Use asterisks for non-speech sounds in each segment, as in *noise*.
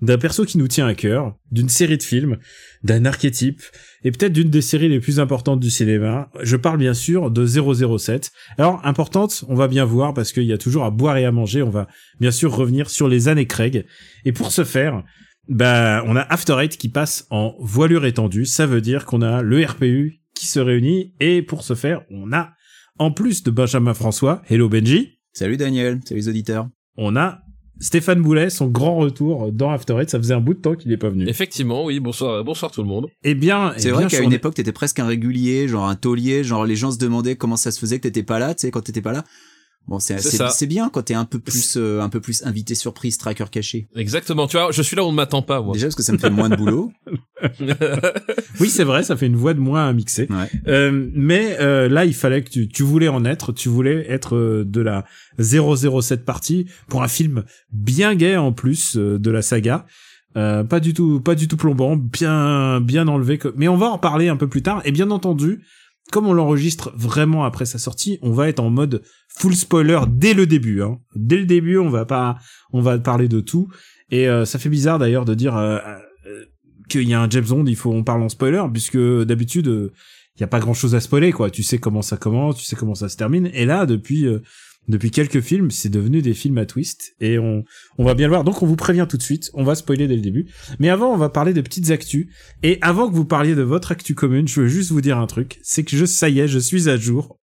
d'un perso qui nous tient à cœur, d'une série de films, d'un archétype, et peut-être d'une des séries les plus importantes du cinéma. Je parle bien sûr de 007. Alors, importante, on va bien voir, parce qu'il y a toujours à boire et à manger, on va bien sûr revenir sur les années Craig. Et pour ce faire, bah, on a After Eight qui passe en voilure étendue. Ça veut dire qu'on a le RPU qui se réunit, et pour ce faire, on a, en plus de Benjamin François, Hello Benji, Salut Daniel, salut les auditeurs. on a Stéphane Boulet, son grand retour dans After Eight. Ça faisait un bout de temps qu'il n'est pas venu. Effectivement, oui, bonsoir, bonsoir tout le monde. Eh bien, eh C'est vrai qu'à une époque, t'étais presque un régulier, genre un taulier, genre les gens se demandaient comment ça se faisait que t'étais pas là, tu sais, quand t'étais pas là. Bon, c'est C'est bien quand t'es un peu plus euh, un peu plus invité surprise, tracker caché. Exactement, tu vois, je suis là où on ne m'attend pas, moi. Déjà parce que ça me fait moins de boulot. *laughs* Oui, c'est vrai, ça fait une voix de moins à mixer. Ouais. Euh, mais euh, là, il fallait que tu, tu voulais en être, tu voulais être euh, de la 007 partie pour un film bien gay en plus euh, de la saga. Euh, pas du tout, pas du tout plombant, bien, bien enlevé. que- Mais on va en parler un peu plus tard. Et bien entendu, comme on l'enregistre vraiment après sa sortie, on va être en mode full spoiler dès le début. Hein. Dès le début, on va pas, on va parler de tout. Et euh, ça fait bizarre d'ailleurs de dire euh, euh, qu'il y a un James Bond, il faut on parle en spoiler, puisque d'habitude euh, il y a pas grand chose à spoiler quoi. Tu sais comment ça commence, tu sais comment ça se termine. Et là, depuis euh, depuis quelques films, c'est devenu des films à twist et on on va bien le voir. Donc on vous prévient tout de suite, on va spoiler dès le début. Mais avant, on va parler de petites actus. Et avant que vous parliez de votre actu commune, je veux juste vous dire un truc, c'est que je ça y est, je suis à jour.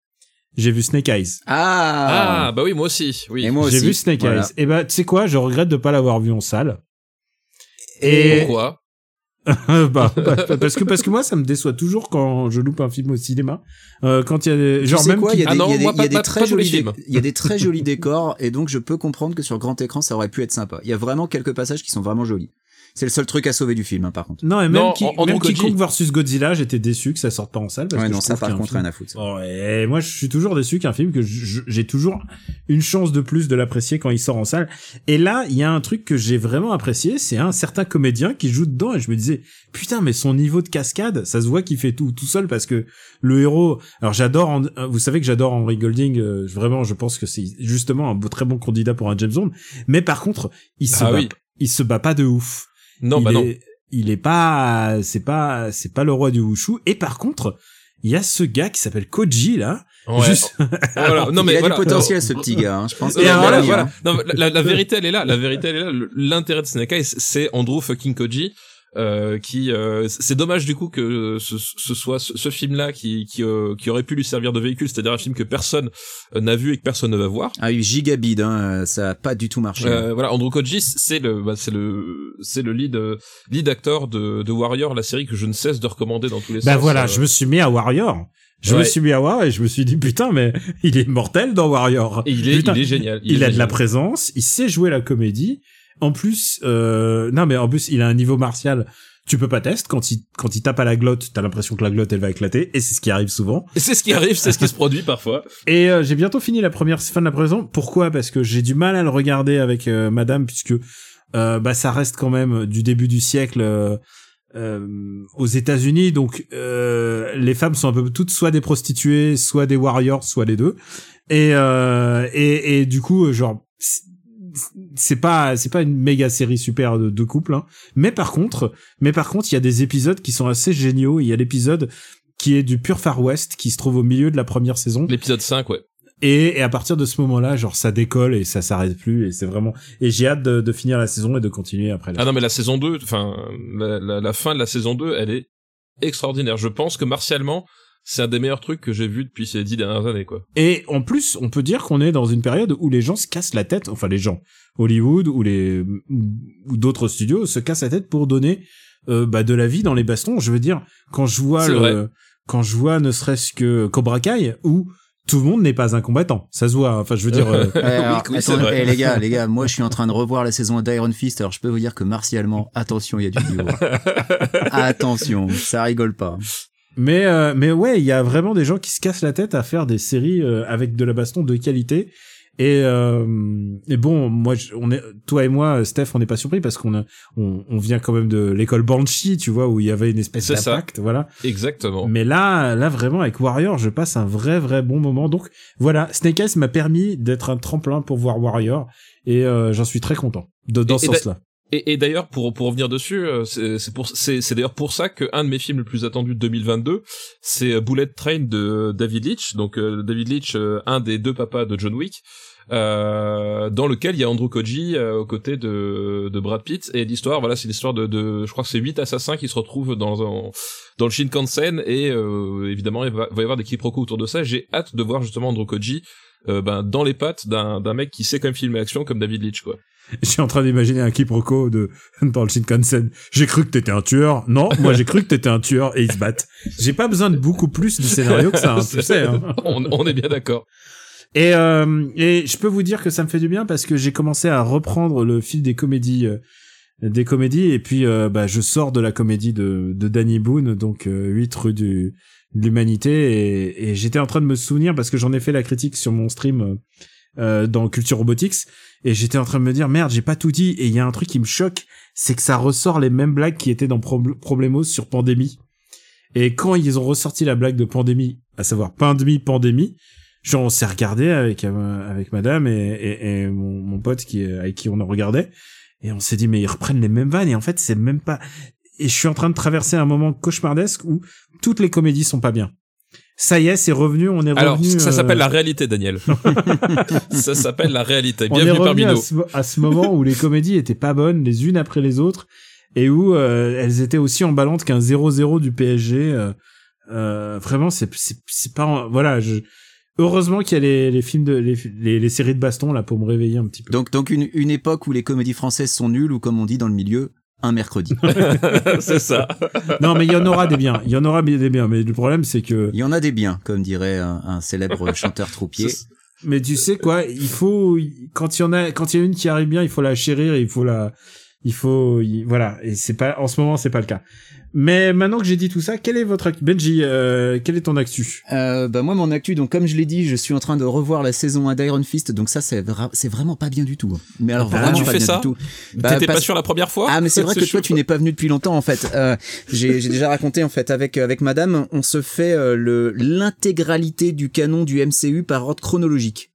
J'ai vu Snake Eyes. Ah, Ah, bah oui, moi aussi, oui. Et moi J'ai vu Snake Voilà. Eyes. Et bah, tu sais quoi, je regrette de pas l'avoir vu en salle. Et Pourquoi? *laughs* Bah, bah, parce que parce que moi ça me déçoit toujours quand je loupe un film au cinéma euh, quand il y a des, Tu genre sais même quoi, qui- il y a Ah des, non, il y a des- y a pas- des pas- très pas jolis, il y a des très jolis décors et donc je peux comprendre que sur grand écran ça aurait pu être sympa. Il y a vraiment quelques passages qui sont vraiment jolis. C'est le seul truc à sauver du film, hein, par contre. non et même, Non, qui, en- même. King versus Godzilla j'étais déçu que ça sorte pas en salle parce Ouais, que non, je ça par contre film- rien à foutre. ça. Oh, et moi je suis toujours déçu qu'un film que j'ai toujours une chance de plus de l'apprécier quand il sort en salle et là il y a un truc que j'ai vraiment apprécié c'est un certain comédien qui joue dedans et je me disais putain mais son niveau de cascade ça se voit qu'il fait tout tout seul parce que le héros alors j'adore euh, vous savez que j'adore Henry Golding euh, vraiment je pense que c'est justement un beau, très bon candidat pour un James Bond mais par contre il se Ah bat oui. il se bat pas de ouf Non, il bah est, non. il est pas, c'est pas, c'est pas le roi du wushu. Et par contre, il y a ce gars qui s'appelle Koji là. Ouais. Juste, Voilà. *laughs* Non, mais il a voilà. du potentiel ce petit gars, hein, je pense. Non, qu'il mais a voilà, bien, voilà. hein. Non, la, la- vérité, elle est là. La vérité, elle est là. L'intérêt de Snake Eyes, c'est Andrew fucking Koji. Euh, qui euh, c'est dommage du coup que ce, ce soit ce, ce film-là qui qui, euh, qui aurait pu lui servir de véhicule, c'est-à-dire un film que personne euh, n'a vu et que personne ne va voir. Ah oui, gigabide, hein, ça a pas du tout marché. Euh, voilà, Andrew Koji, c'est le, bah, c'est le, c'est le lead, lead acteur de, de Warrior, la série que je ne cesse de recommander dans tous les bah sens. voilà, Euh, je me suis mis à Warrior. Je me suis mis à Warrior et je me suis dit putain mais *laughs* il est mortel dans Warrior. et il est, Putain, il est génial. il, est a de la présence, il sait jouer la comédie. En plus, euh, non mais en plus il a un niveau martial. Tu peux pas tester quand il quand il tape à la glotte, t'as l'impression que la glotte elle va éclater et c'est ce qui arrive souvent. C'est ce qui arrive, c'est ce qui se produit parfois. *laughs* Et euh, j'ai bientôt fini la première fin de la prison. Pourquoi? Parce que j'ai du mal à le regarder avec euh, Madame puisque euh, bah ça reste quand même du début du siècle euh, euh, aux États-Unis. Donc euh, les femmes sont un peu toutes soit des prostituées, soit des warriors, soit les deux. Et euh, et, et du coup genre c'est- pas c'est pas une méga série super de, de couple hein. mais par contre mais par contre il y a des épisodes qui sont assez géniaux il y a l'épisode qui est du pur Far West qui se trouve au milieu de la première saison L'épisode 5, ouais. et, et à partir de ce moment-là, genre ça décolle et ça s'arrête plus et c'est vraiment et j'ai hâte de, de finir la saison et de continuer après. La Ah non, mais la saison 2, enfin, la, la, la fin de la saison 2, elle est extraordinaire. Je pense que martialement, c'est un des meilleurs trucs que j'ai vu depuis ces dix dernières années, quoi. Et en plus, on peut dire qu'on est dans une période où les gens se cassent la tête, enfin les gens, Hollywood ou les ou d'autres studios se cassent la tête pour donner euh, bah, de la vie dans les bastons. Je veux dire, quand je vois le, vrai. quand je vois ne serait-ce que Cobra Kai où tout le monde n'est pas un combattant. Ça se voit. Enfin, je veux dire. euh, *laughs* Ouais, alors, oui, c'est attends, vrai. eh, les gars, les gars, moi je suis en train de revoir la saison d'Iron Fist, alors je peux vous dire que martialement, attention, il y a du niveau. *laughs* attention, ça rigole pas. Mais euh, mais ouais, il y a vraiment des gens qui se cassent la tête à faire des séries euh, avec de la baston de qualité. Et, euh, et bon, moi, on est, toi et moi, Steph, on n'est pas surpris parce qu'on a, on, on vient quand même de l'école Banshee, tu vois, où il y avait une espèce d'impact, voilà. Exactement. Mais là, là vraiment avec Warrior, je passe un vrai, vrai bon moment. Donc voilà, Snake Eyes m'a permis d'être un tremplin pour voir Warrior et euh, j'en suis très content de, dans Et- ce sens-là. Et, d'ailleurs, pour pour revenir dessus, euh, c'est pour c'est c'est d'ailleurs pour ça que un de mes films les plus attendus de 2022, c'est euh, Bullet Train de David Leitch. Donc euh, David Leitch, un des deux papas de John Wick, euh, dans lequel il y a Andrew Koji euh, aux côtés de de Brad Pitt. Et l'histoire, voilà, c'est l'histoire de, de je crois que c'est huit assassins qui se retrouvent dans dans le Shinkansen et euh, évidemment il va, va y avoir des quiproquos autour de ça. J'ai hâte de voir justement Andrew Koji ben dans les pattes d'un d'un mec qui sait quand même filmer l'action comme David Leitch quoi. Je suis en train d'imaginer un quiproquo de *laughs* dans le Shinkansen. J'ai cru que t'étais un tueur. Non, moi j'ai cru que t'étais un tueur et ils se battent. J'ai pas besoin de beaucoup plus de scénario que ça, hein, tu sais. hein. *laughs* on, on est bien d'accord. Et, euh, et je peux vous dire que ça me fait du bien parce que j'ai commencé à reprendre le fil des comédies, euh, des comédies, et puis euh, bah, je sors de la comédie de, de Danny Boone, donc euh, 8 rue du, de l'humanité, et, et j'étais en train de me souvenir parce que j'en ai fait la critique sur mon stream euh, euh, dans Culture Robotics, et j'étais en train de me dire merde, j'ai pas tout dit, et il y a un truc qui me choque, c'est que ça ressort les mêmes blagues qui étaient dans Prob- Problemos sur Pandémie. Et quand ils ont ressorti la blague de Pandémie, à savoir Pandémie, Pandémie, genre on s'est regardé avec euh, avec madame et, et, mon, pote qui avec qui on en regardait et on s'est dit mais ils reprennent les mêmes vannes et en fait c'est même pas et je suis en train de traverser un moment cauchemardesque où toutes les comédies sont pas bien ça y est c'est revenu on est Alors, revenu ça euh, s'appelle la *laughs* réalité, Daniel. *laughs* ça s'appelle la réalité. on est Bienvenue revenu parmi à nous. ce, à ce moment où les comédies étaient pas bonnes les unes après les autres et où euh, elles étaient aussi emballantes qu'un 0-0 du PSG euh, euh, vraiment c'est pas en- voilà je heureusement qu'il y a les, les films de les, les, les séries de baston là pour me réveiller un petit peu Donc, donc une, une époque où les comédies françaises sont nulles ou comme on dit dans le milieu, un mercredi. *laughs* c'est *laughs* ça. non mais il y en aura des biens il y en aura des biens mais le problème c'est que Il y en a des biens, comme dirait un, un célèbre *laughs* chanteur troupier. Mais tu sais quoi? Il faut quand il y en a quand il y a une qui arrive bien il faut la chérir il faut la il faut il- voilà et c'est pas en ce moment c'est pas le cas mais maintenant que j'ai dit tout ça quel est votre actu Benji euh, quel est ton actu? Euh, bah moi mon actu donc comme je l'ai dit je suis en train de revoir la saison 1 d'Iron Fist donc ça c'est vra- c'est vraiment pas bien du tout mais alors Ah, vraiment tu pas fais bien ça du tout Bah, T'étais pas sûr la première fois Ah mais c'est *laughs* vrai que toi tu n'es pas venu depuis longtemps en fait. Euh, j'ai déjà raconté en fait avec avec Madame, on se fait euh, le l'intégralité du canon du MCU par ordre chronologique.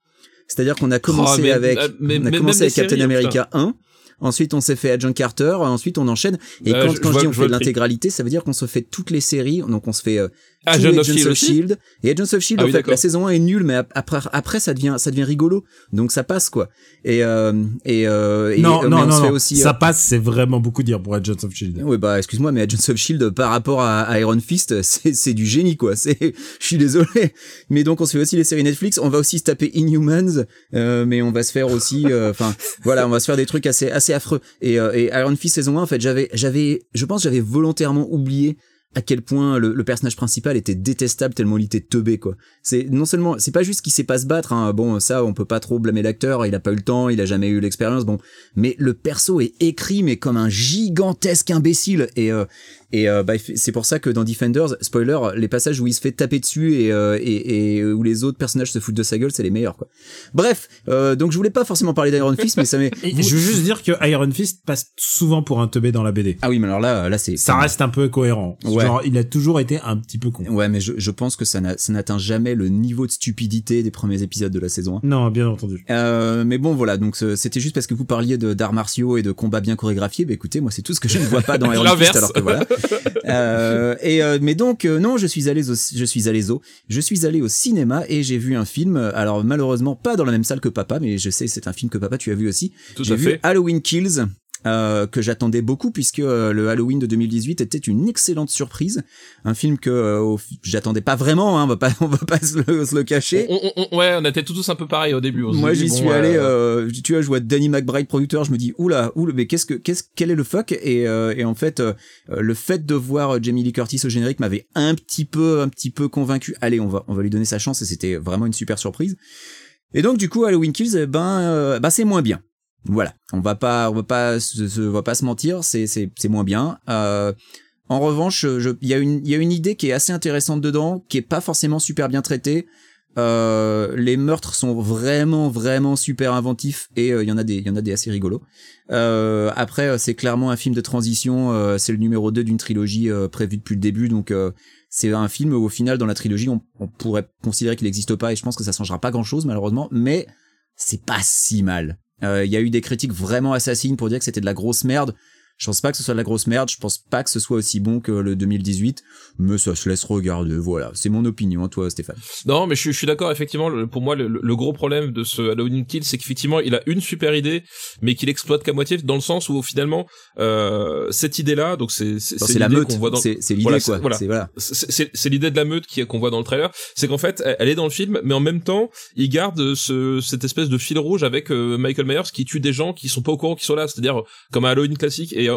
C'est-à-dire qu'on a commencé Oh, mais- avec mais- on a mais commencé avec Captain séries, America 1. Ensuite, on s'est fait Agent Carter. Ensuite, on enchaîne. Et Euh, quand, je- quand je je, vois- dis on fait l'intégralité, ça veut dire qu'on se fait toutes les séries. Donc, on se fait euh, Ah, tous Agent of Agents Shield of Shield. Et Agents of Shield, Ah en oui, fait, la saison 1 est nulle, mais ap- après, après, ça devient, ça devient rigolo. Donc, ça passe, quoi. Et, euh, et, euh, et- non mais non on non, non. aussi, ça euh, passe c'est vraiment beaucoup dire pour Agents of Shield oui, bah, excuse-moi, mais Agents of Shield, par rapport à, à Iron Fist, *laughs* c'est, c'est du génie, quoi. C'est, je suis désolé. Mais donc, on se fait aussi les séries Netflix. On va aussi se taper Inhumans, euh, mais on va se faire aussi, euh, enfin, *laughs* voilà, on va se faire des trucs assez, assez affreux. Et, euh, et Iron Fist saison 1, en fait, j'avais, j'avais, je pense, j'avais volontairement oublié à quel point le, personnage principal était détestable tellement il était teubé quoi. C'est non seulement c'est pas juste qu'il sait pas se battre hein. bon ça on peut pas trop blâmer l'acteur, il a pas eu le temps, il a jamais eu l'expérience bon mais le perso est écrit mais comme un gigantesque imbécile et euh, et euh, bah, c'est pour ça que dans Defenders, spoiler, les passages où il se fait taper dessus et, euh, et, et où les autres personnages se foutent de sa gueule, c'est les meilleurs quoi. Bref, euh, donc je voulais pas forcément parler d'Iron Fist, mais ça m'est. *laughs* Je veux juste dire que Iron Fist passe souvent pour un teubé dans la BD Ah oui, mais alors là, là c'est. ça reste un peu cohérent Ouais. genre il a toujours été un petit peu con Ouais, mais je, je pense que ça n'a- ça n'atteint jamais le niveau de stupidité des premiers épisodes de la saison 1. non bien entendu Euh, mais bon, voilà, donc c'était juste parce que vous parliez d'arts martiaux et de combats bien chorégraphiés. Bah écoutez, moi c'est tout ce que je ne vois pas dans *laughs* Iron Fist, alors que voilà. *laughs* Euh, et euh, mais donc euh, non, je suis allé au, je suis allé au, je suis allé au cinéma et j'ai vu un film. Alors malheureusement pas dans la même salle que papa, mais je sais c'est un film que papa tu as vu aussi. J'ai vu fait. Halloween Kills euh, que j'attendais beaucoup puisque euh, le Halloween de 2018 était une excellente surprise, un film que euh, j'attendais pas vraiment, hein, on va pas *laughs* on va pas se le, se le cacher. On, on- on- ouais, on était tous un peu pareil au début. Moi, j'y bon, suis euh, allé. Euh, tu vois, je vois Danny McBride producteur. Je me dis, oula, oula, mais qu'est-ce que, qu'est-ce, quel est le fuck? Et, euh, et en fait, euh, le fait de voir euh, Jamie Lee Curtis au générique m'avait un petit peu, un petit peu convaincu. Allez, on va, on va lui donner sa chance et c'était vraiment une super surprise. Et donc, du coup, Halloween Kills, eh ben, euh, bah, c'est moins bien. Voilà, on va pas, on va pas, se, on va pas se mentir, c'est, c'est, moins bien. Euh, en revanche, il y a une, il y a une idée qui est assez intéressante dedans, qui est pas forcément super bien traitée. Euh, les meurtres sont vraiment vraiment super inventifs et euh, il y en a des il y en a des assez rigolos. Euh, après euh, c'est clairement un film de transition, c'est le numéro 2 d'une trilogie prévue depuis le début donc c'est un film où au final dans la trilogie on, on pourrait considérer qu'il n'existe pas et je pense que ça changera pas grand-chose malheureusement mais c'est pas si mal. Euh, Il y a eu des critiques vraiment assassines pour dire que c'était de la grosse merde. Je pense pas que ce soit de la grosse merde, je pense pas que ce soit aussi bon que le 2018, mais ça se laisse regarder, voilà. C'est mon opinion, toi Stéphane. Non, mais je, suis- je suis d'accord. Effectivement, le- pour moi, le, le gros problème de ce Halloween Kill, c'est qu'effectivement, il a une super idée, mais qu'il exploite qu'à moitié, dans le sens où finalement, euh, cette idée-là, donc c'est la l'idée meute, qu'on voit dans c'est l'idée Voilà, quoi. c'est- voilà. C'est voilà. l'idée de la meute qui qu'on voit dans le trailer, c'est qu'en fait elle, elle est dans le film, mais en même temps il garde ce cette espèce de fil rouge avec euh, Michael Myers qui tue des gens qui sont pas au courant qu'ils sont là, c'est-à-dire comme un Halloween classique et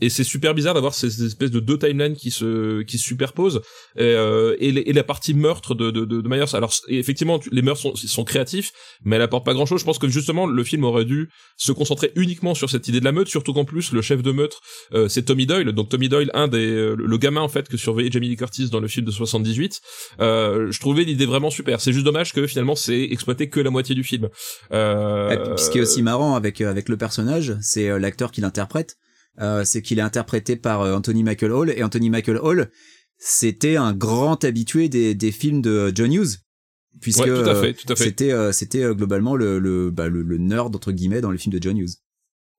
et c'est super bizarre d'avoir ces ces espèces de deux timelines qui se qui se superposent et, euh, et, la partie meurtre de de, Myers. Alors effectivement les meurtres sont, créatifs, mais elle apporte pas grand chose. Je pense que justement le film aurait dû se concentrer uniquement sur cette idée de la meute, surtout qu'en plus le chef de meute euh, c'est Tommy Doyle. Donc Tommy Doyle, un des euh, le gamin en fait que surveillait Jamie Lee Curtis dans le film de 78. Euh, je trouvais l'idée vraiment super. C'est juste dommage que finalement c'est exploité que la moitié du film. Ce qui est aussi marrant avec avec le personnage, c'est l'acteur qui l'interprète. Euh, c'est qu'il est interprété par euh, Anthony Michael Hall et Anthony Michael Hall, c'était un grand habitué des des films de John Hughes. Puisque Ouais, euh, c'était euh, c'était euh, globalement le le, bah, le le nerd entre guillemets dans les films de John Hughes.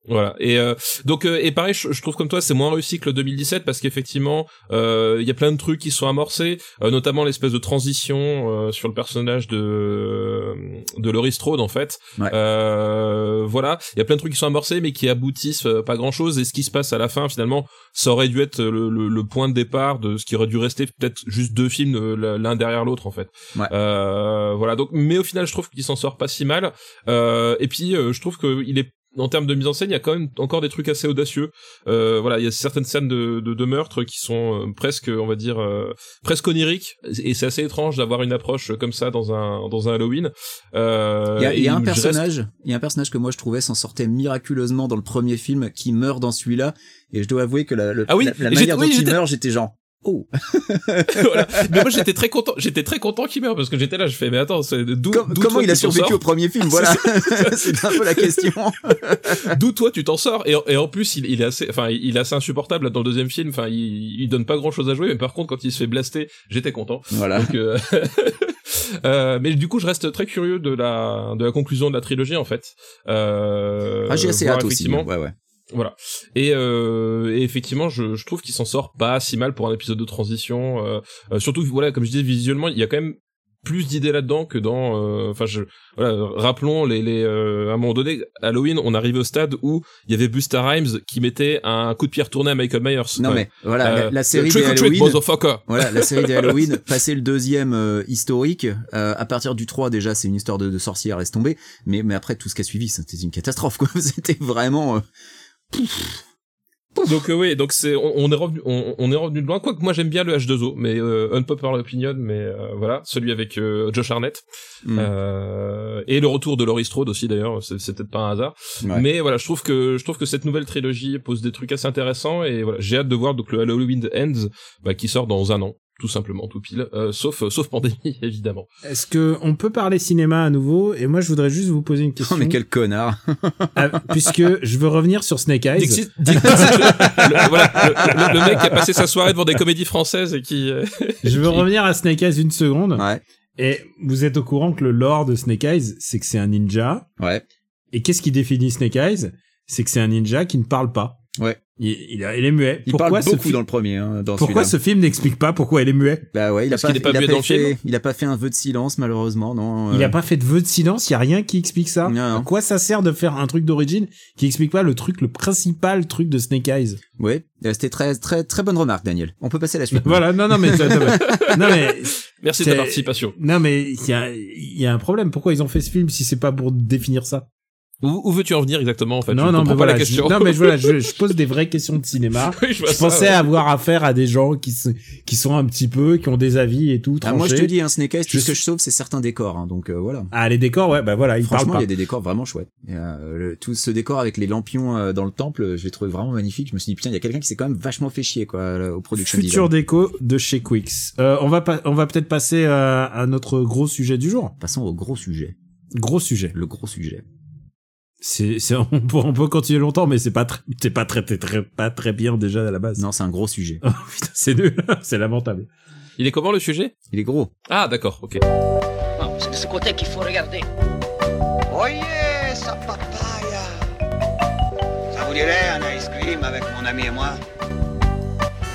Voilà. Et euh, donc euh, et pareil, je, je trouve comme toi, c'est moins réussi que le 2017 parce qu'effectivement, euh, il y a plein de trucs qui sont amorcés, euh, notamment l'espèce de transition euh, sur le personnage de de Laurie Strode en fait. Ouais. Euh, voilà, il y a plein de trucs qui sont amorcés mais qui aboutissent pas grand chose. Et ce qui se passe à la fin, finalement, ça aurait dû être le, le, le point de départ de ce qui aurait dû rester peut-être juste deux films l'un derrière l'autre en fait. Ouais. Euh, voilà. Donc, mais au final, je trouve qu'il s'en sort pas si mal. Euh, et puis, euh, je trouve qu'il est en termes de mise en scène, il y a quand même encore des trucs assez audacieux. Euh, voilà, il y a certaines scènes de, de, de meurtre qui sont euh, presque, on va dire, euh, presque oniriques. Et c'est assez étrange d'avoir une approche comme ça dans un dans un Halloween. Euh, Il y a, y a un personnage, il y a un personnage que moi je trouvais s'en sortait miraculeusement dans le premier film qui meurt dans celui-là et je dois avouer que la, le- Ah oui, la, manière oui, dont il meurt, j'étais genre oh. *laughs* Voilà. Mais moi, j'étais très content. J'étais très content qu'il meure parce que j'étais là. Je fais, mais attends, c'est d'où Com- comment il a survécu au premier film *laughs* voilà. *laughs* c'est un peu la question. D'où toi tu t'en sors et, et en plus il, il est assez enfin il est assez insupportable là, dans le deuxième film enfin il, il donne pas grand chose à jouer mais par contre quand il se fait blaster j'étais content. Voilà. Donc euh, euh, mais du coup je reste très curieux de la de la conclusion de la trilogie en fait. Euh, ah j'ai assez hâte aussi. ouais ouais voilà. Et, euh, et effectivement je, je trouve qu'il s'en sort pas si mal pour un épisode de transition euh, euh, surtout voilà comme je disais visuellement il y a quand même plus d'idées là-dedans que dans euh, enfin je voilà rappelons les les euh, à un moment donné Halloween on arrive au stade où il y avait Busta Rhymes qui mettait un coup de pierre tourné à Michael Myers non mais voilà Euh, la, la série des Halloween motherfucker. voilà la série des *laughs* Halloween passé le deuxième euh, historique euh, à partir du 3 déjà c'est une histoire de, de sorcière laisse tomber mais mais après tout ce qui a suivi c'était une catastrophe quoi. *laughs* C'était vraiment donc euh, oui donc c'est on, on est revenu on, on est revenu de loin. Quoique moi j'aime bien le H2O mais euh, unpopular opinion mais euh, voilà celui avec euh, Josh Arnett. Hmm, euh, et le retour de Laurie Strode aussi d'ailleurs c'est c'est peut-être pas un hasard. Ouais. mais voilà je trouve que je trouve que cette nouvelle trilogie pose des trucs assez intéressants et voilà j'ai hâte de voir donc le Halloween Ends bah, qui sort dans un an tout simplement tout pile euh, sauf sauf pandémie *laughs* évidemment Est-ce que on peut parler cinéma à nouveau? Et moi, je voudrais juste vous poser une question. Oh, mais quel connard *laughs* Ah, puisque je veux revenir sur Snake Eyes. Dixit, Dixit, le, voilà, le, le- le mec qui a passé sa soirée devant des comédies françaises et qui euh, *laughs* Je veux revenir à Snake Eyes une seconde. ouais Et vous êtes au courant que le lore de Snake Eyes, c'est que c'est un ninja. ouais Et qu'est-ce qui définit Snake Eyes? C'est que c'est un ninja qui ne parle pas. Ouais. Il, il, a- il est muet. Il pourquoi parle ce beaucoup fi- dans le premier, hein, dans Pourquoi celui-là. ce film n'explique pas pourquoi il est muet Bah ouais, il a Parce pas, est pas il a muet pas dans le fait, film il a pas fait un vœu de silence malheureusement, non. Il euh, a pas fait de vœu de silence, il y a rien qui explique ça. Non, non. À quoi ça sert de faire un truc d'origine qui explique pas le truc, le principal truc de Snake Eyes? Ouais, euh, c'était très très très bonne remarque, Daniel. On peut passer à la suite. *laughs* Voilà, non, non, mais, non, mais, non, mais, *laughs* Merci de ta participation. non, mais, il y a, il y a un problème. Pourquoi ils ont fait ce film si c'est pas pour définir ça? Où, où veux-tu en venir exactement en fait? Non, Je non, mais pas voilà. la je- question. non, mais je- voilà, je, *laughs* je pose des vraies questions de cinéma. Oui, je Je ça, pensais ouais. avoir affaire à des gens qui, se- qui sont un petit peu, qui ont des avis et tout. Ah, moi je te dis, un Snake Eyes, tout Je ce que je sauve, c'est certains décors, hein, donc euh, voilà. Ah, les décors, ouais, bah voilà, ils Franchement, il y a des décors vraiment chouettes. Et, euh, le- tout ce décor avec les lampions euh, dans le temple, je l'ai trouvé vraiment magnifique. Je me suis dit putain, il y a quelqu'un qui s'est quand même vachement fait chier quoi là, au production Futur design. déco de chez Quix. Euh, on va pas, on va peut-être passer à, à notre gros sujet du jour. Passons au gros sujet, Gros sujet. le gros sujet. C'est, c'est, *laughs* on peut, on peut continuer longtemps, mais c'est pas très, c'est pas très, très, très- pas très bien déjà à la base. Non, c'est un gros sujet. *laughs* Oh, putain, c'est nul, *laughs* c'est lamentable. Il est comment le sujet? Il est gros. Ah d'accord, ok. Non, c'est de ce côté qu'il faut regarder. Oyez, sa papaya. Ça vous dirait un ice cream avec mon ami et moi?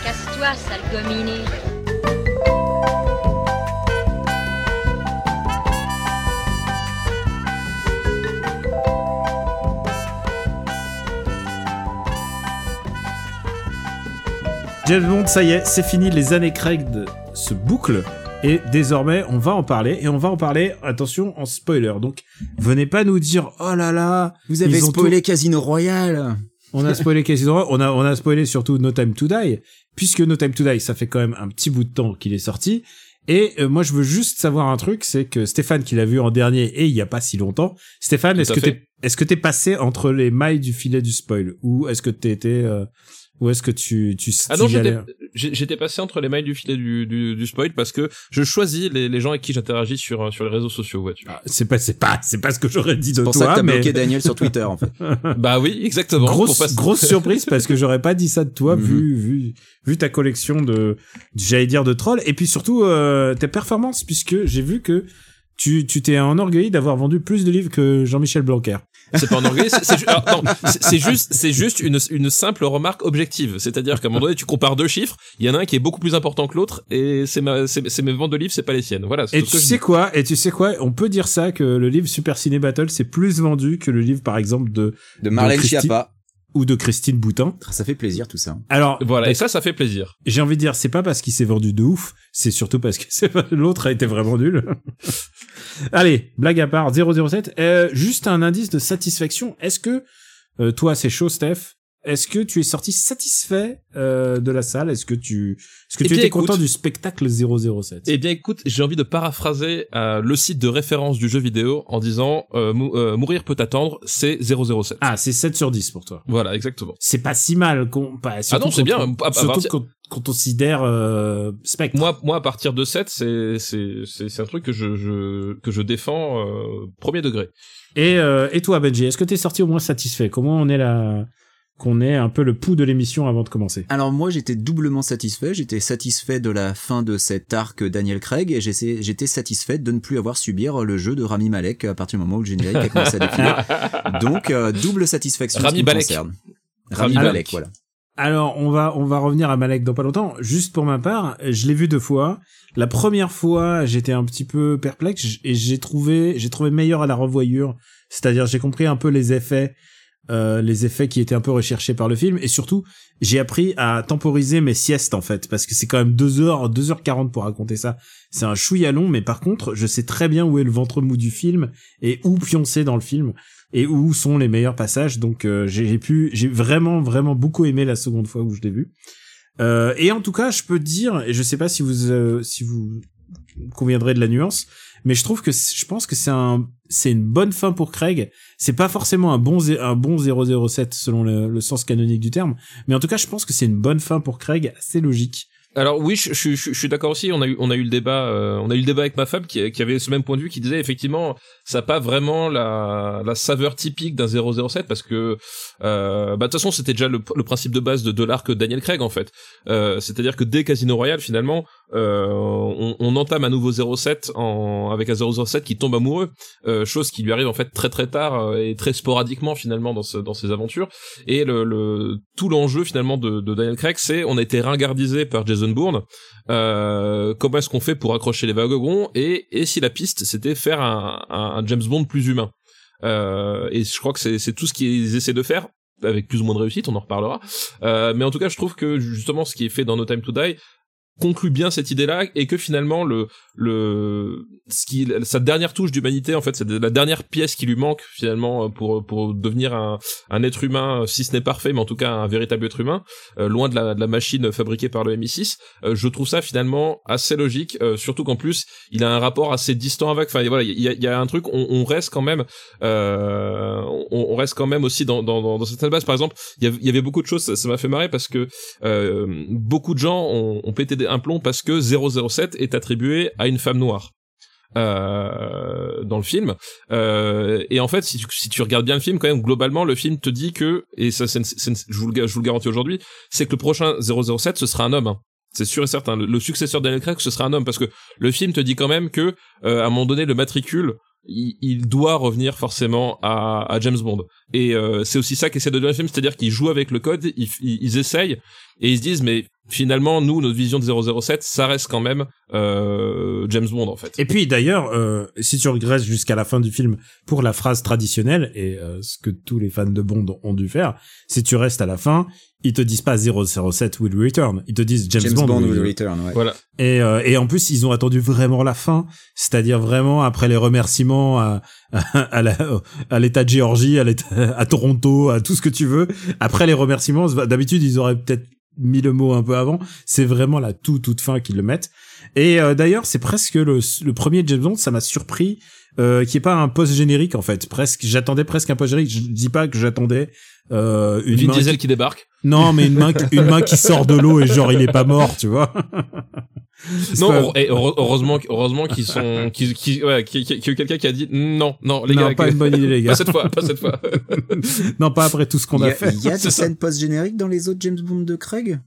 Casse-toi, sale gominé. James Bond, ça y est, c'est fini, les années Craig de- se bouclent. Et désormais, on va en parler, et on va en parler, attention, en spoiler. Donc, venez pas nous dire, oh là là, Vous avez spoilé Casino Royale. on a spoilé *laughs* Casino Royale, on a, on a spoilé surtout No Time to Die, puisque No Time to Die, ça fait quand même un petit bout de temps qu'il est sorti. Et euh, moi, je veux juste savoir un truc, c'est que Stéphane, qui l'a vu en dernier, et il y a pas si longtemps, Stéphane, est-ce que t'es, est-ce que t'es passé entre les mailles du filet du spoil, ou est-ce que t'étais, euh, ou est-ce que tu, tu, Ah non, j'étais passé entre les mailles du filet du, du, du spoil parce que je choisis les, les gens avec qui j'interagis sur euh, sur les réseaux sociaux. Ouais, tu vois. Ah, c'est pas, c'est pas, c'est pas ce que j'aurais dit de C'est pour ça toi, que t'as mais bloqué Daniel sur Twitter en fait. *laughs* bah oui, exactement. pour grosse, passer- grosse surprise parce que j'aurais pas dit ça de toi Mhm. vu, vu, vu ta collection de, j'allais dire de trolls et puis surtout euh, tes performances puisque j'ai vu que tu, tu t'es enorgueilli d'avoir vendu plus de livres que Jean-Michel Blanquer. C'est pas un orgueil, c'est c'est juste, c'est juste une, une simple remarque objective. C'est-à-dire qu'à un moment donné, tu compares deux chiffres, il y en a un qui est beaucoup plus important que l'autre, et c'est mes ventes de livres, c'est pas les siennes. Voilà. Et tu sais quoi Et tu sais quoi On peut dire ça que le livre Super Ciné Battle c'est plus vendu que le livre par exemple de De Marlène Schiappa. Ou de Christine Boutin. Ça fait plaisir tout ça. Alors Voilà, et ça, ça fait plaisir. j'ai envie de dire c'est pas parce qu'il s'est vendu de ouf, c'est surtout parce que *laughs* l'autre a été vraiment nul. *laughs* Allez, blague à part 007, euh, juste un indice de satisfaction. Est-ce que euh, toi c'est chaud Steph? Est-ce que tu es sorti satisfait euh, de la salle? Est-ce que tu est-ce que Eh tu bien, étais écoute- content du spectacle 007 Eh bien, écoute, j'ai envie de paraphraser euh, le site de référence du jeu vidéo en disant euh, mou- euh, mourir peut attendre, c'est 007. Ah, c'est 7 sur 10 pour toi. Voilà, exactement. C'est pas si mal qu'on pas Ah non, c'est bien. À- à surtout partir- quand, quand on considère euh, Spectre. Moi, moi, à partir de 7, c'est c'est c'est un truc que je, je que je défends euh, premier degré. Et, euh, et toi, Benji, est-ce que t'es sorti au moins satisfait? Comment on est là Qu'on est un peu le pouls de l'émission avant de commencer. Alors moi j'étais doublement satisfait, j'étais satisfait de la fin de cet arc Daniel Craig et j'étais satisfait de ne plus avoir subir le jeu de Rami Malek à partir du moment où le générique a commencé à défiler. *laughs* Donc euh, double satisfaction Rami Malek. concerne. Rami Rami Malek. Malek, voilà. Alors, on va on va revenir à Malek dans pas longtemps. Juste pour ma part, je l'ai vu deux fois. La première fois, j'étais un petit peu perplexe et j'ai trouvé j'ai trouvé meilleur à la revoyure. C'est-à-dire, j'ai compris un peu les effets, euh, les effets qui étaient un peu recherchés par le film et surtout, j'ai appris à temporiser mes siestes en fait parce que c'est quand même deux heures, deux heures quarante pour raconter ça. C'est un chouïa long, mais par contre, je sais très bien où est le ventre mou du film et où pioncer dans le film et où sont les meilleurs passages. Donc euh, j'ai j'ai pu, j'ai vraiment vraiment beaucoup aimé la seconde fois où je l'ai vu. Euh, et en tout cas, je peux dire, et je sais pas si vous euh, si vous conviendrez de la nuance, mais je trouve que je pense que c'est un c'est une bonne fin pour Craig. C'est pas forcément un bon un bon 007 selon le, le sens canonique du terme, mais en tout cas, je pense que c'est une bonne fin pour Craig, assez logique. Alors oui, je, je, je, je suis d'accord aussi. On a eu, on a eu le débat, euh, on a eu le débat avec ma femme qui, qui avait ce même point de vue, qui disait effectivement, ça n'a pas vraiment la, la saveur typique d'un 007 parce que, euh, bah de toute façon, c'était déjà le, le principe de base de, de l'arc Daniel Craig en fait. Euh, C'est-à-dire que dès Casino Royale, finalement, euh, on, on, entame un nouveau 07 en, avec un 007 qui tombe amoureux, euh, chose qui lui arrive en fait très très tard euh, et très sporadiquement finalement dans, ce, dans ses aventures. Et le, le tout l'enjeu finalement de, de Daniel Craig, c'est on a été ringardisé par Jason Bourne. Euh, comment est-ce qu'on fait pour accrocher les wagons et, et si la piste c'était faire un, James Bond plus humain. Euh, et je crois que c'est tout ce qu'ils essaient de faire avec plus ou moins de réussite, on en reparlera. Euh, mais en tout cas, je trouve que justement ce qui est fait dans No Time to Die conclut bien cette idée-là et que finalement le le ce qui sa dernière touche d'humanité en fait c'est la dernière pièce qui lui manque finalement pour pour devenir un un être humain si ce n'est parfait mais en tout cas un véritable être humain euh, loin de la de la machine fabriquée par le MI6 euh, je trouve ça finalement assez logique euh, surtout qu'en plus il a un rapport assez distant avec enfin voilà il y a, y a un truc on, on reste quand même euh, on, on, reste quand même aussi dans dans dans, cette base. Par exemple il y, avait beaucoup de choses ça m'a fait marrer parce que beaucoup de gens ont, ont pété des un plomb parce que 007 est attribué à une femme noire. Euh, dans le film euh, et en fait si tu, regardes bien le film quand même globalement le film te dit que et ça je, vous le, garantis aujourd'hui c'est que le prochain 007 ce sera un homme hein. c'est sûr et certain le, successeur d'Daniel Craig ce sera un homme parce que le film te dit quand même que euh, à un moment donné le matricule il, doit revenir forcément à James Bond. Et euh, c'est aussi ça qu'essaie de donner le film, c'est-à-dire qu'ils jouent avec le code, ils, ils, essayent, et ils se disent, mais finalement, nous, notre vision de 007, ça reste quand même euh, James Bond, en fait. Et puis, d'ailleurs, euh, si tu regresses jusqu'à la fin du film pour la phrase traditionnelle, et euh, ce que tous les fans de Bond ont dû faire, si tu restes à la fin, ils te disent pas 007 will return, ils te disent James, Bond, will, return. Ouais. Voilà. Et, euh, et en plus, ils ont attendu vraiment la fin, c'est-à-dire vraiment après les remerciements à, *laughs* à, à l'état de Géorgie, à, *laughs* à Toronto, à tout ce que tu veux. Après les remerciements, d'habitude, ils auraient peut-être mis le mot un peu avant. C'est vraiment la toute toute fin qu'ils le mettent. Et euh, d'ailleurs, c'est presque le, le premier James Bond, ça m'a surpris euh, qui est pas un post générique en fait. Presque, j'attendais presque un post générique. Je dis pas que j'attendais euh, une Vin main Diesel qui... débarque. Non, mais une main, une main qui sort de l'eau et genre il est pas mort, tu vois. non, et heureusement, heureusement qu'ils sont, qu'ils, qu'ils, ouais, qu'il y a quelqu'un qui a dit non, non, les non, gars, pas une bonne idée, les gars. pas cette fois, pas cette fois. *laughs* non, pas après tout ce qu'on a, a, fait. Il y a des scènes post génériques dans les autres James Bond de Craig?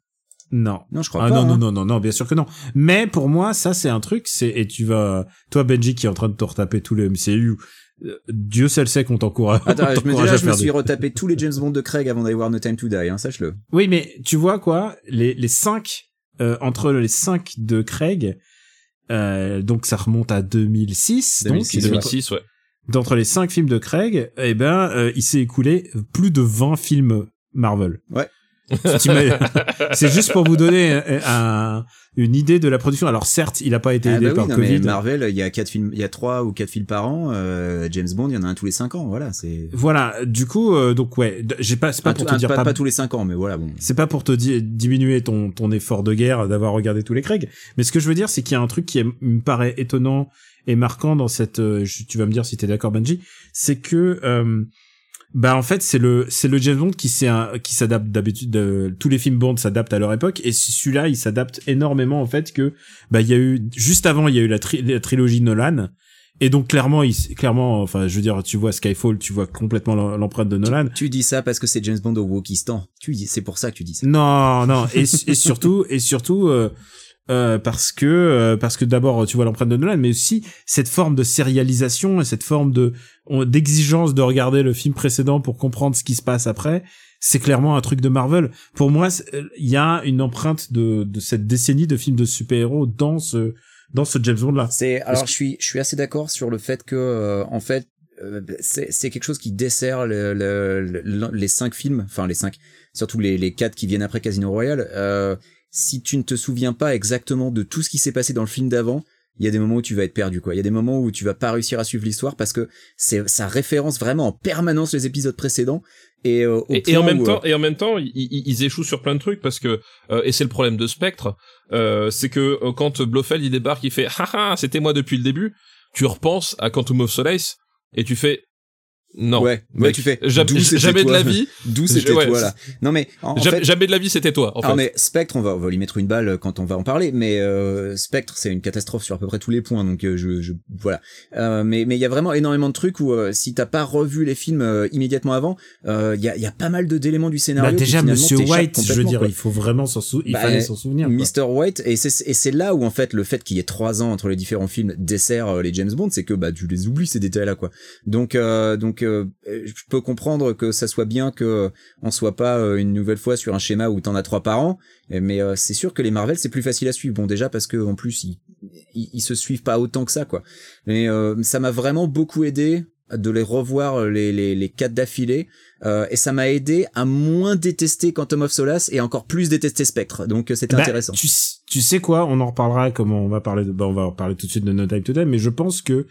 Non. Non, je crois ah, pas. Non, hein. non, non, non, non, bien sûr que non. Mais pour moi, ça, c'est un truc, c'est, et tu vas, toi, Benji, qui est en train de te retaper tout le MCU, euh, Dieu seul sait qu'on t'encourage. Attends, je me, déjà, je me suis des- retapé tous les James Bond de Craig avant d'aller voir No Time to Die, hein, sache-le. Oui, mais tu vois quoi, les, les cinq, euh, entre les cinq de Craig, euh, donc ça remonte à 2006, 2006, donc, 2006, ouais. d'entre les cinq films de Craig, eh ben, euh, il s'est écoulé plus de 20 films Marvel. Ouais. *laughs* C'est juste pour vous donner un- une idée de la production. Alors certes, il a pas été Ah aidé bah oui, par non, Covid. mais Marvel, il y a quatre films, il y a trois ou quatre films par an. euh, James Bond, il y en a un tous les cinq ans. Voilà, c'est Voilà, du coup, euh, donc ouais, j'ai pas, c'est pas pour te dire pas, pas, pas tous les cinq ans, mais voilà, bon. c'est pas pour te di- diminuer ton ton effort de guerre d'avoir regardé tous les Craig, mais ce que je veux dire, c'est qu'il y a un truc qui me paraît étonnant et marquant dans cette, euh, tu vas me dire si t'es d'accord Benji, c'est que euh, bah en fait c'est le c'est le James Bond qui s'est un- qui s'adapte d'habitude de- tous les films Bond s'adaptent à leur époque et celui-là il s'adapte énormément en fait que bah il y a eu juste avant il y a eu la, tri- la trilogie Nolan et donc clairement il clairement enfin je veux dire tu vois Skyfall tu vois complètement l'em- l'empreinte de Nolan Tu dis ça parce que c'est James Bond au Wokistan. Tu dis, c'est pour ça que tu dis ça. non, non, et, et surtout, et surtout euh, euh, parce que euh, parce que d'abord tu vois l'empreinte de Nolan, mais aussi cette forme de sérialisation et cette forme de d'exigence de regarder le film précédent pour comprendre ce qui se passe après. C'est clairement un truc de Marvel. Pour moi, euh, il y a une empreinte de, de cette décennie de films de super-héros dans ce dans ce James Bond là. C'est alors je suis je suis assez d'accord sur le fait que euh, en fait euh, c'est c'est quelque chose qui dessert le, le- le- les cinq films, enfin les cinq, surtout les les quatre qui viennent après Casino Royale. Euh, si tu ne te souviens pas exactement de tout ce qui s'est passé dans le film d'avant, il y a des moments où tu vas être perdu quoi. Il y a des moments où tu vas pas réussir à suivre l'histoire parce que c'est ça référence vraiment en permanence les épisodes précédents et euh, au Et, et en même où, temps, euh, et en même temps, ils, ils- ils échouent sur plein de trucs parce que euh, et c'est le problème de Spectre, euh, c'est que euh, quand Blofeld il débarque, il fait *laughs* haha, c'était moi depuis le début. Tu repenses à Quantum of Solace et tu fais Non. Ouais, ouais, tu fais. Jamais, de la vie. D'où c'était Ouais, toi là. Non mais en, en jamais, fait, jamais de la vie, c'était toi. En Alors fait. mais Spectre, on va, on va lui mettre une balle quand on va en parler, mais euh, Spectre c'est une catastrophe sur à peu près tous les points, donc euh, je, je voilà. Euh, mais mais il y a vraiment énormément de trucs où euh, si t'as pas revu les films euh, immédiatement avant, euh, il y a il y a pas mal de d'éléments du scénario. Bah, déjà, Monsieur White, je veux dire, quoi. il faut vraiment s'en il Bah, fallait s'en souvenir. quoi. Mr. White et c'est et c'est là où en fait le fait qu'il y ait trois ans entre les différents films dessert euh, les James Bond c'est que bah tu les oublies ces détails là quoi donc euh, donc euh, je peux comprendre que ça soit bien que on soit pas euh, une nouvelle fois sur un schéma où t'en as trois par an. Mais euh, c'est sûr que les Marvel c'est plus facile à suivre. Bon déjà parce que en plus ils, ils, ils se suivent pas autant que ça quoi. Mais euh, ça m'a vraiment beaucoup aidé de les revoir euh, les les, les quatre d'affilée. Euh, et ça m'a aidé à moins détester Quantum of Solace et encore plus détester Spectre. Donc euh, c'était Bah, intéressant. Tu, sais quoi? On en reparlera comme on va parler de, bah, on va en parler tout de suite de No Time to Die, mais je pense que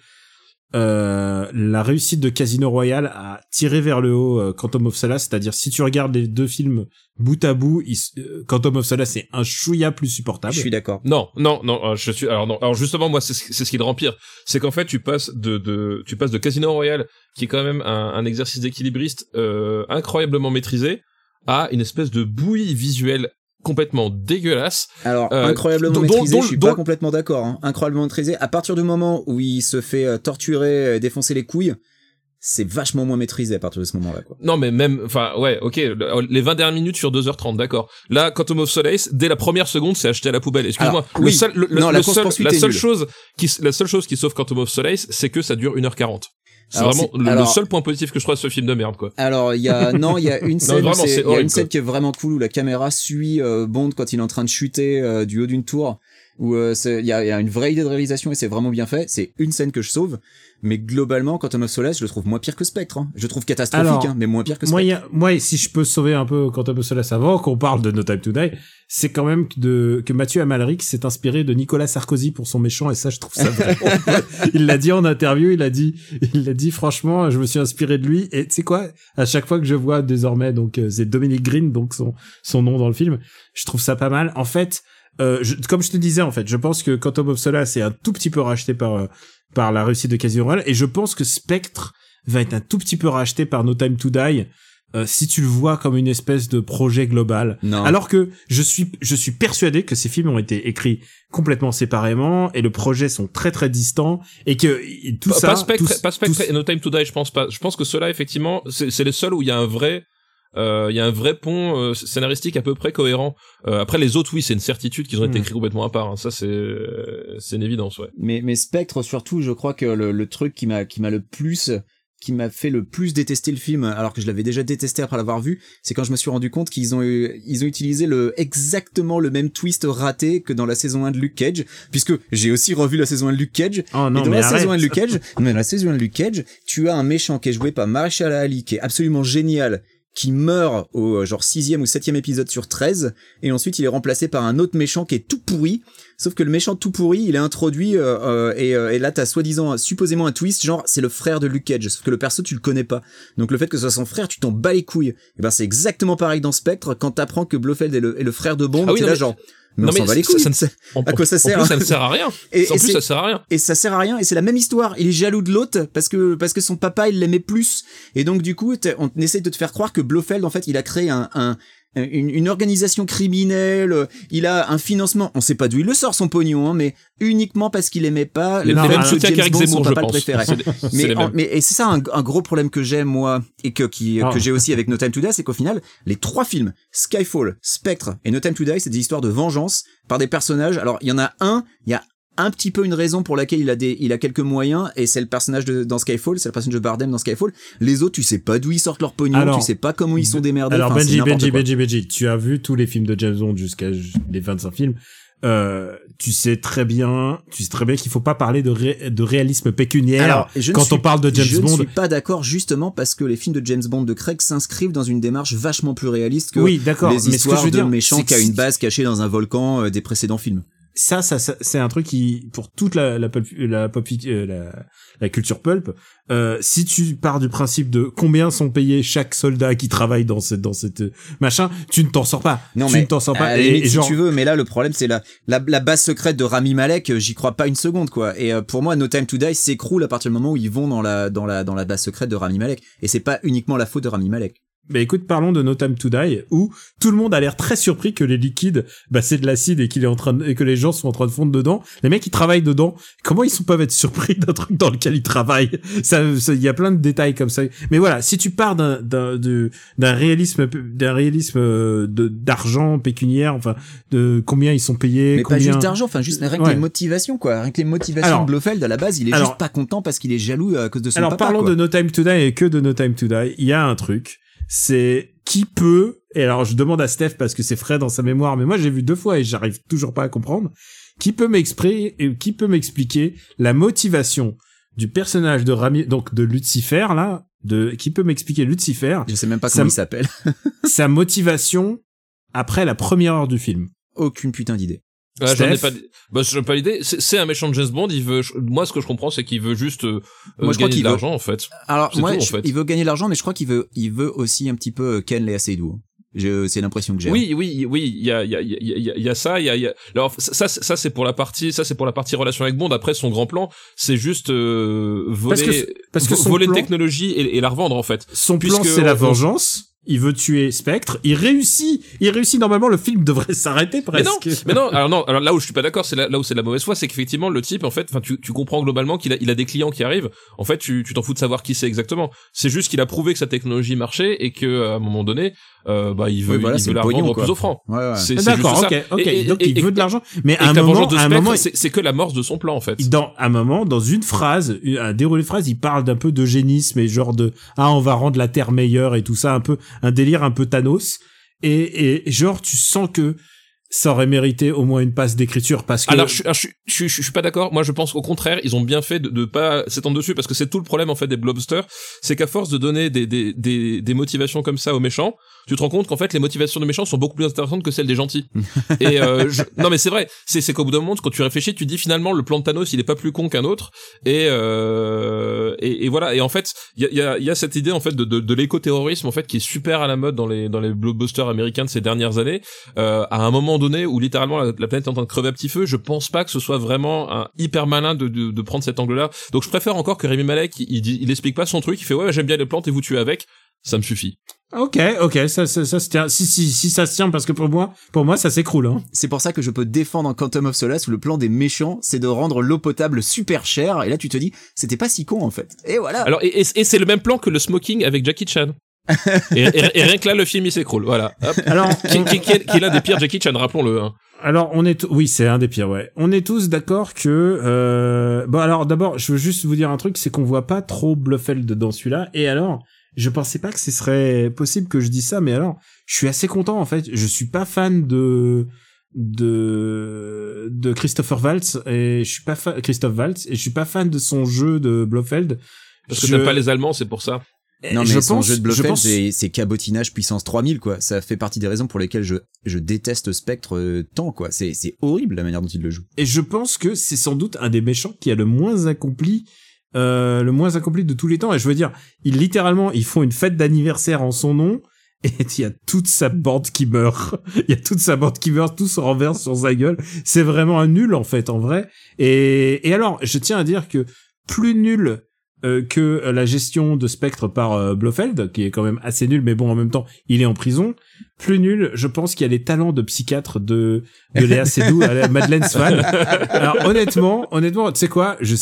euh, la réussite de Casino Royale a tiré vers le haut euh, Quantum of Solace, c'est-à-dire si tu regardes les deux films bout à bout, euh, Quantum of Solace est un chouïa plus supportable. je suis d'accord Non, non, non, euh, je suis alors non. Alors justement moi c'est ce c'est ce qui le rend pire, c'est qu'en fait tu passes de de tu passes de Casino Royale qui est quand même un, un exercice d'équilibriste euh, incroyablement maîtrisé à une espèce de bouillie visuelle complètement dégueulasse. Alors, Euh, incroyablement maîtrisé, dont- je suis dont- pas complètement d'accord. Hein. Incroyablement maîtrisé. À partir du moment où il se fait euh, torturer, défoncer les couilles, c'est vachement moins maîtrisé à partir de ce moment-là. quoi. Non mais même enfin ouais, OK, le- les 20 dernières minutes sur 2h30, d'accord. Là Quantum of Solace, dès la première seconde, c'est acheté à la poubelle. Excuse-moi. Le seul le, Non, le la seul- seule chose qui la seule chose qui sauve Quantum of Solace, c'est que ça dure 1h40. C'est vraiment le, alors- seul point positif que je trouve à ce film de merde quoi. Alors, il y a *laughs* non, il y a une scène, vraiment, y a une scène qui est vraiment cool où la caméra suit euh, Bond quand il est en train de chuter euh, du haut d'une tour. Où euh, il y, a, y a une vraie idée de réalisation et c'est vraiment bien fait. C'est une scène que je sauve, mais globalement, Quantum of Solace, je le trouve moins pire que Spectre. hein. Je le trouve catastrophique, Alors, hein, mais moins pire que Moi, Spectre. y a- moi, si je peux sauver un peu Quantum of Solace avant qu'on parle de No Time to Die, c'est quand même que de, que Mathieu Amalric s'est inspiré de Nicolas Sarkozy pour son méchant et ça, je trouve ça *laughs* vraiment... il l'a dit en interview, il a dit, il l'a dit franchement, je me suis inspiré de lui et tu sais quoi, à chaque fois que je vois désormais, donc euh, c'est Dominic Green, donc son, son nom dans le film, je trouve ça pas mal. En fait, euh, je- comme je te disais, en fait, je pense que Quantum of Solace est un tout petit peu racheté par, euh, par la réussite de Casino Royale et je pense que Spectre va être un tout petit peu racheté par No Time to Die euh, si tu le vois comme une espèce de projet global. Non. Alors que je suis je suis persuadé que ces films ont été écrits complètement séparément et le projet sont très très distants et que et tout pas, ça pas Spectre, tout- pas Spectre tout- et No Time to Die, je pense pas. Je pense que ceux-là, effectivement, c'est c'est les seuls où il y a un vrai, euh, il y a un vrai pont euh, scénaristique à peu près cohérent. Euh, après les autres, oui, c'est une certitude qu'ils ont été Hmm. écrits complètement à part. hein. Ça, c'est c'est une évidence, ouais. Mais, mais Spectre, surtout, je crois que le, le truc qui m'a, qui m'a le plus, qui m'a fait le plus détester le film, alors que je l'avais déjà détesté après l'avoir vu, c'est quand je me suis rendu compte qu'ils ont eu, ils ont utilisé le, exactement le même twist raté que dans la saison 1 de Luke Cage, puisque j'ai aussi revu la saison 1 de Luke Cage, Oh non et dans mais la arrête. saison 1 de Luke Cage, *laughs* mais dans la saison 1 de Luke Cage, tu as un méchant qui est joué par Marshall Ali, qui est absolument génial, qui meurt au euh, genre sixième ou septième épisode sur 13, et ensuite il est remplacé par un autre méchant qui est tout pourri, sauf que le méchant tout pourri, il est introduit, euh, euh, et, et là t'as soi-disant, supposément un twist, genre c'est le frère de Luke Cage, sauf que le perso tu le connais pas. Donc le fait que ce soit son frère, tu t'en bats les couilles. Et ben c'est exactement pareil dans Spectre, quand t'apprends que Blofeld est le, est le frère de Bond, Ah oui, t'es non, là mais- genre... Mais non, on s'en mais bat les ça- couilles. *laughs* À quoi ça en sert plus, ça ne sert à rien. Et- en et plus, ça sert à rien. et ça sert à rien et c'est la même histoire il est jaloux de l'autre parce que parce que son papa il l'aimait plus et donc du coup on essaie de te faire croire que Blofeld en fait il a créé un, un une, une organisation criminelle, euh, il a un financement, on sait pas d'où il le sort son pognon, hein, mais uniquement parce qu'il aimait pas Les, les mêmes soutiens qu'Eric Zemmour, je pense. Mais, en- mais et c'est ça un, un gros problème que j'ai moi et que qui Ah. que j'ai aussi avec No Time to Die, c'est qu'au final les trois films Skyfall, Spectre et No Time to Die, c'est des histoires de vengeance par des personnages. Alors il y en a un, il y a un petit peu une raison pour laquelle il a des il a quelques moyens et c'est le personnage de dans Skyfall, c'est le personnage de Bardem dans Skyfall. Les autres, tu sais pas d'où ils sortent leur pognon, Alors, tu sais pas comment ils sont démerdés. Alors enfin, Benji, Benji, quoi. Benji, Benji, tu as vu tous les films de James Bond jusqu'à ju- les 25 films. Euh, tu sais très bien, tu sais très bien qu'il faut pas parler de, ré- de réalisme pécuniaire Alors, je quand suis- on parle de James je Bond. ne suis pas d'accord justement parce que les films de James Bond de Craig s'inscrivent dans une démarche vachement plus réaliste que Oui, d'accord. les Mais ce que histoires je veux de dire, méchants qui a une base cachée dans un volcan euh, des précédents films. Ça, ça, ça c'est un truc qui pour toute la la pulp- la, pop- euh, la, la culture pulp. Euh, si tu pars du principe de combien sont payés chaque soldat qui travaille dans cette dans cette euh, machin, tu ne t'en sors pas. Non tu mais ne t'en sors pas. Et, et si genre, tu veux, mais là le problème c'est la, la la base secrète de Rami Malek, euh, j'y crois pas une seconde quoi. Et euh, pour moi, No Time to Die s'écroule à partir du moment où ils vont dans la dans la dans la base secrète de Rami Malek. Et c'est pas uniquement la faute de Rami Malek. Bah écoute, parlons de No Time to Die, où tout le monde a l'air très surpris que les liquides, bah c'est de l'acide et qu'il est en train de, et que les gens sont en train de fondre dedans. Les mecs qui travaillent dedans, comment ils sont peuvent être surpris *laughs* d'un truc dans lequel ils travaillent? Ça, il y a plein de détails comme ça. Mais voilà, si tu pars d'un d'un réalisme d'un réalisme euh, d'argent pécuniaire, enfin de combien ils sont payés, Mais combien pas juste d'argent, enfin juste rien que Ouais. les motivations quoi. Rien que les motivations Alors- de Blofeld à la base, il est Alors- juste pas content parce qu'il est jaloux à cause de son Alors papa. parlons quoi. de No Time to Die et que de No Time to Die. Il y a un truc, c'est qui peut. Et alors je demande à Steph parce que c'est frais dans sa mémoire, mais moi j'ai vu deux fois et j'arrive toujours pas à comprendre. Qui peut m'exprimer, qui peut m'expliquer la motivation du personnage de Rami, donc de Lucifer là, de qui peut m'expliquer Lucifer, Je sais même pas comment me- il s'appelle. *laughs* *laughs* sa motivation après la première heure du film. Aucune putain d'idée. Ah, j'en ai pas, bah, j'en ai pas l'idée. C'est c'est un méchant de James Bond. Il veut, moi, ce que je comprends, c'est qu'il veut juste euh, Moi, je crois gagner qu'il de veut- l'argent, en fait. Alors C'est moi, tout, en je- fait. il veut gagner de l'argent, mais je crois qu'il veut, il veut aussi un petit peu euh, Ken Léa Seydoux. Je, c'est l'impression que j'ai. Oui, oui, oui. Il y a, il y a, il y a, il y a- il y a ça. Il y a, il y a. Alors ça, ça, c'est pour la partie, ça, c'est pour la partie relation avec Bond. Après, son grand plan, c'est juste euh, voler, Parce que- parce que voler plan- technologie et, et la revendre, en fait. Son plan c'est la on- vengeance. Il veut tuer Spectre. Il réussit. Il réussit. Normalement, le film devrait *laughs* s'arrêter Mais non, presque. mais non, alors non, alors là où je suis pas d'accord, c'est là, là où c'est de la mauvaise foi, c'est qu'effectivement le type, en fait, enfin tu, tu comprends globalement qu'il a, il a des clients qui arrivent. En fait, tu tu t'en fous de savoir qui c'est exactement. C'est juste qu'il a prouvé que sa technologie marchait et que à un moment donné, euh, bah il veut, Oui, voilà, il veut la pognon, quoi. plus offrant. Ouais, ouais. C'est c'est D'accord, ok, ok. Et- et- Donc et- il veut de l'argent, mais à un moment, à un c'est c'est que l'amorce de son plan en fait. dans un moment, dans une phrase, un déroulé de phrase, il parle d'un peu d'eugénisme et genre de ah on va rendre la terre meilleure et tout ça, un peu un délire un peu Thanos et, et genre tu sens que ça aurait mérité au moins une passe d'écriture parce que Alors je, suis- alors, je, suis- je, suis- je suis pas d'accord. Moi je pense au contraire, ils ont bien fait de, de pas s'étendre dessus parce que c'est tout le problème en fait des blobsters, c'est qu'à force de donner des, des, des, des motivations comme ça aux méchants, tu te rends compte qu'en fait les motivations des méchants sont beaucoup plus intéressantes que celles des gentils. *laughs* et euh, je- non mais c'est vrai, c'est c'est qu'au bout d'un moment quand tu réfléchis, tu dis finalement le plan de Thanos il est pas plus con qu'un autre et, euh, et et voilà et en fait il y a, y, a, y a cette idée en fait de, de, de l'éco-terrorisme en fait qui est super à la mode dans les dans les blockbusters américains de ces dernières années. Euh, à un moment donné où littéralement la, la planète est en train de crever à petit feu, je pense pas que ce soit vraiment un hyper malin de, de, de prendre cet angle-là. Donc je préfère encore que Rémi Malek il, il, il explique pas son truc, il fait ouais j'aime bien les plantes et vous tuez avec, ça me suffit. Ok ok ça ça, ça se tient si si si ça se tient parce que pour moi pour moi ça s'écroule hein. C'est pour ça que je peux défendre Quantum of Solace où le plan des méchants, c'est de rendre l'eau potable super chère. Et là, tu te dis, c'était pas si con en fait. Et voilà. Alors et, et, et c'est le même plan que le smoking avec Jackie Chan. et, et- et rien que là le film il s'écroule, voilà. Hop. alors qui, qui, qui est, qui est l'un des pires Jackie Chan, rappelons-le. Hein. Alors on est oui c'est un des pires ouais on est tous d'accord que euh... bon alors d'abord je veux juste vous dire un truc c'est qu'on voit pas trop Blofeld dans celui-là et alors je pensais pas que ce serait possible que je dise ça mais alors je suis assez content en fait je suis pas fan de de de Christopher Waltz et je suis pas fan Christophe Waltz et je suis pas fan de son jeu de Blofeld Parce que Je- t'aimes pas les Allemands, c'est pour ça. non, mais je son pense, jeu de je Blofeld, pense- c'est, c'est cabotinage puissance 3000, quoi. Ça fait partie des raisons pour lesquelles je, je déteste Spectre euh, tant, quoi. C'est, c'est horrible la manière dont il le joue. Et je pense que c'est sans doute un des méchants qui a le moins accompli, euh, le moins accompli de tous les temps. Et je veux dire, ils littéralement, ils font une fête d'anniversaire en son nom. *laughs* Et il y a toute sa bande qui meurt. Il y a toute sa bande qui meurt, tout se renverse sur sa gueule. C'est vraiment un nul, en fait, en vrai. Et, et alors, je tiens à dire que plus nul euh, que la gestion de Spectre par euh, Blofeld, qui est quand même assez nul, mais bon, en même temps, il est en prison. Plus nul, je pense qu'il y a les talents de psychiatre de, de Léa *laughs* Seydoux à la Madeleine Swan. Alors honnêtement, honnêtement, tu sais quoi, je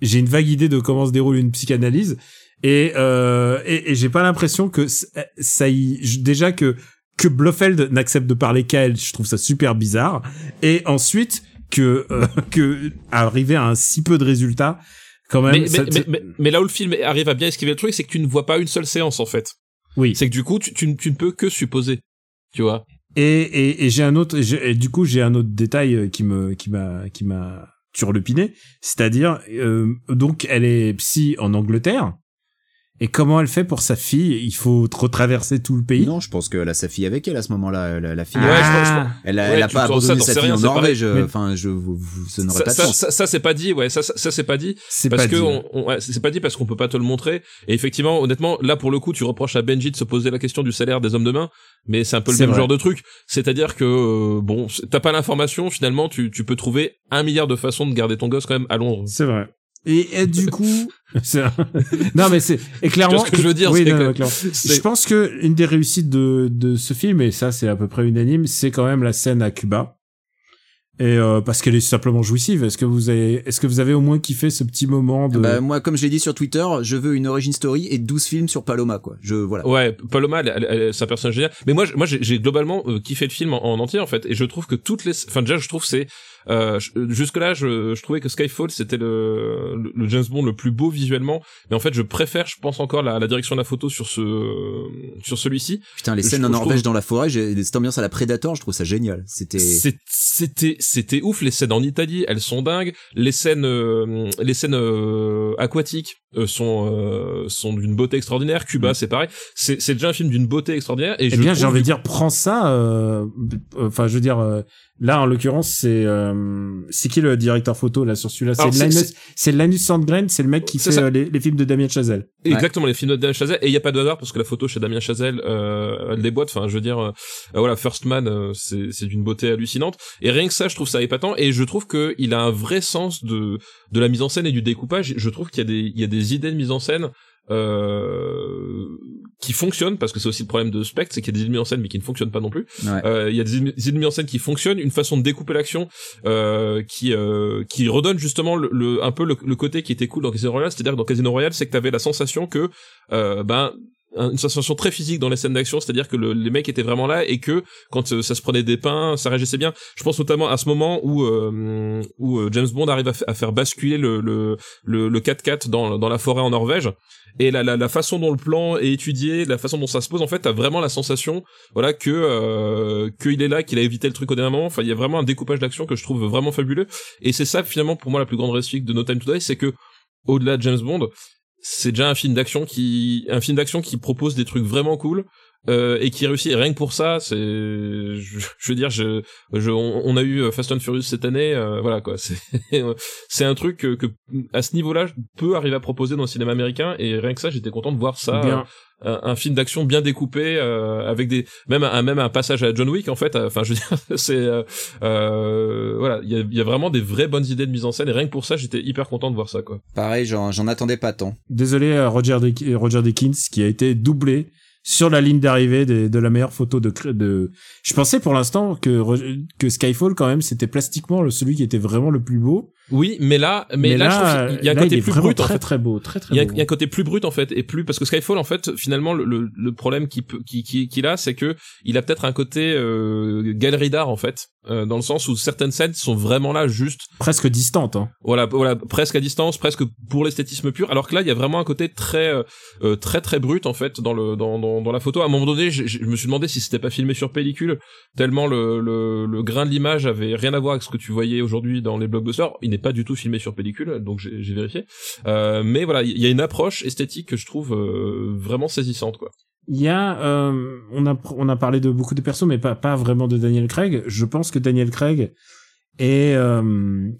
j'ai une vague idée de comment se déroule une psychanalyse et euh, et, et j'ai pas l'impression que ça y déjà que que Blofeld n'accepte de parler qu'à elle, je trouve ça super bizarre et ensuite que euh, que arriver à un si peu de résultats quand même Mais, mais, mais, mais- là où le film arrive à bien esquiver le truc, c'est que tu ne vois pas une seule séance en fait. oui C'est que du coup, tu, tu, ne- tu ne peux que supposer. Tu vois. Et, et, et j'ai un autre, et du coup, j'ai un autre détail euh, qui me, qui m'a, qui m'a turlupiné. C'est-à-dire, euh, donc, elle est psy en Angleterre. Et comment elle fait pour sa fille? Il faut retraverser tout le pays? Non, je pense qu'elle a sa fille avec elle à ce moment-là. La, la fille, Ouais, je pense- je Ah. pense- elle a, Ouais, elle a pas abandonné sa fille rien, en. Norvège. Mais- Enfin, je, vous, vous, ça n'aurait pas de ça, sens. ça, ça, c'est pas dit, ouais, ça, ça, ça, c'est pas dit. C'est parce pas que dit. on, on- ouais, c'est pas dit parce qu'on peut pas te le montrer. Et effectivement, honnêtement, là pour le coup, tu reproches à Benji de se poser la question du salaire des hommes de main, mais c'est un peu le même vrai. genre de truc. C'est-à-dire que euh, bon, t'as pas l'information, finalement, tu, tu peux trouver un milliard de façons de garder ton gosse quand même à Londres. C'est vrai. Et, et du *laughs* coup, c'est un- *laughs* non mais c'est et clairement. Ce que je veux dire, Oui, c'est non, que- non, Je pense que une des réussites de de ce film et ça c'est à peu près unanime, c'est quand même la scène à Cuba. Et euh, parce qu'elle est simplement jouissive. Est-ce que vous avez est-ce que vous avez au moins kiffé ce petit moment de Bah, moi, comme je l'ai dit sur Twitter, je veux une origin story et 12 films sur Paloma, quoi. Je, voilà. Ouais, Paloma, elle, elle- elle- c'est un personnage génial. Mais moi, moi, j'ai j'ai globalement euh, kiffé le film en, en entier en fait, et je trouve que toutes les, enfin déjà, je trouve c'est euh, jusque là, je, je trouvais que Skyfall c'était le, le, le James Bond le plus beau visuellement, mais en fait, je préfère, je pense encore la, la direction de la photo sur ce, sur celui-ci. Putain, les Je- scènes en je Norvège trouve- dans la forêt, j'ai cette ambiance à la Predator, je trouve ça génial. C'était. C'était, c'était ouf. Les scènes en Italie, elles sont dingues. Les scènes, euh, les scènes euh, aquatiques euh, sont, euh, sont d'une beauté extraordinaire. Cuba, c'est pareil. C'est, c'est déjà un film d'une beauté extraordinaire. Et Eh je bien, j'ai envie de dire, prends ça. euh, Enfin, je veux dire, euh, là, en l'occurrence, c'est euh, c'est qui le directeur photo là sur celui-là? C'est Linus, c'est Linus Sandgren, c'est le mec qui fait euh, les, les films de Damien Chazelle. Exactement, les films de Damien Chazelle. Et il y a pas de hasard parce que la photo chez Damien Chazelle, euh, elle déboîte. Enfin, je veux dire, euh, voilà, First Man, euh, c'est c'est d'une beauté hallucinante. Et rien que ça, je trouve ça épatant. Et je trouve que il a un vrai sens de de la mise en scène et du découpage. Je trouve qu'il y a des il y a des idées de mise en scène euh, qui fonctionnent parce que c'est aussi le problème de Spectre, c'est qu'il y a des mise en scène mais qui ne fonctionnent pas non plus. Ouais. Euh, Il y a des mise en scène qui fonctionnent, une façon de découper l'action euh, qui euh, qui redonne justement le, le- un peu le, le côté qui était cool dans Casino Royale, c'est-à-dire que dans Casino Royale, c'est que t'avais la sensation que euh, ben une sensation très physique dans les scènes d'action, c'est-à-dire que le- les mecs étaient vraiment là et que quand euh, ça se prenait des pains, ça réagissait bien. Je pense notamment à ce moment où euh, où euh, James Bond arrive à, fa- à faire basculer le le le, le 4x4 dans dans la forêt en Norvège et la, la la façon dont le plan est étudié, la façon dont ça se pose, en fait, t'as vraiment la sensation, voilà, que euh, qu'il est là, qu'il a évité le truc au dernier moment. Enfin, il y a vraiment un découpage d'action que je trouve vraiment fabuleux. Et c'est ça finalement pour moi la plus grande réussite de No Time to Die, c'est que au-delà de James Bond, c'est déjà un film d'action qui un film d'action qui propose des trucs vraiment cool euh, et qui réussit. Et rien que pour ça c'est je, je veux dire je, je on, on a eu Fast and Furious cette année euh, voilà quoi. C'est *laughs* c'est un truc que, que à ce niveau-là je peux arriver à proposer dans le cinéma américain. Et rien que ça j'étais content de voir ça Bien. euh, un, un film d'action bien découpé euh, avec des même un même un passage à John Wick en fait. Euh, enfin je veux dire *laughs* c'est euh, euh, voilà il y a, il y a vraiment des vraies bonnes idées de mise en scène. Et rien que pour ça j'étais hyper content de voir ça quoi. Pareil, j'en j'en attendais pas tant. Désolé à Roger, Dick- Roger Dickens qui a été doublé sur la ligne d'arrivée de la meilleure photo de. Je pensais pour l'instant que, que Skyfall quand même c'était plastiquement celui qui était vraiment le plus beau. Oui mais là mais, là, je trouve qu'il y a un là, il côté plus brut en très fait très beau, très très il y, a, beau. il y a un côté plus brut en fait et plus parce que Skyfall en fait finalement le, le, problème qu'il peut qui qui qu'il a c'est que il a peut-être un côté euh, galerie d'art en fait euh, dans le sens où certaines scènes sont vraiment là juste presque distante. Hein. voilà voilà presque à distance presque pour l'esthétisme pur alors que là il y a vraiment un côté très euh, euh, très très brut en fait dans le dans dans, dans la photo à un moment donné je, je me suis demandé si c'était pas filmé sur pellicule tellement le, le le grain de l'image avait rien à voir avec ce que tu voyais aujourd'hui dans les blockbusters il pas du tout filmé sur pellicule donc j'ai vérifié euh, mais voilà il y a une approche esthétique que je trouve euh, vraiment saisissante quoi Il y a, euh, on a, on a parlé de beaucoup de persos, mais pas, pas vraiment de Daniel Craig. Je pense que Daniel Craig est,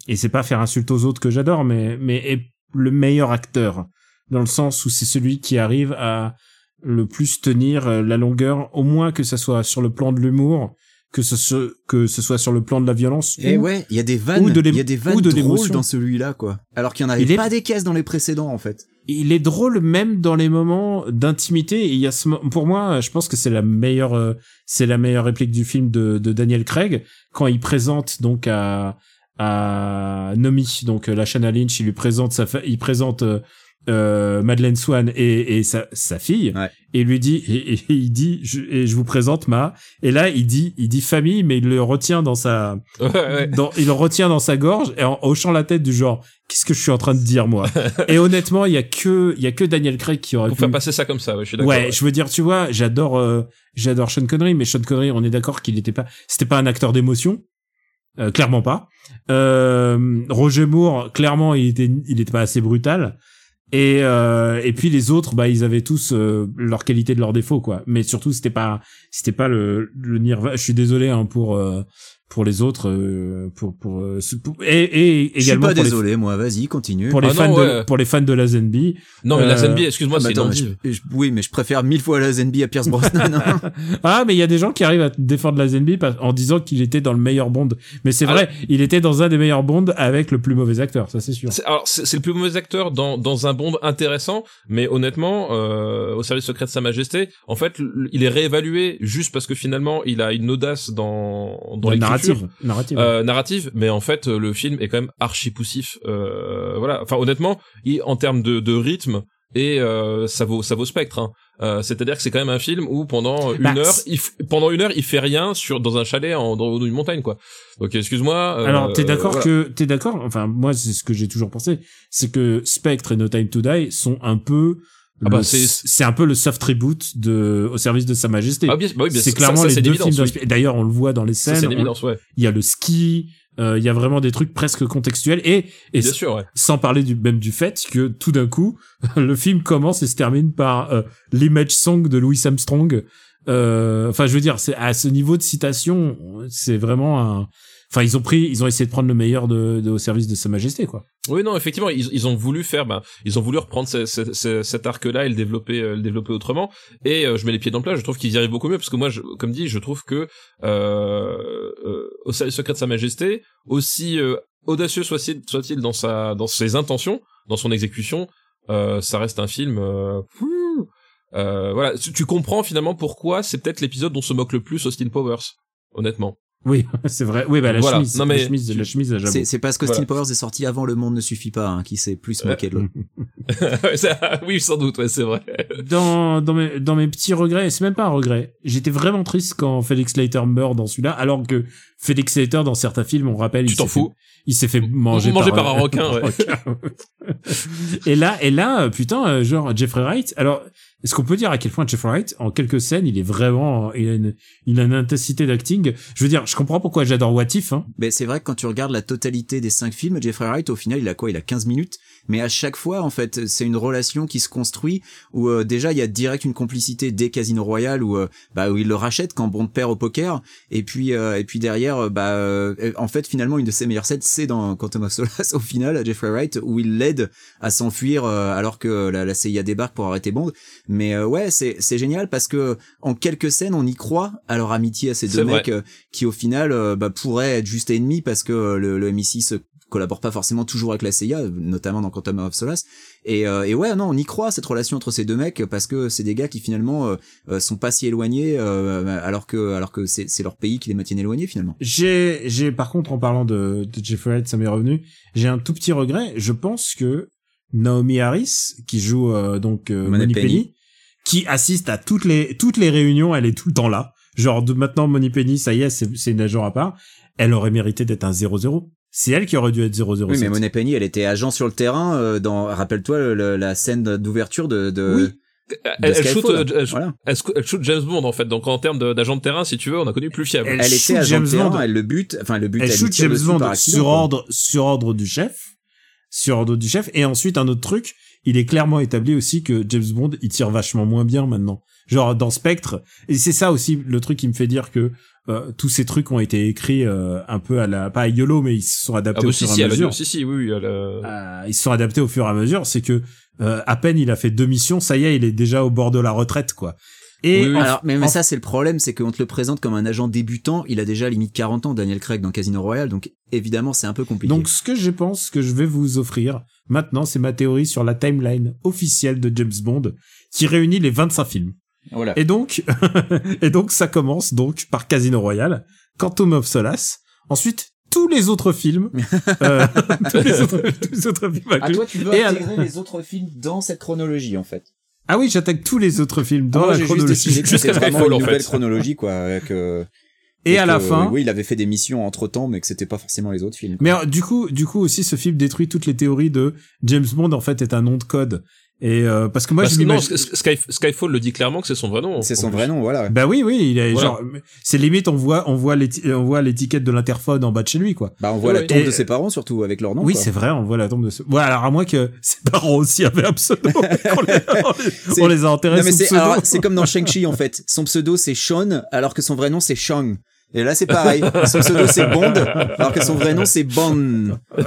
et c'est pas faire insulte aux autres que j'adore, mais, mais est le meilleur acteur. Dans le sens où c'est celui qui arrive à le plus tenir la longueur, au moins que ça soit sur le plan de l'humour, que ce, soit- que ce soit sur le plan de la violence. Et ou- ouais, il y a des vannes, il y a des vannes ou de drôles dans celui-là, quoi. Alors qu'il y en avait Il est- pas des caisses dans les précédents, en fait. il est drôle même dans les moments d'intimité. Il y a ce, pour moi, je pense que c'est la meilleure, euh, c'est la meilleure réplique du film de, de Daniel Craig quand il présente donc à à Nomi, donc euh, la Lynch, il lui présente sa, fa- il présente euh, euh, Madeleine Swan et, et sa, sa fille, Ouais. et il lui dit, et, et il dit, je, et je vous présente ma, et là il dit, il dit famille, mais il le retient dans sa, ouais, ouais. dans, il le retient dans sa gorge et en hochant la tête du genre qu'est-ce que je suis en train de dire moi *laughs* et honnêtement il y a que il y a que Daniel Craig qui aurait pour pu faire passer ça comme ça ouais, je suis d'accord ouais, ouais. je veux dire tu vois j'adore euh, j'adore Sean Connery mais Sean Connery on est d'accord qu'il était pas c'était pas un acteur d'émotion euh, clairement pas euh, Roger Moore clairement il était il était pas assez brutal Et euh, et puis les autres, bah ils avaient tous euh, leur qualité de leurs défauts quoi. Mais surtout c'était pas c'était pas le le Nirvana. Je suis désolé hein, pour euh, pour les autres euh, pour pour, euh, pour- et, et Je suis également pas pour les, désolé, moi. Vas-y, continue. pour les Ah non, fans de pour les fans de la Zenby. Non, mais la Euh, ZNB, excuse-moi, Ah, mais c'est attends, mais je- je- oui, mais je préfère mille fois la Zenby à Pierce Brosnan. hein. *laughs* Ah, mais il y a des gens qui arrivent à défendre la Zenby en disant qu'il était dans le meilleur Bond. Mais c'est Ah vrai, il était dans un des meilleurs Bonds avec le plus mauvais acteur, ça c'est sûr. C'est- Alors c'est c'est le plus mauvais acteur dans dans un Bond intéressant, mais honnêtement, euh, au service secret de Sa Majesté, en fait, il est réévalué juste parce que finalement, il a une audace dans dans La l'écriture. Narrative, narrative. Euh, narrative, mais en fait le film est quand même archi poussif. Euh, voilà, enfin honnêtement, il, en termes de, de rythme et euh, ça vaut ça vaut spectre. Hein. Euh, C'est-à-dire que c'est quand même un film où pendant une Bah, heure, il pendant une heure, il fait rien sur dans un chalet en, dans une montagne quoi. Donc excuse-moi. euh, Alors, t'es d'accord voilà. que t'es d'accord Enfin, moi, c'est ce que j'ai toujours pensé, c'est que Spectre et No Time to Die sont un peu, Ah bah, c'est- c'est un peu le soft reboot de au service de Sa Majesté. Ah, bah oui, c'est clairement ça, les deux films. oui. D'ailleurs, on le voit dans les scènes. on- ouais. Il y a le ski. euh, Il y a vraiment des trucs presque contextuels et et Bien sûr, ouais. sans parler du même du fait que tout d'un coup *laughs* le film commence et se termine par euh, l'image song de Louis Armstrong Euh, enfin je veux dire c'est à ce niveau de citation c'est vraiment un enfin ils ont pris ils ont essayé de prendre le meilleur de, de au service de sa majesté quoi Oui, non, effectivement, ils, ils ont voulu faire, ben, ils ont voulu reprendre ce- ce- ce- cet arc-là et le développer, euh, le développer autrement. Et euh, je mets les pieds dans le plat. Je trouve qu'ils y arrivent beaucoup mieux parce que moi, je, comme dit, je trouve que euh, euh, au service secret de Sa Majesté, aussi euh, audacieux soit-il soit-il dans sa, dans ses intentions, dans son exécution, ça reste un film. Euh, voilà, tu, tu comprends finalement pourquoi c'est peut-être l'épisode dont se moque le plus Austin Powers, honnêtement. Oui *laughs* c'est vrai oui bah la Voilà. chemise Non, mais la chemise la chemise j'avoue. C'est c'est parce que Voilà. Austin Powers est sorti avant Le Monde ne suffit pas, hein, qui s'est plus moqué de l'autre. *laughs* Ça- oui, sans doute, ouais, c'est vrai. dans dans mes dans mes petits regrets c'est même pas un regret j'étais vraiment triste quand Felix Leiter meurt dans celui-là alors que Felix Leiter dans certains films on rappelle Tu il t'en s'est fait- il s'est fait manger, Mangé par un *laughs* requin, ouais. et là, et là, euh, putain, euh, genre Jeffrey Wright. Alors, est-ce qu'on peut dire à quel point Jeffrey Wright, en quelques scènes, il est vraiment, il a une, il a une intensité d'acting? Je veux dire, je comprends pourquoi j'adore What If. Hein. Mais c'est vrai que quand tu regardes la totalité des cinq films, Jeffrey Wright, au final, il a quoi? Il a 15 minutes? Mais à chaque fois, en fait, c'est une relation qui se construit où euh, déjà il y a direct une complicité dès Casino Royale où, euh, bah, où il le rachète quand Bond perd au poker. Et puis, euh, et puis derrière, euh, bah, euh, en fait, finalement, une de ses meilleures scènes, c'est dans Quantum of Solace, *laughs* au final, Jeffrey Wright, où il l'aide à s'enfuir euh, alors que la, la CIA débarque pour arrêter Bond. Mais euh, ouais, c'est c'est génial parce que en quelques scènes, on y croit à leur amitié à ces deux mecs qui au final bah, pourraient être juste ennemis parce que le, le MI6 collabore pas forcément toujours avec la CIA, notamment dans Quantum of Solace. Et, euh, et ouais, non, on y croit cette relation entre ces deux mecs parce que c'est des gars qui finalement euh, euh, sont pas si éloignés euh, alors que alors que c'est c'est leur pays qui les maintiennent éloignés finalement. J'ai, j'ai, par contre, en parlant de, de Jeffrey Wright, ça m'est revenu. J'ai un tout petit regret. Je pense que Naomi Harris, qui joue euh, donc euh, Money Money Penny. Penny, qui assiste à toutes les toutes les réunions, elle est tout le temps là. Genre de maintenant Money Penny, ça y est, c'est c'est une agent à part. Elle aurait mérité d'être un 0-0. C'est elle qui aurait dû être 0-0. Oui, mais Monet Penny, elle était agent sur le terrain euh, dans rappelle-toi le- le- la scène d'ouverture de, de Oui. Elle, elle shoot, euh, elle, voilà. elle sc- elle shoot James Bond en fait. Donc en termes d'agent de terrain, si tu veux, on a connu plus fiable. Elle était agent James de terrain, Bond. elle le bute, enfin le but, elle shoot James Bond par accident, sur ordre sur ordre du chef sur ordre du chef et ensuite un autre truc il est clairement établi aussi que James Bond il tire vachement moins bien maintenant genre dans Spectre et c'est ça aussi le truc qui me fait dire que euh, tous ces trucs ont été écrits euh, un peu à la pas à YOLO mais ils se sont Ah adaptés bah au si, fur si, et à mesure dit- si, si, oui, oui, elle a- Euh, ils se sont adaptés au fur et à mesure c'est que euh, à peine il a fait deux missions ça y est il est déjà au bord de la retraite quoi et Oui, Alors, mais, ça, c'est le problème, c'est qu'on te le présente comme un agent débutant. Il a déjà limite 40 ans, Daniel Craig, dans Casino Royale. Donc, évidemment, c'est un peu compliqué. Donc, ce que je pense que je vais vous offrir maintenant, c'est ma théorie sur la timeline officielle de James Bond, qui réunit les 25 films. Voilà. Et donc, *laughs* et donc, ça commence donc par Casino Royale, Quantum of Solace, ensuite tous les autres films, *laughs* euh, *laughs* tous, les autres, tous les autres films inclus. tu veux Et à- les autres films dans cette chronologie, en fait. Ah oui, j'attaque tous les autres films dans Moi, la chronologie. c'était vraiment une en nouvelle fait. chronologie, quoi, avec, euh, Et à que, la fin, Oui, il avait fait des missions entre temps, mais que c'était pas forcément les autres films. Mais euh, du coup, du coup aussi, ce film détruit toutes les théories de James Bond en fait est un nom de code. Et euh, parce que moi, Parce je que non, Sky- Skyfall le dit clairement que c'est son vrai nom. C'est en son plus. vrai nom, voilà. Bah oui, oui, il est Voilà. genre, c'est limite, on voit, on voit l'éti- on voit l'étiquette de l'interphone en bas de chez lui, quoi. Bah, on voit Ouais, la tombe et- de ses parents, surtout, avec leur nom. oui, c'est vrai, on voit la tombe de ce. Ouais, alors à moins que ses parents aussi avaient un pseudo, *laughs* qu'on les, on les, C'est- on les a enterrés Non, mais sous c'est, pseudo. alors, c'est comme dans Shang-Chi, en fait. Son pseudo, c'est Sean, alors que son vrai nom, c'est Shang. Et là, c'est pareil. Son pseudo, c'est Bond, alors que son vrai nom, c'est Bond. *laughs*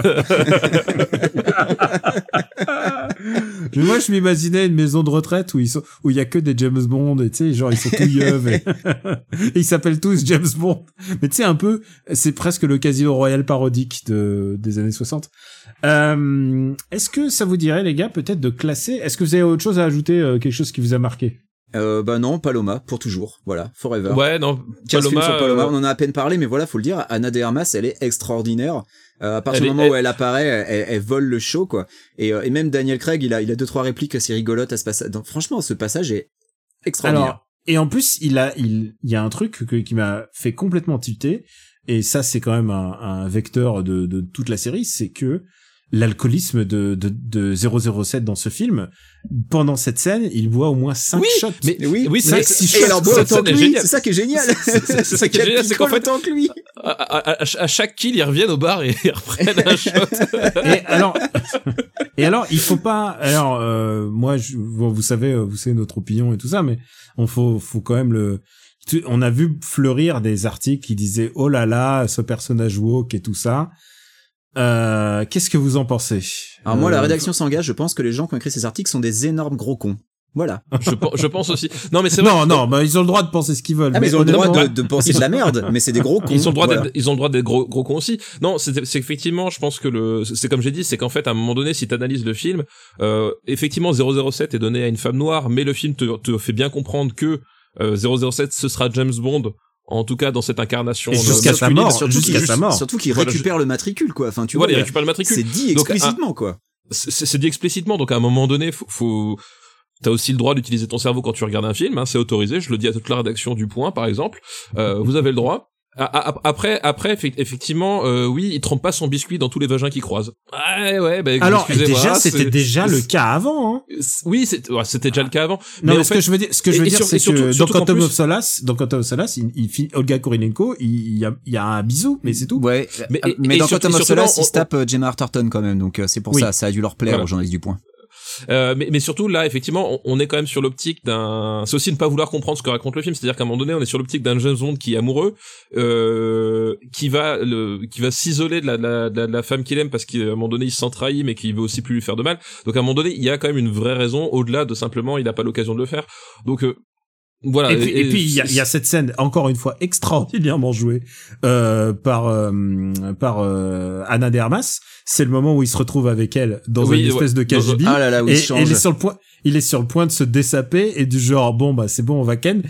Mais moi, je m'imaginais une maison de retraite où ils sont, où il y a que des James Bond, et tu sais, genre, ils sont tous yeux, et, et *laughs* ils s'appellent tous James Bond. Mais tu sais, un peu, c'est presque le Casino Royal parodique de, des années 60. Euh, est-ce que ça vous dirait, les gars, peut-être de classer, est-ce que vous avez autre chose à ajouter, euh, quelque chose qui vous a marqué? Euh, bah non, Paloma, pour toujours. Voilà, forever. Ouais, non, 15 films Paloma, sur Paloma, euh, on en a à peine parlé, mais voilà, faut le dire, Anna de Armas, elle est extraordinaire. Euh, à partir du moment où elle- elle apparaît, elle, elle vole le show, quoi. Et, euh, et même Daniel Craig, il a, il a deux trois répliques assez rigolotes à ce passage. Donc, franchement, ce passage est extraordinaire. Alors, et en plus, il a, il, il y a un truc que- qui m'a fait complètement tilter, et ça, c'est quand même un, un vecteur de, de toute la série, c'est que l'alcoolisme de, de, de 007 dans ce film, pendant cette scène, il boit au moins 5 Oui, shots. mais oui, oui, c'est- c'est c'est- et elle en boit autant que lui, c'est ça qui est génial. C'est- ça qui est génial, c'est qu'en fait- autant que lui. à, à- à- à chaque kill, ils reviennent au bar et ils *laughs* reprennent un shot. et alors, et alors, il faut pas. Alors, euh, moi, je, bon, vous savez, euh, vous savez notre opinion et tout ça, mais on faut, faut quand même le. tu- On a vu fleurir des articles qui disaient oh là là, ce personnage woke et tout ça. Euh, Qu'est-ce que vous en pensez Alors moi, la Euh, rédaction s'engage, je pense que les gens qui ont écrit ces articles sont des énormes gros cons. Voilà. *laughs* je, pen- je pense aussi. Non, mais c'est vrai. Non, non, bah, ils ont le droit de penser ce qu'ils veulent. Ah, mais ils ont le droit de, de penser de la merde, mais c'est des gros cons. Ils ont le droit Voilà. ils ont le droit d'être gros, gros cons aussi. Non, c'est, c'est effectivement, je pense que le, c'est comme j'ai dit, c'est qu'en fait, à un moment donné, si t'analyses le film, euh, effectivement, 007 est donné à une femme noire, mais le film te, te fait bien comprendre que euh, 007 ce sera James Bond, en tout cas dans cette incarnation. Jusqu'à sa mort, surtout jusqu'à qu'il- sa mort. Surtout qu'il Voilà, récupère le matricule, quoi. Enfin, tu Voilà, il vois, récupère le matricule. c'est dit Donc, explicitement, quoi. c'est c'est dit explicitement. Donc à un moment donné, faut, faut t'as aussi le droit d'utiliser ton cerveau quand tu regardes un film. Hein, c'est autorisé. Je le dis à toute la rédaction du Point, par exemple. Euh, vous avez le droit. Après, après, effe- effectivement, euh, oui, il trempe pas son biscuit dans tous les vagins qu'il croise. Ouais, ouais. Bah, Alors, déjà, c'était c'est- déjà le cas avant. Hein. Oui, c'est- ouais, c'était déjà le cas avant. Non, mais, ce fait, que je veux dire, ce que je veux et dire, c'est surtout- que dans Quantum plus- of Solace, dans Quantum of Solace, il, il Olga Kurilenko, il, il y a, il y a un bisou, mais c'est tout. Ouais, Mais- mais, et- mais et dans Quantum of Solace, on- ils se tapent euh, Gemma Arterton quand même, donc euh, c'est pour Oui. ça, ça a dû leur plaire Voilà. aux journalistes du Point. Euh, mais, mais surtout là, effectivement, on, on est quand même sur l'optique d'un. C'est aussi ne pas vouloir comprendre ce que raconte le film, c'est-à-dire qu'à un moment donné, on est sur l'optique d'un James Bond qui est amoureux, euh, qui va le, qui va s'isoler de la, de la, de la- femme qu'il aime parce qu'à un moment donné, il se sent mais qu'il veut aussi plus lui faire de mal. Donc à un moment donné, il y a quand même une vraie raison au-delà de simplement, il n'a pas l'occasion de le faire. Donc euh, voilà. Et puis, et puis il y a, il y a cette scène encore une fois extraordinairement jouée euh, par euh, par euh, Anna de Armas. C'est le moment où il se retrouve avec elle dans Oui, une espèce ouais. de KGB. Ah là là, où et, il et il est sur le point, il est sur le point de se dessaper et du genre bon bah c'est bon on va ken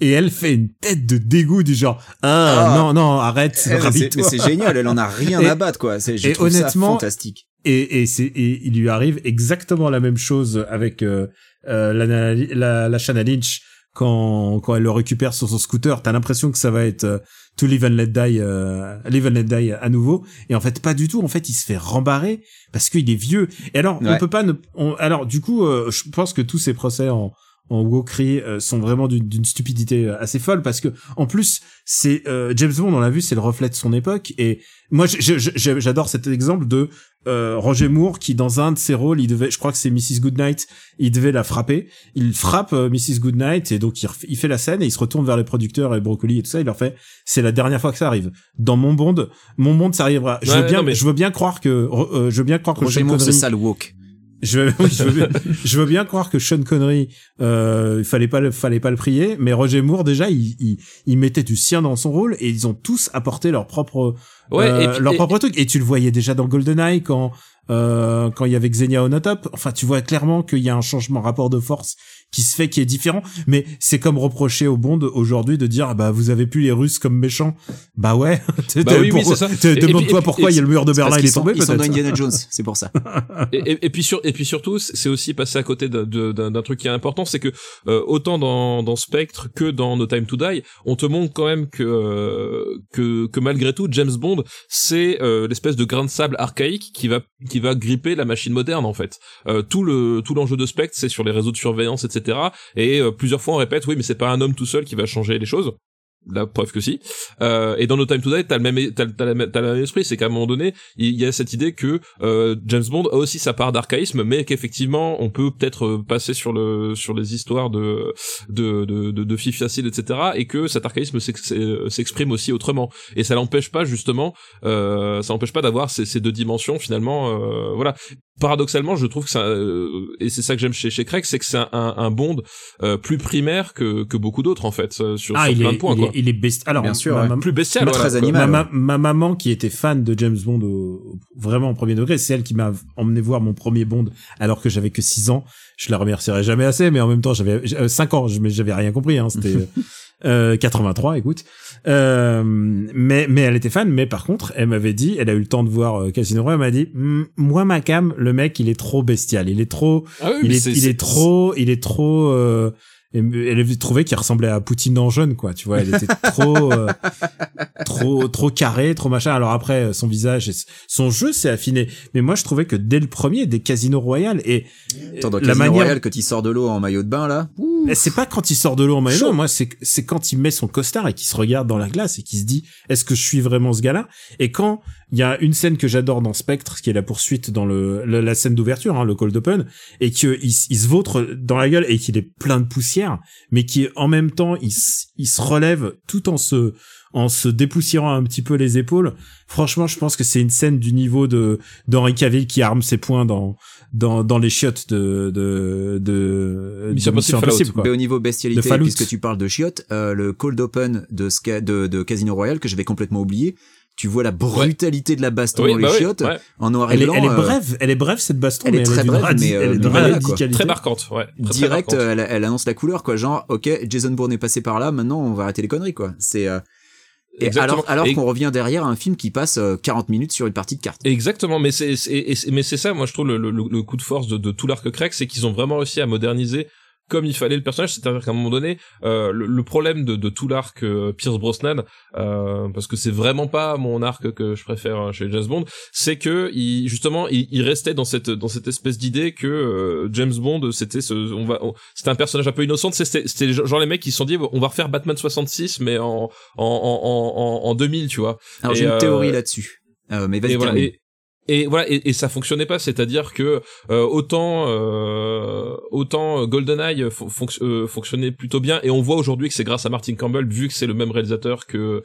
et elle fait une tête de dégoût du genre ah, Ah. non non arrête Eh, mais c'est- génial, elle en a rien Et- à battre, quoi. C'est, je et honnêtement, ça fantastique. et, et c'est et il lui arrive exactement la même chose avec euh, euh, la, la, la Shanna Lynch quand quand elle le récupère sur son scooter t'as l'impression que ça va être euh, to live and let die euh, live and let die à nouveau. Et en fait pas du tout. En fait il se fait rembarrer parce qu'il est vieux. Et alors on Ouais. peut pas ne on- alors du coup euh, je pense que tous ces procès en en wokery euh, sont vraiment d'une stupidité euh, assez folle parce que en plus c'est euh, James Bond on l'a vu c'est le reflet de son époque et moi je- je- je- j'adore cet exemple de euh, Roger Moore qui dans un de ses rôles il devait je crois que c'est Mrs Goodnight il devait la frapper. Il frappe euh, Mrs Goodnight et donc il, il fait la scène et il se retourne vers les producteurs et Broccoli et tout ça il leur fait c'est la dernière fois que ça arrive. Dans mon Bond mon Bond ça arrivera. Je Ouais, veux bien non, mais- je veux bien croire que euh, je veux bien croire que Roger Moore, ce Connery- sale woke. Je veux, *laughs* oui, je veux bien, je veux bien croire que Sean Connery, euh, il fallait pas le, fallait pas le prier, mais Roger Moore déjà, il, il, il mettait du sien dans son rôle et ils ont tous apporté leur propre, Ouais, euh, et puis- leur et- propre truc. Et tu le voyais déjà dans GoldenEye quand, euh, quand il y avait Xenia Onatop. Enfin, tu vois clairement qu'il y a un changement rapport de force qui se fait, qui est différent. Mais c'est comme reprocher au Bond aujourd'hui de dire, ah bah vous avez plus les Russes comme méchants. Bah ouais. *laughs* Bah oui, oui, ça. Demande-toi pourquoi il y a le mur de C'est Berlin, il est tombé ils sont dans peut-être. Indiana Jones, c'est pour ça. *laughs* et, et, et puis sur et puis surtout c'est aussi passé à côté d'un truc qui est important c'est que euh, autant dans dans Spectre que dans No Time to Die on te montre quand même que euh, que que malgré tout James Bond c'est euh, l'espèce de grain de sable archaïque qui va qui qui va gripper la machine moderne en fait. Euh, tout le tout l'enjeu de Spectre, c'est sur les réseaux de surveillance, etc. Et euh, plusieurs fois on répète, oui, mais c'est pas un homme tout seul qui va changer les choses. La preuve que si. Euh, et dans No Time to Die, t'as le même, t'as, t'as, la t'as le même esprit, c'est qu'à un moment donné, il y a cette idée que euh, James Bond a aussi sa part d'archaïsme, mais qu'effectivement, on peut peut-être euh, passer sur le sur les histoires de de de de, de filles faciles, etc. Et que cet archaïsme s'ex- s'exprime aussi autrement. Et ça l'empêche pas justement, euh, ça n'empêche pas d'avoir ces, ces deux dimensions finalement. Euh, voilà. Paradoxalement, je trouve que ça, euh, et c'est ça que j'aime chez chez Craig, c'est que c'est un, un, un Bond euh, plus primaire que que beaucoup d'autres en fait euh, sur, Ah, sur plein est, de points quoi. Est, il est best- Alors, Bien sûr, ma, ouais. ma- Plus bestial, Très voilà, quoi. animal. ma, ouais. ma, ma maman qui était fan de James Bond au- vraiment au premier degré, c'est elle qui m'a emmené voir mon premier Bond alors que j'avais que 6 ans. Je la remercierai jamais assez, mais en même temps j'avais 5 ans, je- mais j'avais rien compris. Hein, C'était *laughs* euh, 83, écoute. Euh, mais mais elle était fan. Mais par contre, elle m'avait dit, elle a eu le temps de voir euh, Casino Royale, elle m'a dit, Hmm, moi ma cam, le mec il est trop bestial, il est trop Ah oui, il est, il est trop, il est trop. Euh, et- elle trouvé qu'il ressemblait à Poutine en jeune, quoi. Tu vois, elle était trop, euh, *laughs* trop, trop carré, trop machin. Alors après, son visage, et son jeu s'est affiné. Mais moi, je trouvais que dès le premier, des Casino Royale et Attends, dans la Casino manière, quand il sort de l'eau en maillot de bain, là. Mais c'est pas quand il sort de l'eau en maillot, moi c'est c'est quand il met son costard et qu'il se regarde dans la glace et qu'il se dit est-ce que je suis vraiment ce gars-là? Et quand il y a une scène que j'adore dans Spectre, qui est la poursuite dans le la, la scène d'ouverture, hein, le cold open, et qu'il il, s- il se vautre dans la gueule et qu'il est plein de poussière, mais qui en même temps il, il se relève tout en se en se dépoussiérant un petit peu les épaules. Franchement, je pense que c'est une scène du niveau de d'Henri Cavill qui arme ses poings dans dans dans les chiottes de de de Mission de Impossible Fallout. quoi. Mais au niveau De bestialité, puisque tu parles de chiottes, euh, le cold open de, Ska- de, de Casino Royale, que j'avais complètement oublié, tu vois la brutalité de la baston Oui, dans les bah oui, chiottes, ouais. en noir et Elle est, blanc. elle est euh, brève, elle est brève cette baston, elle est très brève, mais, euh, elle est radicalité. Très marquante, ouais. Très, très direct, marquante. euh, elle, elle annonce la couleur, quoi. Genre, ok, Jason Bourne est passé par là, maintenant on va arrêter les conneries, quoi. C'est euh, et Exactement. alors, alors Et- qu'on revient derrière à un film qui passe euh, 40 minutes sur une partie de cartes. Exactement, mais c'est mais c'est ça, moi je trouve le, le, le coup de force de, de tout l'arc Craig, c'est qu'ils ont vraiment réussi à moderniser comme il fallait le personnage, c'est-à-dire qu'à un moment donné, euh, le, le problème de, de tout l'arc euh, Pierce Brosnan, euh, parce que c'est vraiment pas mon arc que je préfère euh, chez James Bond, c'est que il, justement il, il restait dans cette dans cette espèce d'idée que euh, James Bond c'était ce on va c'était un personnage un peu innocent, c'était c'était genre les mecs qui se sont dit on va refaire Batman 66 mais en en en en, en 2000 tu vois. Alors j'ai une euh, théorie là-dessus. Euh, mais vas-y, et voilà, et, et ça fonctionnait pas c'est-à-dire que euh, autant euh, autant GoldenEye euh, fonctionnait plutôt bien et on voit aujourd'hui que c'est grâce à Martin Campbell vu que c'est le même réalisateur que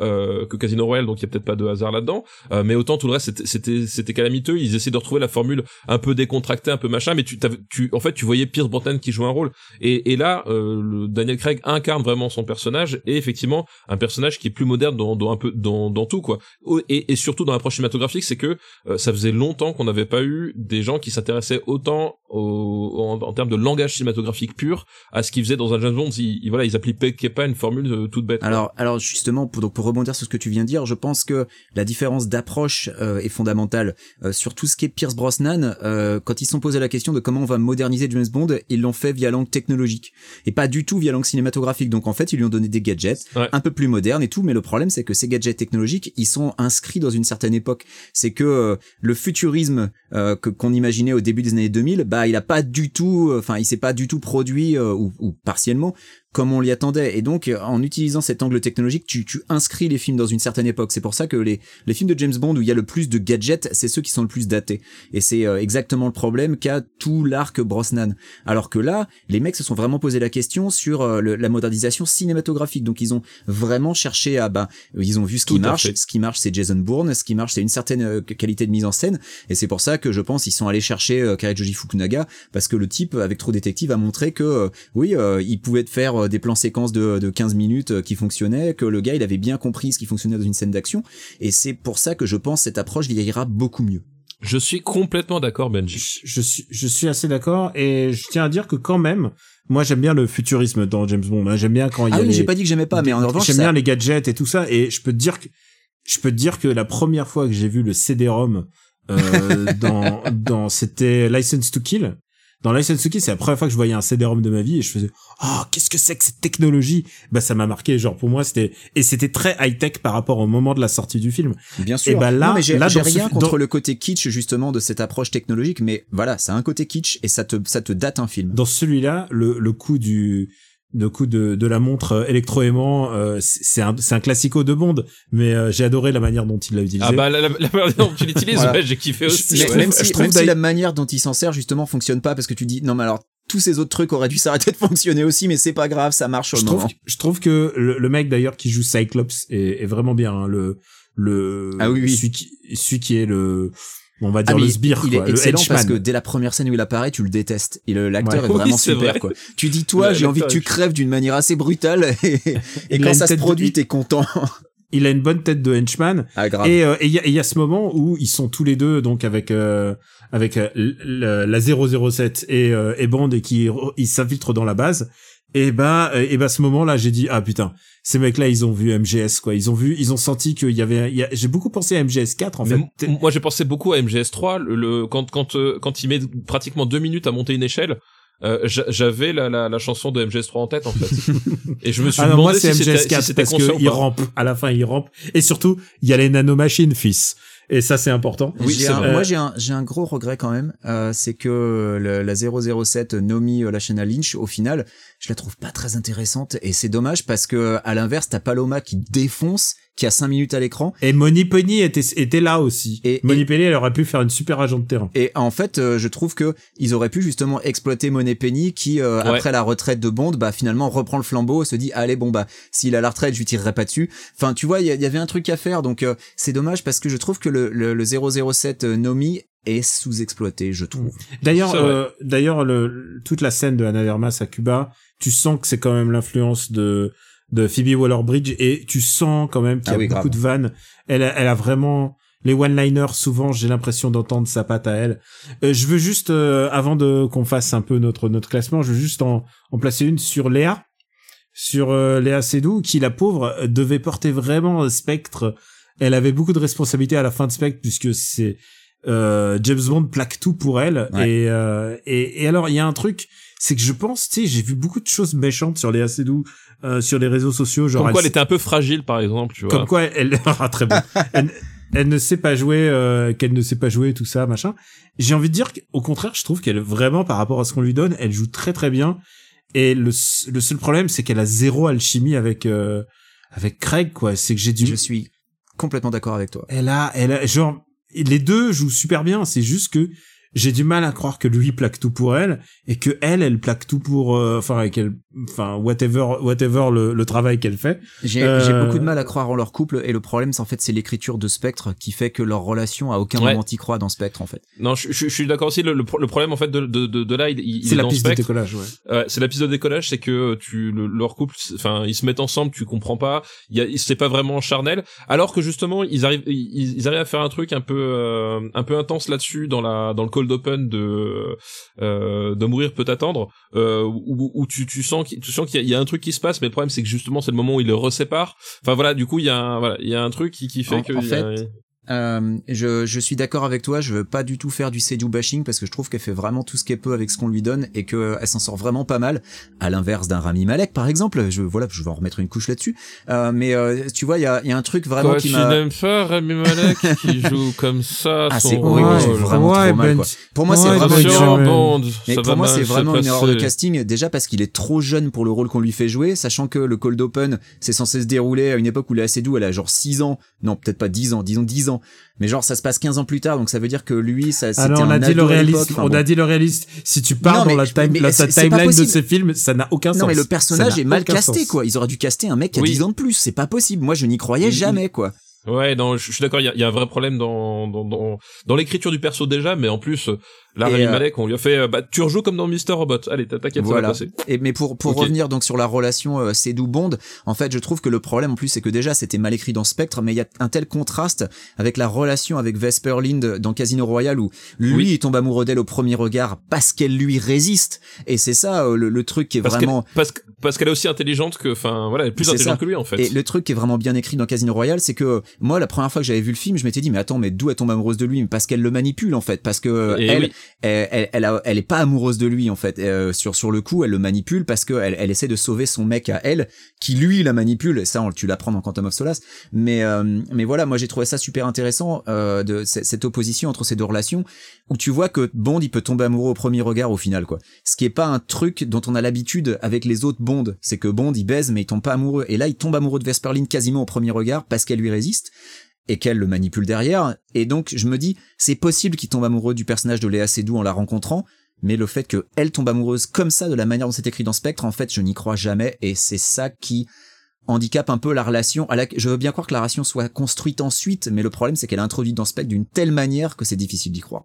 euh, que Casino Royale donc il y a peut-être pas de hasard là-dedans. Euh, mais autant tout le reste c'était c'était calamiteux ils essaient de retrouver la formule un peu décontractée un peu machin mais tu tu en fait tu voyais Pierce Brosnan qui joue un rôle. Et, et là le Daniel Craig incarne vraiment son personnage et effectivement un personnage qui est plus moderne dans, dans un peu dans, tout quoi. Et, et surtout dans l'approche cinématographique c'est que euh, ça faisait longtemps qu'on n'avait pas eu des gens qui s'intéressaient autant au, en, en termes de langage cinématographique pur à ce qu'ils faisaient dans un James Bond ils, ils- voilà ils appliquaient pas une formule euh, toute bête quoi. Alors, alors justement, pour, donc pour rebondir sur ce que tu viens de dire, je pense que la différence d'approche euh, est fondamentale Euh, sur tout ce qui est Pierce Brosnan. euh, quand ils se sont posé la question de comment on va moderniser James Bond, ils l'ont fait via langue technologique et pas du tout via langue cinématographique. Donc en fait, ils lui ont donné des gadgets Ouais. un peu plus modernes et tout. Mais le problème, c'est que ces gadgets technologiques, ils sont inscrits dans une certaine époque. C'est que euh, le futurisme euh, que qu'on imaginait au début des années 2000, bah il a pas du tout, enfin il s'est pas du tout produit euh, ou partiellement comme on l'y attendait. Et donc, euh, en utilisant cet angle technologique, tu, tu inscris les films dans une certaine époque. C'est pour ça que les, les films de James Bond où il y a le plus de gadgets, c'est ceux qui sont le plus datés. Et c'est euh, exactement le problème qu'a tout l'arc Brosnan. Alors que là, les mecs se sont vraiment posé la question sur euh, le- la modernisation cinématographique. Donc, ils ont vraiment cherché à, bah, ils ont vu ce qui Tout marche. Ce qui marche, c'est Jason Bourne. Ce qui marche, c'est une certaine euh, qualité de mise en scène. Et c'est pour ça que je pense ils sont allés chercher Karajoji Fukunaga parce que le type, avec Trop Détective, a montré que oui, il pouvait te faire euh, des plans séquences de, de 15 minutes euh, qui fonctionnaient, que le gars, il avait bien compris ce qui fonctionnait dans une scène d'action. Et c'est pour ça que je pense cette approche vieillira beaucoup mieux. je suis complètement d'accord Benji Je, je suis, je suis assez d'accord et je tiens à dire que quand même, moi j'aime bien le futurisme dans James Bond. hein. J'aime bien quand il y Ah a oui, les- j'ai pas dit que j'aimais pas, mais en revanche, j'aime ça- bien les gadgets et tout ça et je peux te dire que je peux te dire que la première fois que j'ai vu le CD-ROM euh, *laughs* dans dans c'était License to Kill dans Kill, c'est la première fois que je voyais un CD-ROM de ma vie et je faisais oh qu'est-ce que c'est que cette technologie? Bah ça m'a marqué genre pour moi c'était et c'était très high tech par rapport au moment de la sortie du film Bien sûr. Et bah là- Non, mais j'ai là, j'ai ce rien contre dans- le côté kitsch justement de cette approche technologique, mais voilà, c'est un côté kitsch et ça te ça te date un film. dans celui-là le le coup du le coup de, de la montre euh, électro-aimant, euh, c'est un, c'est un classico de Bond, mais euh, j'ai adoré la manière dont il l'a utilisé. Ah bah la, la, la manière dont tu l'utilises, Voilà. ouais, j'ai kiffé aussi. Ouais. même je si, trouve même si la manière dont il s'en sert justement fonctionne pas parce que tu dis non mais alors tous ces autres trucs auraient dû *laughs* s'arrêter de fonctionner aussi mais c'est pas grave ça marche au je moment. trouve, je trouve que le, le mec d'ailleurs qui joue Cyclops est, est vraiment bien. hein, le le Ah oui, oui. Celui, qui, celui qui est le on va dire Ah, le sbire il quoi, est le excellent parce que dès la première scène où il apparaît, tu le détestes. Et l'acteur Ouais. est Oui, vraiment c'est super, vrai. quoi. Tu dis, toi, j'ai envie que tu est- crèves d'une manière assez brutale. *laughs* Et, quand ça se de- produit, t'es content. Il a une bonne tête de henchman. Ah, grave. Et euh, et il y, a- y ce moment où ils sont tous les deux donc avec euh, avec euh, la 007 et, euh, et Bond et qui ils s'infiltrent dans la base. Et bah et bah ce moment-là, j'ai dit ah putain, ces mecs-là ils ont vu MGS quoi, ils ont vu, ils ont senti qu'il y avait, il y a- j'ai beaucoup pensé à MGS 4 en Mais fait. moi j'ai pensé beaucoup à MGS3 le, le- quand quand euh, quand il met pratiquement deux minutes à monter une échelle euh, j'a- j'avais la, la, la chanson de MGS3 en tête en fait. *laughs* Et je me suis Ah non, demandé moi c'est si c'était MGS si 4 c'était parce conscient que il ou pas. rampe. À la fin il rampe. Et surtout il y a les nanomachines fils et ça c'est important. Oui, j'ai un- vrai. moi j'ai un, j'ai un gros regret quand même, euh, c'est que le- la 007 Nomi euh, Lashana Lynch, au final, je la trouve pas très intéressante et c'est dommage parce que à l'inverse, t'as Paloma qui défonce, qui a 5 minutes à l'écran. Et Moni Penny était était là aussi. Et- Moni et- Penny elle aurait pu faire une super agent de terrain. Et en fait, euh, je trouve que ils auraient pu justement exploiter Monet Penny qui, euh, Ouais. après la retraite de Bond, bah finalement reprend le flambeau, se dit allez bon bah s'il a la retraite, je lui tirerai pas dessus. Enfin, tu vois, il y, avait un truc à faire, donc euh, c'est dommage parce que je trouve que le, le, le 007 euh, Nomi est sous-exploité, je trouve. D'ailleurs, euh, d'ailleurs, le, toute la scène de Anna de Armas à Cuba, tu sens que c'est quand même l'influence de de Phoebe Waller-Bridge et tu sens quand même qu'il y Ah a oui, beaucoup grave. de vannes. Elle, a, elle a vraiment les one-liners. Souvent, j'ai l'impression d'entendre sa patte à elle. Euh, je veux juste, euh, avant de qu'on fasse un peu notre notre classement, je veux juste en, en placer une sur Léa, sur euh, Léa Seydoux, qui la pauvre devait porter vraiment Spectre. Elle avait beaucoup de responsabilités à la fin de Spectre puisque c'est euh, James Bond plaque tout pour elle Ouais. et, euh, et et alors il y a un truc c'est que je pense tu sais j'ai vu beaucoup de choses méchantes sur Léa Seydoux euh, sur les réseaux sociaux genre comme quoi elle elle- était un peu fragile par exemple tu vois. comme quoi elle *laughs* ah, très bon. *laughs* Elle, elle ne sait pas jouer euh, qu'elle ne sait pas jouer tout ça machin. J'ai envie de dire qu'au contraire je trouve qu'elle vraiment par rapport à ce qu'on lui donne elle joue très très bien. Et le le seul problème c'est qu'elle a zéro alchimie avec euh, avec Craig quoi. C'est que j'ai du Je suis complètement d'accord avec toi. elle a, elle a, genre, les deux jouent super bien. C'est juste que j'ai du mal à croire que lui plaque tout pour elle et que elle, elle plaque tout pour, euh, enfin, qu'elle, enfin, whatever, whatever le, le travail qu'elle fait. J'ai Euh, j'ai beaucoup de mal à croire en leur couple et le problème, c'est en fait c'est l'écriture de Spectre qui fait que leur relation à aucun Ouais. moment t'y croit dans Spectre en fait. non je, je, je suis d'accord aussi le, le, pro- le problème en fait de, de, de, de là il, il C'est est la dans piste de Spectre. décollage, ouais. Ouais, c'est la piste de décollage, c'est que tu le- leur couple, enfin ils se mettent ensemble, tu comprends pas, il y a, c'est pas vraiment charnel, alors que justement ils arrivent, ils, ils arrivent à faire un truc un peu, euh, un peu intense là-dessus dans la, dans le cold open de, euh, de mourir peut attendre, euh, où, où tu, tu sens, qu'il- tu sens qu'il y, a- il y a un truc qui se passe, mais le problème c'est que justement c'est le moment où ils le reséparent. Enfin voilà, du coup il y a, un, voilà, il y a un truc qui, qui fait En- que en il fait, Euh, je, je suis d'accord avec toi, je veux pas du tout faire du Seydou bashing parce que je trouve qu'elle fait vraiment tout ce qu'elle peut avec ce qu'on lui donne et que elle s'en sort vraiment pas mal. À l'inverse d'un Rami Malek par exemple, je voilà, je vais en remettre une couche là-dessus. Euh, mais euh, tu vois, il y a, il y a un truc vraiment Toi, qui tu m'a. n'aimes pas Rami Malek *laughs* qui joue comme ça Ah, c'est horrible, j'ai vraiment trop mal, quoi. Pour moi, c'est Ouais, vraiment une erreur. Mais pour moi, mal c'est vraiment une erreur de casting. Déjà parce qu'il est trop jeune pour le rôle qu'on lui fait jouer, sachant que le cold open, c'est censé se dérouler à une époque où Léa Seydoux, elle a genre 6 ans. Non, peut-être pas 10 ans, disons 10 ans. Mais genre, ça se passe 15 ans plus tard, donc ça veut dire que lui, ça, c'était Alors, on un a dit le. Enfin, on bon. a dit le réaliste. Si tu pars Non, dans la time, timeline de ces films, ça n'a aucun sens. Non, mais le personnage n'a est mal casté, sens. quoi. Ils auraient dû caster un mec qui a Oui. 10 ans de plus. C'est pas possible. Moi, je n'y croyais jamais, quoi. Ouais, non, je je suis d'accord. Il y a, il y a un vrai problème dans dans dans, dans l'écriture du perso déjà, mais en plus, là, Rami euh, Malek, on lui a fait, euh, bah, tu rejoues comme dans Mister Robot. Allez, t'inquiète, Voilà. ça va passer. Et mais pour pour revenir donc sur la relation euh, Seydoux Bond, en fait, je trouve que le problème en plus c'est que déjà c'était mal écrit dans Spectre, mais il y a un tel contraste avec la relation avec Vesper Lind dans Casino Royale où lui Oui. il tombe amoureux d'elle au premier regard parce qu'elle lui résiste. Et c'est ça euh, le, le truc qui est Parce vraiment qu'elle parce que parce qu'elle est aussi intelligente que, enfin, voilà, elle est plus intelligente ça. que lui en fait. Et le truc qui est vraiment bien écrit dans Casino Royale, c'est que moi, la première fois que j'avais vu le film, je m'étais dit, mais attends, mais d'où elle tombe amoureuse de lui? Parce qu'elle le manipule, en fait. Parce que euh, Et elle, oui. Elle, elle, elle, elle est pas amoureuse de lui en fait. Euh, sur sur le coup, elle le manipule parce que elle, essaie de sauver son mec à elle, qui lui la manipule. Et ça, tu l'apprends dans Quantum of Solace. Mais euh, mais voilà, moi j'ai trouvé ça super intéressant euh, de cette opposition entre ces deux relations où tu vois que Bond il peut tomber amoureux au premier regard au final quoi. Ce qui est pas un truc dont on a l'habitude avec les autres Bond, c'est que Bond il baise mais il tombe pas amoureux. Et là il tombe amoureux de Vesperline quasiment au premier regard parce qu'elle lui résiste et qu'elle le manipule derrière. Et donc je me dis c'est possible qu'il tombe amoureux du personnage de Léa Seydoux en la rencontrant. Mais le fait qu'elle tombe amoureuse comme ça de la manière dont c'est écrit dans Spectre, en fait, je n'y crois jamais, et c'est ça qui handicape un peu la relation. À la... Je veux bien croire que la relation soit construite ensuite, mais le problème c'est qu'elle est introduite dans Spectre d'une telle manière que c'est difficile d'y croire.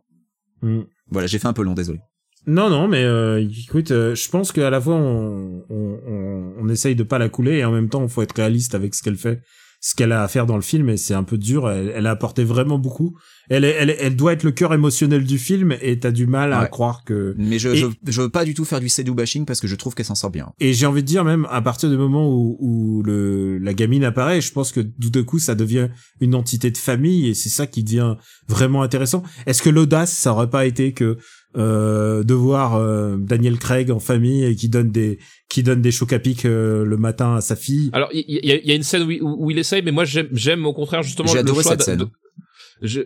Mm. Voilà, j'ai fait un peu long, désolé. Non, non, mais euh, écoute, euh, je pense qu'à la fois on, on, on, on essaye de pas la couler et en même temps il faut être réaliste avec ce qu'elle fait, ce qu'elle a à faire dans le film et c'est un peu dur. Elle, elle a apporté vraiment beaucoup. Elle, elle, elle doit être le cœur émotionnel du film et t'as du mal à Ouais. croire que. Mais je, Et- je, je veux pas du tout faire du Sedou bashing parce que je trouve qu'elle s'en sort bien. Et j'ai envie de dire même à partir du moment où, où le la gamine apparaît, je pense que tout d'un coup ça devient une entité de famille et c'est ça qui devient vraiment intéressant. Est-ce que l'audace ça aurait pas été que euh, de voir euh, Daniel Craig en famille et qui donne des qui donne des chocs à pic euh, le matin à sa fille Alors, il y, y a- il y a une scène où, il- où il essaye, mais moi j'aime, j'aime au contraire justement le choix cette scène. de-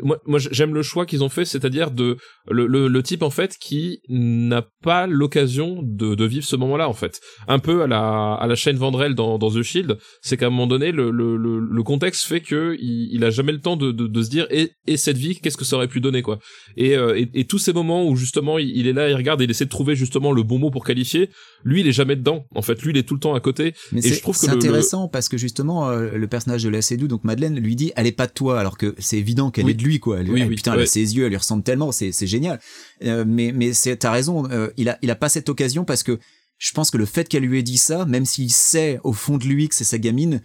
moi, moi j'aime le choix qu'ils ont fait, c'est-à-dire de le, le, le type en fait qui n'a pas l'occasion de, de vivre ce moment-là en fait. Un peu à la à la chaîne Vandrel dans, dans The Shield, c'est qu'à un moment donné le, le, le, contexte fait que il, il a jamais le temps de, de, de se dire et, et cette vie qu'est-ce que ça aurait pu donner quoi. Et, euh, et, et tous ces moments où justement il, il est là, il regarde et il essaie de trouver justement le bon mot pour qualifier, lui il est jamais dedans. En fait, lui il est tout le temps à côté. Mais Et c'est je trouve que c'est intéressant parce que justement euh, le personnage de Léa Seydoux, donc Madeleine, lui dit elle est pas de toi alors que c'est évident qu'elle Oui. est de lui quoi. Elle, Oui, elle- oui, putain, elle a ses yeux, elle lui ressemble tellement, c'est c'est génial. Euh, mais mais c'est t'as raison, euh, il a il a pas cette occasion parce que je pense que le fait qu'elle lui ait dit ça, même s'il sait au fond de lui que c'est sa gamine,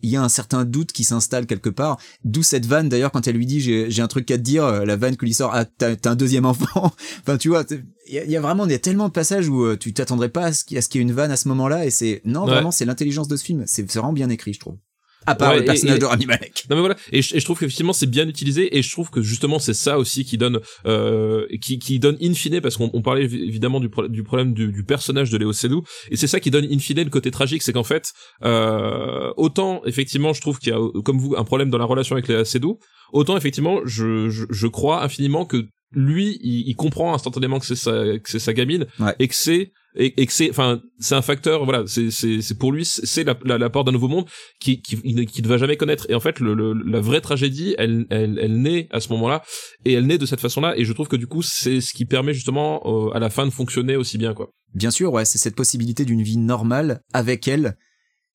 il y a un certain doute qui s'installe quelque part. D'où cette vanne d'ailleurs quand elle lui dit j'ai un truc à te dire, euh, la vanne que lui sort ah t'as un deuxième enfant. *laughs* enfin tu vois, il y y a vraiment il y a tellement de passages où euh, tu t'attendrais pas à ce qu'il y, ait une vanne à ce moment-là et c'est non Ouais. vraiment c'est l'intelligence de ce film. C'est vraiment bien écrit je trouve. À part Ouais, le personnage et- de Rami Malek. Non mais voilà, et je, et je trouve qu'effectivement c'est bien utilisé, et je trouve que justement c'est ça aussi qui donne, euh, qui, qui donne in fine, parce qu'on on parlait évi- évidemment du, pro- du problème du, du personnage de Léo Seydoux, et c'est ça qui donne in fine le côté tragique, c'est qu'en fait, euh, autant effectivement je trouve qu'il y a, comme vous, un problème dans la relation avec Léa Seydoux, autant effectivement je, je, je crois infiniment que lui, il, il comprend instantanément que c'est sa, que c'est sa gamine, Ouais. et que c'est et, et que c'est enfin c'est un facteur voilà c'est c'est c'est pour lui c'est c'est la, la, la porte d'un nouveau monde qui qui qui ne va jamais connaître. Et en fait le, le la vraie tragédie elle elle elle naît à ce moment-là et elle naît de cette façon-là et je trouve que du coup c'est ce qui permet justement euh, à la fin de fonctionner aussi bien quoi. Bien sûr ouais c'est cette possibilité d'une vie normale avec elle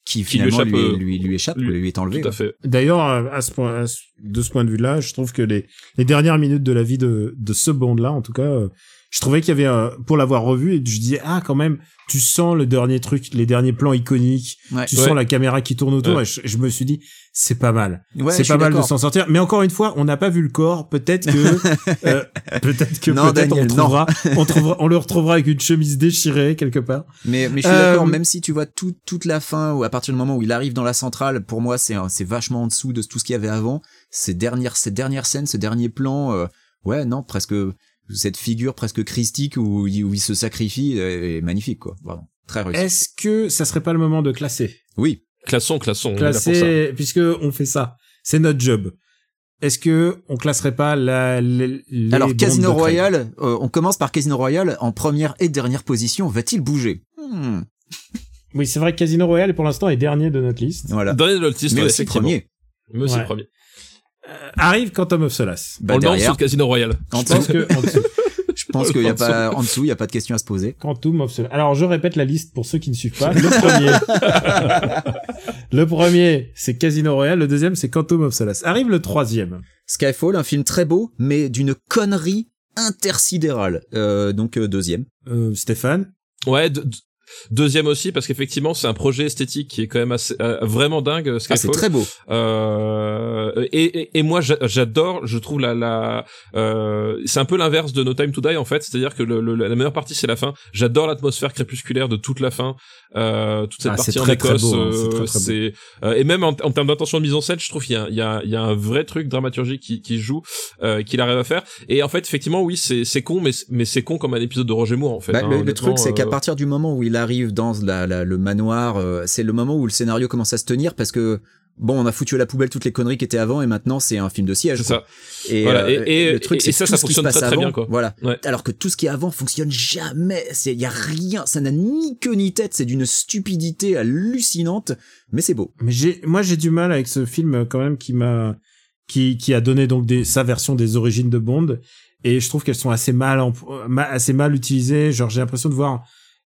qui Qui lui finalement lui, échappe, euh, lui, lui échappe, lui- est enlevée. tout à fait. D'ailleurs, à à ce point, à ce- de ce point de vue-là, je trouve que les, les dernières minutes de la vie de, de ce Bond-là, en tout cas, euh, je trouvais qu'il y avait, euh, pour l'avoir revu, et je disais, ah, quand même, tu sens le dernier truc, les derniers plans iconiques, Ouais. tu Ouais. sens la caméra qui tourne autour, Ouais. et je, je me suis dit, c'est pas mal. Ouais, c'est pas mal de s'en sortir. Mais encore une fois, on n'a pas vu le corps. Peut-être que, *laughs* euh, peut-être que Non, peut-être Daniel, on trouvera, *laughs* on trouvera, on le retrouvera avec une chemise déchirée quelque part. Mais, mais je suis Euh, d'accord, même si tu vois tout, toute la fin, ou à partir du moment où il arrive dans la centrale, pour moi, c'est, un- c'est vachement en dessous de tout ce qu'il y avait avant. Ces dernières, ces dernières scènes, ce dernier plan, euh, ouais, non, presque, cette figure presque christique où, il- où il se sacrifie euh, est magnifique, quoi. Vraiment. Très réussi. Est-ce que ça serait pas le moment de classer? Oui. classons classons on. Classer, puisque on fait ça. C'est notre job. Est-ce que on classerait pas la, les, les Alors, Casino Royale, euh, on commence par Casino Royale en première et dernière position. Va-t-il bouger? Hmm, Oui, c'est vrai que Casino Royale, pour l'instant, est dernier de notre liste. Voilà. dernier de notre liste Mais ouais, aussi premier. mais aussi Ouais. premier Euh, arrive Quantum of Solace. Bah, on le Casino Royale en Je pense que en dessous. *laughs* je pense qu'il y a pas, en dessous, il y a pas de question à se poser. Quantum of Solace. Alors, je répète la liste pour ceux qui ne suivent pas. Le premier, *laughs* le premier, c'est Casino Royale. Le deuxième, c'est Quantum of Solace. Arrive le troisième. Skyfall, un film très beau, mais d'une connerie intersidérale. Euh, donc euh, deuxième. Euh, Stéphane? ouais Deuxième aussi parce qu'effectivement c'est un projet esthétique qui est quand même assez euh, vraiment dingue. Ah, c'est très beau. Euh, et, et, et moi j'a- j'adore, je trouve la la euh, c'est un peu l'inverse de No Time to Die en fait, c'est-à-dire que le, le- la meilleure partie c'est la fin. J'adore l'atmosphère crépusculaire de toute la fin, euh, toute cette Ah, partie en Écosse. hein, c'est euh, c'est euh, et même en, en termes d'intention de mise en scène, je trouve qu'il y a il y a il y a un vrai truc dramaturgique qui qui joue, euh, qu'il arrive à faire. Et en fait effectivement oui c'est c'est con mais mais c'est con comme un épisode de Roger Moore en fait. Bah, hein, le, le truc, c'est qu'à euh, partir du moment où il arrive dans la, la- le manoir, euh, c'est le moment où le scénario commence à se tenir parce que bon, on a foutu à la poubelle toutes les conneries qui étaient avant et maintenant c'est un film de siège. c'est ça. Et, Voilà, euh, et- et- le truc, et c'est ça, tout ça ce qui se fonctionne passe très, très avant, bien, quoi. Voilà. Ouais. Alors que tout ce qui est avant fonctionne jamais. C'est, y a rien, ça n'a ni queue ni tête. C'est d'une stupidité hallucinante, mais c'est beau. Mais j'ai, moi, j'ai du mal avec ce film euh, quand même qui m'a, qui, qui a donné donc des, sa version des origines de Bond. Et je trouve qu'elles sont assez mal, euh, assez mal utilisées. Genre, j'ai l'impression de voir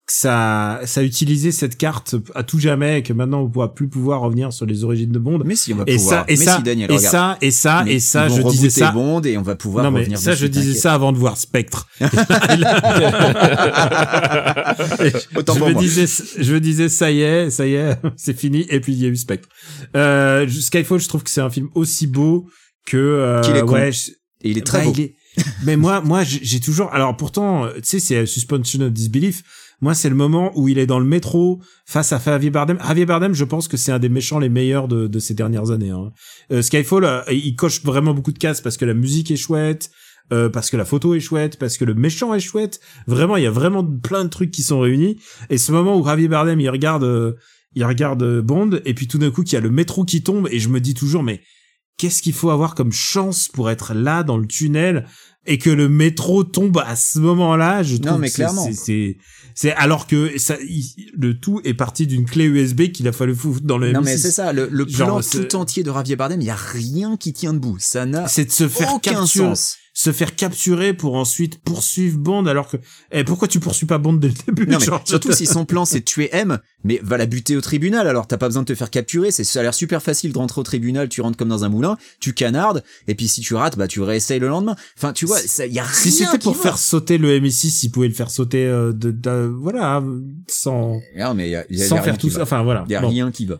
que ça, ça a utilisé cette carte à tout jamais et que maintenant on pourra plus pouvoir revenir sur les origines de Bond. Mais si on va Et pouvoir. ça, et mais ça, si, Daniel, et regarde. ça, et ça, Mais et ça, ils vont je disais ça. Bond et on va pouvoir non mais revenir ça, je disais ça avant de voir Spectre. *laughs* Autant je pour me moi. disais, je me disais, ça y est, ça y est, *laughs* c'est fini. Et puis il y a eu Spectre. Euh, Skyfall, je trouve que c'est un film aussi beau que euh, Qu'il est con. ouais, je- Et il est très bah, beau. il est- Mais moi, moi, j'ai toujours. Alors pourtant, tu sais, c'est suspension of disbelief. Moi, c'est le moment où il est dans le métro face à Javier Bardem. Javier Bardem, je pense que c'est un des méchants les meilleurs de, de ces dernières années. Hein. Euh, Skyfall, euh, il coche vraiment beaucoup de cases parce que la musique est chouette, euh, parce que la photo est chouette, parce que le méchant est chouette. Vraiment, il y a vraiment plein de trucs qui sont réunis. Et ce moment où Javier Bardem, il regarde, euh, il regarde euh, Bond, et puis tout d'un coup, qu'il y a le métro qui tombe, et je me dis toujours, mais qu'est-ce qu'il faut avoir comme chance pour être là dans le tunnel? Et que le métro tombe à ce moment-là je trouve mais que c'est- clairement. c'est c'est alors que ça il- le tout est parti d'une clé USB qu'il a fallu foutre dans le Non M6. mais c'est ça, le, le Genre, plan tout entier de Javier Bardem, il y a rien qui tient debout. Ça n'a c'est de se faire aucun capturer sens. Se faire capturer pour ensuite poursuivre Bond alors que eh, pourquoi tu poursuis pas Bond dès le début Non mais surtout si son plan c'est de tuer M, mais va la buter au tribunal. Alors t'as pas besoin de te faire capturer. C'est ça a l'air super facile de rentrer au tribunal. Tu rentres comme dans un moulin, tu canardes, et puis si tu rates, bah tu réessayes le lendemain. Enfin tu vois, ça y a rien si c'était pour faire sauter le MI6 il pouvait le faire sauter euh, de, de- voilà sans Non mais y a, y a- y a sans faire tout ça enfin voilà Y a Bon. rien qui va.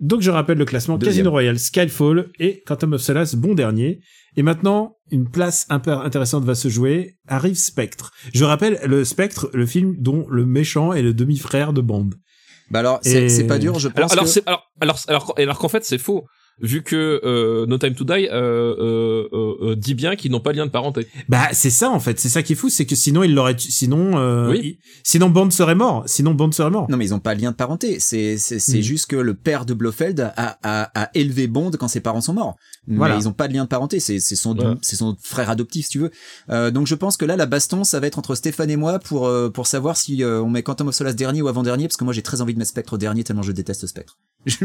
Donc je rappelle le classement Deuxième. Casino Royale, Skyfall et Quantum of Solace, bon dernier. Et maintenant, une place un peu intéressante va se jouer. Arrive Spectre. Je rappelle le Spectre, le film dont le méchant est le demi-frère de Bond. Bah alors c'est Et- pas dur, je pense. Alors, alors, que- alors, alors, alors, alors qu'en fait, c'est faux. Vu que euh, No Time to Die euh, euh, euh, euh, dit bien qu'ils n'ont pas de lien de parenté. Bah c'est ça en fait, c'est ça qui est fou, c'est que sinon il l'aurait, tu- sinon, euh, Oui. il- sinon Bond serait mort, sinon Bond serait mort. Non mais ils ont pas de lien de parenté. C'est c'est c'est Mm. juste que le père de Blofeld a, a, a élevé Bond quand ses parents sont morts. Mais Voilà. ils ont pas de lien de parenté. C'est c'est son Ouais. c'est son frère adoptif si tu veux. Euh, donc je pense que là la baston ça va être entre Stéphane et moi pour euh, pour savoir si euh, on met Quantum of Solace dernier ou avant dernier parce que moi j'ai très envie de mettre Spectre dernier tellement je déteste Spectre. *laughs*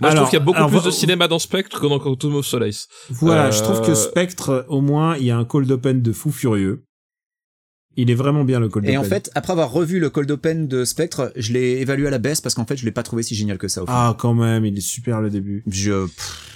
Moi, je trouve qu'il y a beaucoup alors, plus de cinéma dans Spectre que dans Quantum of Solace. Voilà, Euh, je trouve que Spectre, au moins, il y a un cold open de fou furieux. Il est vraiment bien le cold Et open. en fait, après avoir revu le cold open de Spectre, je l'ai évalué à la baisse parce qu'en fait, je l'ai pas trouvé si génial que ça. Au final. ah quand même, il est super le début. Je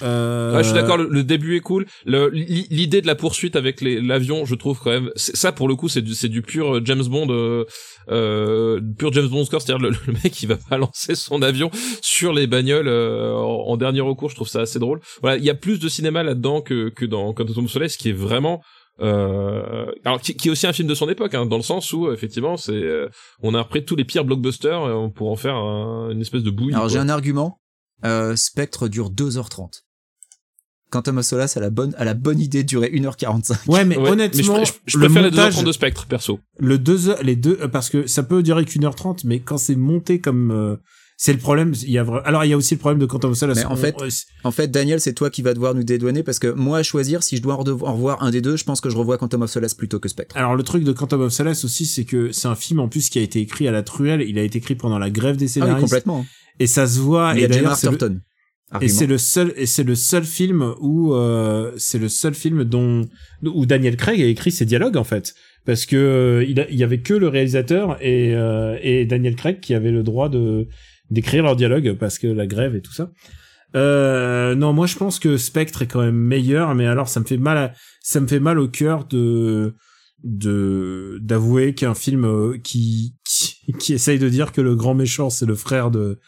Euh... Ouais, je suis d'accord, le, le début est cool. L'idée de la poursuite avec les- l'avion, je trouve quand même, ça pour le coup, c'est du, c'est du pur James Bond, euh, euh, pur James Bond score, c'est-à-dire le, *laughs* le mec qui va balancer son avion sur les bagnoles euh, en, en dernier recours. Je trouve ça assez drôle. Voilà, il y a plus de cinéma là-dedans que que dans Quantum of Solace, ce qui est vraiment euh, alors qui, qui est aussi un film de son époque, hein, dans le sens où effectivement c'est euh, on a repris tous les pires blockbusters euh, pour en faire un- une espèce de bouillie. Alors j'ai un argument. Euh, Spectre dure 2h30. Quantum of Solace a la bonne, a la bonne idée de durer 1h45. Ouais, mais Ouais, honnêtement, mais je, je, je le préfère les deux montage, enfants de Spectre perso. le deux heures- les deux, euh, parce que ça peut durer qu'une heure trente, mais quand c'est monté comme, euh, c'est le problème. Il y a alors il y a aussi le problème de Quantum of Solace. Mais en fait, En fait, Daniel, c'est toi qui vas devoir nous dédouaner parce que moi, à choisir, si je dois en revoir un des deux, je pense que je revois Quantum of Solace plutôt que Spectre. alors le truc de Quantum of Solace aussi, c'est que c'est un film en plus qui a été écrit à la truelle. Il a été écrit pendant la grève des Ah oui, scénaristes, complètement. et ça se voit. Il y et a c'est le- Arterton. Et Argument. c'est le seul et c'est le seul film où euh, c'est le seul film dont où Daniel Craig a écrit ses dialogues en fait parce que euh, il, a- il y avait que le réalisateur et euh, et Daniel Craig qui avait le droit de d'écrire leurs dialogues parce que la grève et tout ça. Euh, non, moi je pense que Spectre est quand même meilleur, mais alors ça me fait mal, ça me fait mal au cœur de de d'avouer qu'un film euh, qui, qui qui essaye de dire que le grand méchant c'est le frère de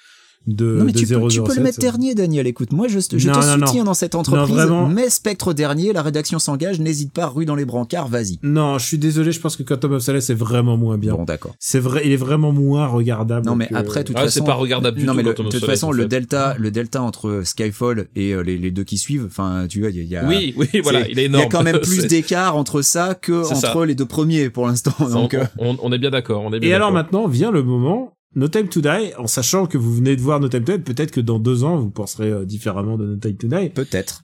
de, Non mais de tu peux, tu peux 007, le mettre euh, dernier, Daniel. Écoute, moi je, je Non, te non, non. soutiens dans cette entreprise. vraiment. Mais Spectre dernier, la rédaction s'engage. N'hésite pas, rue dans les brancards, vas-y. Non, je suis désolé, je pense que Quantum of Solace est vraiment moins bien. Bon, d'accord. C'est vrai, il est vraiment moins regardable. Non mais que- après, de toute Ah, façon, c'est pas regardable du non tout mais le- de toute façon, en le delta, le delta entre Skyfall et euh, les, les deux qui suivent, enfin, tu vois, il y a, il y a- Oui, oui, voilà, il est il y énorme. a quand même plus *laughs* d'écart entre ça que entre ça. les deux premiers pour l'instant. on, Donc, euh, on, on est bien d'accord, on est bien Et alors maintenant vient le moment No Time to Die, en sachant que vous venez de voir No Time to Die, peut-être que dans deux ans vous penserez euh, différemment de No Time to Die. peut-être.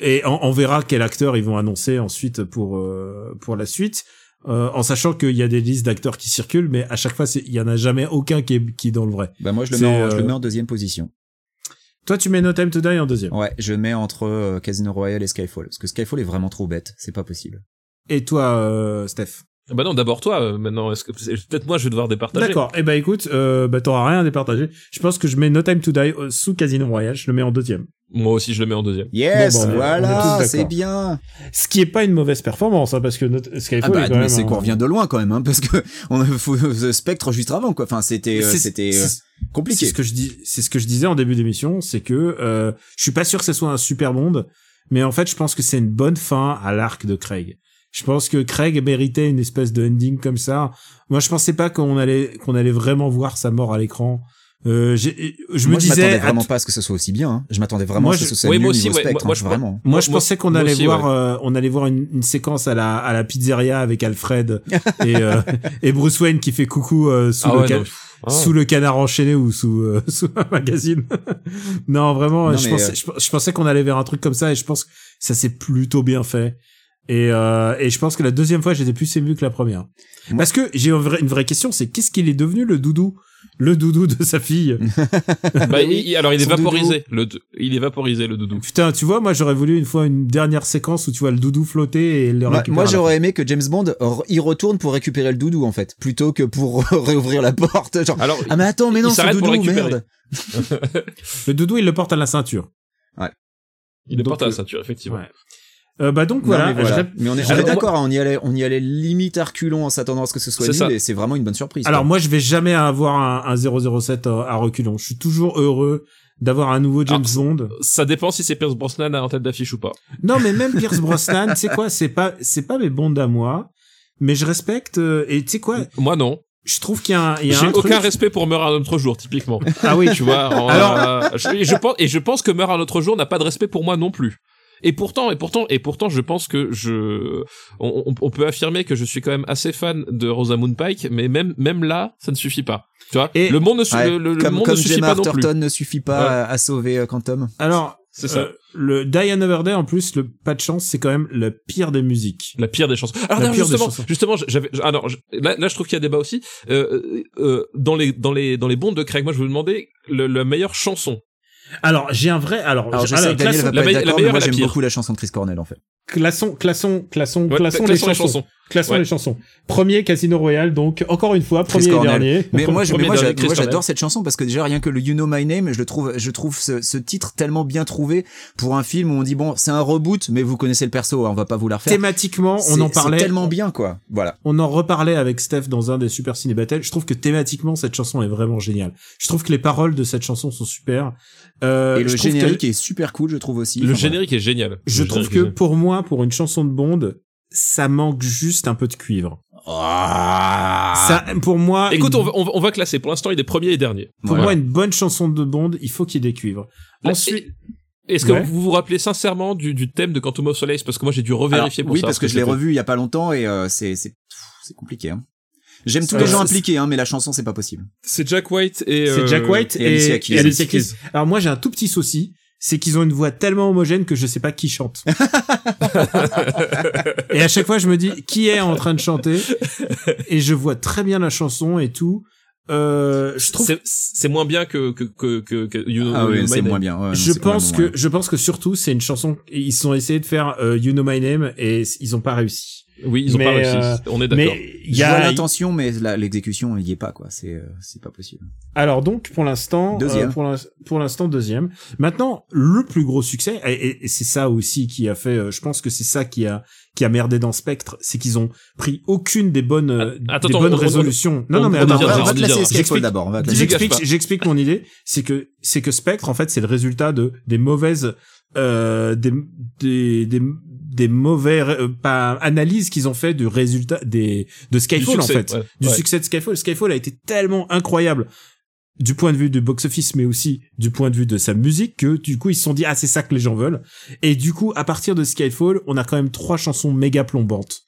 Et on, on verra quel acteur ils vont annoncer ensuite pour euh, pour la suite, euh, en sachant qu'il y a des listes d'acteurs qui circulent, mais à chaque fois il y en a jamais aucun qui est, qui est dans le vrai. Bah moi je le mets, en, je le euh, mets en deuxième position. Toi tu mets No Time to Die en deuxième. Ouais, je mets entre euh, Casino Royale et Skyfall parce que Skyfall est vraiment trop bête, c'est pas possible. Et toi euh, Steph? Bah non, d'abord toi, euh, maintenant, est-ce que *laughs* peut-être moi je vais devoir départager. D'accord. Eh ben écoute, euh, bah t'auras rien à départager. Je pense que je mets No Time to Die euh, sous Casino Royale, je le mets en deuxième. Moi aussi je le mets en deuxième. Yes, Bon, bon, voilà, c'est bien. Ce qui est pas une mauvaise performance, hein, parce que notre Ah Skyfall bah est quand mais même. c'est qu'on revient de loin quand même, hein, parce que *laughs* on a faut, The Spectre juste avant quoi. Enfin c'était euh, c'était euh, compliqué. C'est ce que je dis, c'est ce que je disais en début d'émission, c'est que euh, je suis pas sûr que ce soit un super monde, mais en fait, je pense que c'est une bonne fin à l'arc de Craig. Je pense que Craig méritait une espèce de ending comme ça. Moi, je pensais pas qu'on allait qu'on allait vraiment voir sa mort à l'écran. Euh, je me moi, je disais, m'attendais à vraiment t- pas à ce que ce soit aussi bien. hein. Je m'attendais vraiment Moi, à ce que ce soit oui, nul moi niveau aussi, ouais, Spectre, moi, hein, je- vraiment. moi, Moi- je moi- pensais qu'on moi allait aussi, voir, ouais. euh, on allait voir une, une séquence à la à la pizzeria avec Alfred *laughs* et euh, et Bruce Wayne qui fait coucou euh, sous Ah le ouais, ca- non, pff, ah. sous le canard enchaîné ou sous euh, *laughs* sous un magazine. non, vraiment, Non, je, mais, pensais, euh, je, je pensais qu'on allait vers un truc comme ça et je pense que ça s'est plutôt bien fait. Et, euh, et je pense que la deuxième fois, j'étais plus ému que la première. Moi- Parce que j'ai une vraie, une vraie question, c'est qu'est-ce qu'il est devenu le doudou? Le doudou de sa fille? *laughs* Bah, il- il- alors il est Son vaporisé, le, il est vaporisé le doudou. Putain, tu vois, moi j'aurais voulu une fois une dernière séquence où tu vois le doudou flotter et le Moi, récupérer moi, j'aurais aimé que James Bond y retourne pour récupérer le doudou en fait, plutôt que pour *laughs* réouvrir la porte. Genre, Alors, ah mais attends, mais non, ce s'arrête pour doudou, merde. *laughs* Le doudou, il le porte à la ceinture. il le donc, porte à la ceinture, effectivement. Ouais. Euh, bah donc Non, voilà, mais, voilà. je Mais on est, est d'accord, hein, on y allait, on y allait limite à reculons en s'attendant à ce que ce soit C'est nul ça. et c'est vraiment une bonne surprise. Alors quoi. moi je vais jamais avoir un, un 007 à, à reculons. Je suis toujours heureux d'avoir un nouveau James Alors, Bond. Ça dépend si c'est Pierce Brosnan en tête d'affiche ou pas. Non mais même Pierce *laughs* Brosnan, tu sais quoi, c'est pas c'est pas mes Bonds à moi, mais je respecte euh, et tu sais quoi, Moi non. je trouve qu'il y a un, il y a J'ai un aucun truc- respect pour Meurt un autre jour, typiquement. Ah oui, tu vois. *laughs* en- Alors- euh, je, et je pense et je pense que Meurt un autre jour n'a pas de respect pour moi non plus. Et pourtant, et pourtant, et pourtant, je pense que je, on, on- on peut affirmer que je suis quand même assez fan de Rosamund Pike, mais même, même là, ça ne suffit pas. Tu vois, Et- le monde ne, su- Ouais, le, le comme, monde comme ne suffit Gemma pas non plus. Arterton ne suffit pas Ouais. à, à sauver euh, Quantum. Alors C'est ça. euh, le Die Another Day en plus, le pas de chance, c'est quand même la pire des musiques. La pire des chansons. Alors La non, pire des justement, chansons. justement, j'avais, ah non, là, là, je trouve qu'il y a débat aussi. Euh, euh, dans les, dans les, dans les bondes de Craig, moi, je vous demandais le, la meilleure chanson. Alors j'ai un vrai, alors, Alors je alors, sais que Daniel classons, va la pas être la meilleure moi j'aime beaucoup la chanson de Chris Cornell en fait. Classons, classons, classons, Ouais, classons, classons les chansons. Classons Ouais. les chansons. Premier Casino Royale, donc encore une fois, Chris premier et dernier. Mais moi, je- mais j'adore cette chanson parce que déjà rien que le You Know My Name, je le trouve, je trouve ce, ce titre tellement bien trouvé pour un film où on dit bon, c'est un reboot, mais vous connaissez le perso, hein, on va pas vous la refaire. Thématiquement, on en parlait. C'est tellement bien quoi. Voilà. On en reparlait avec Steph dans un des Super Ciné Battle. Je trouve que thématiquement, cette chanson est vraiment géniale. Je trouve que les paroles de cette chanson sont super. Euh, Et le générique que- est super cool, je trouve aussi. Le Enfin, générique est génial. je Le trouve que pour moi, pour une chanson de Bond, ça manque juste un peu de cuivre. Ah. Ça, pour moi, Écoute, une- on va, on classer. Pour l'instant, il est premier et dernier. pour Voilà. moi, une bonne chanson de Bond, il faut qu'il y ait des cuivres. Là, Ensuite, Est-ce que Ouais. vous vous rappelez sincèrement du, du thème de Quantum of Solace? Parce que moi, j'ai dû revérifier Alors, pour oui, ça. parce que je l'ai revu il y a pas longtemps et euh, c'est compliqué. Hein. J'aime tous les gens impliqués, hein, mais la chanson c'est pas possible. C'est Jack White et. c'est euh, Jack White et et, Alicia Keys. et Alicia Keys. Keys. Alors moi, j'ai un tout petit souci. C'est qu'ils ont une voix tellement homogène que je sais pas qui chante. et à chaque fois, je me dis qui est en train de chanter? Et je vois très bien la chanson et tout. Euh, je trouve C'est- C'est moins bien que que que que, que You Know Ah oui, My c'est Name. moins bien. ouais, non, je pense que je pense que surtout c'est une chanson ils ont essayé de faire euh, You Know My Name et ils ont pas réussi. Oui, ils ont Mais, pas réussi. euh, On est d'accord. Mais il y a l'intention, mais l'exécution, il y est pas, quoi. C'est, euh, c'est pas possible. Alors donc pour l'instant, Deuxième. euh, pour l'in- pour l'instant deuxième. Maintenant le plus gros succès et, et- et c'est ça aussi qui a fait, euh, je pense que c'est ça qui a qui a merdé dans Spectre, c'est qu'ils ont pris aucune des bonnes Ah, attends, des attends, bonnes on- on- résolutions. non on- non mais on va attends, on va, Skyfall j'explique- d'abord. J'explique j'explique mon idée, c'est que c'est que Spectre en fait c'est le résultat de des mauvaises euh, des des des des mauvais euh, pas analyses qu'ils ont fait du résultat des de Skyfall en succès, fait, ouais. du Ouais. succès de Skyfall. Skyfall a été tellement incroyable du point de vue du box-office, mais aussi du point de vue de sa musique, que du coup ils se sont dit ah c'est ça que les gens veulent. Et du coup à partir de Skyfall, on a quand même trois chansons méga plombantes.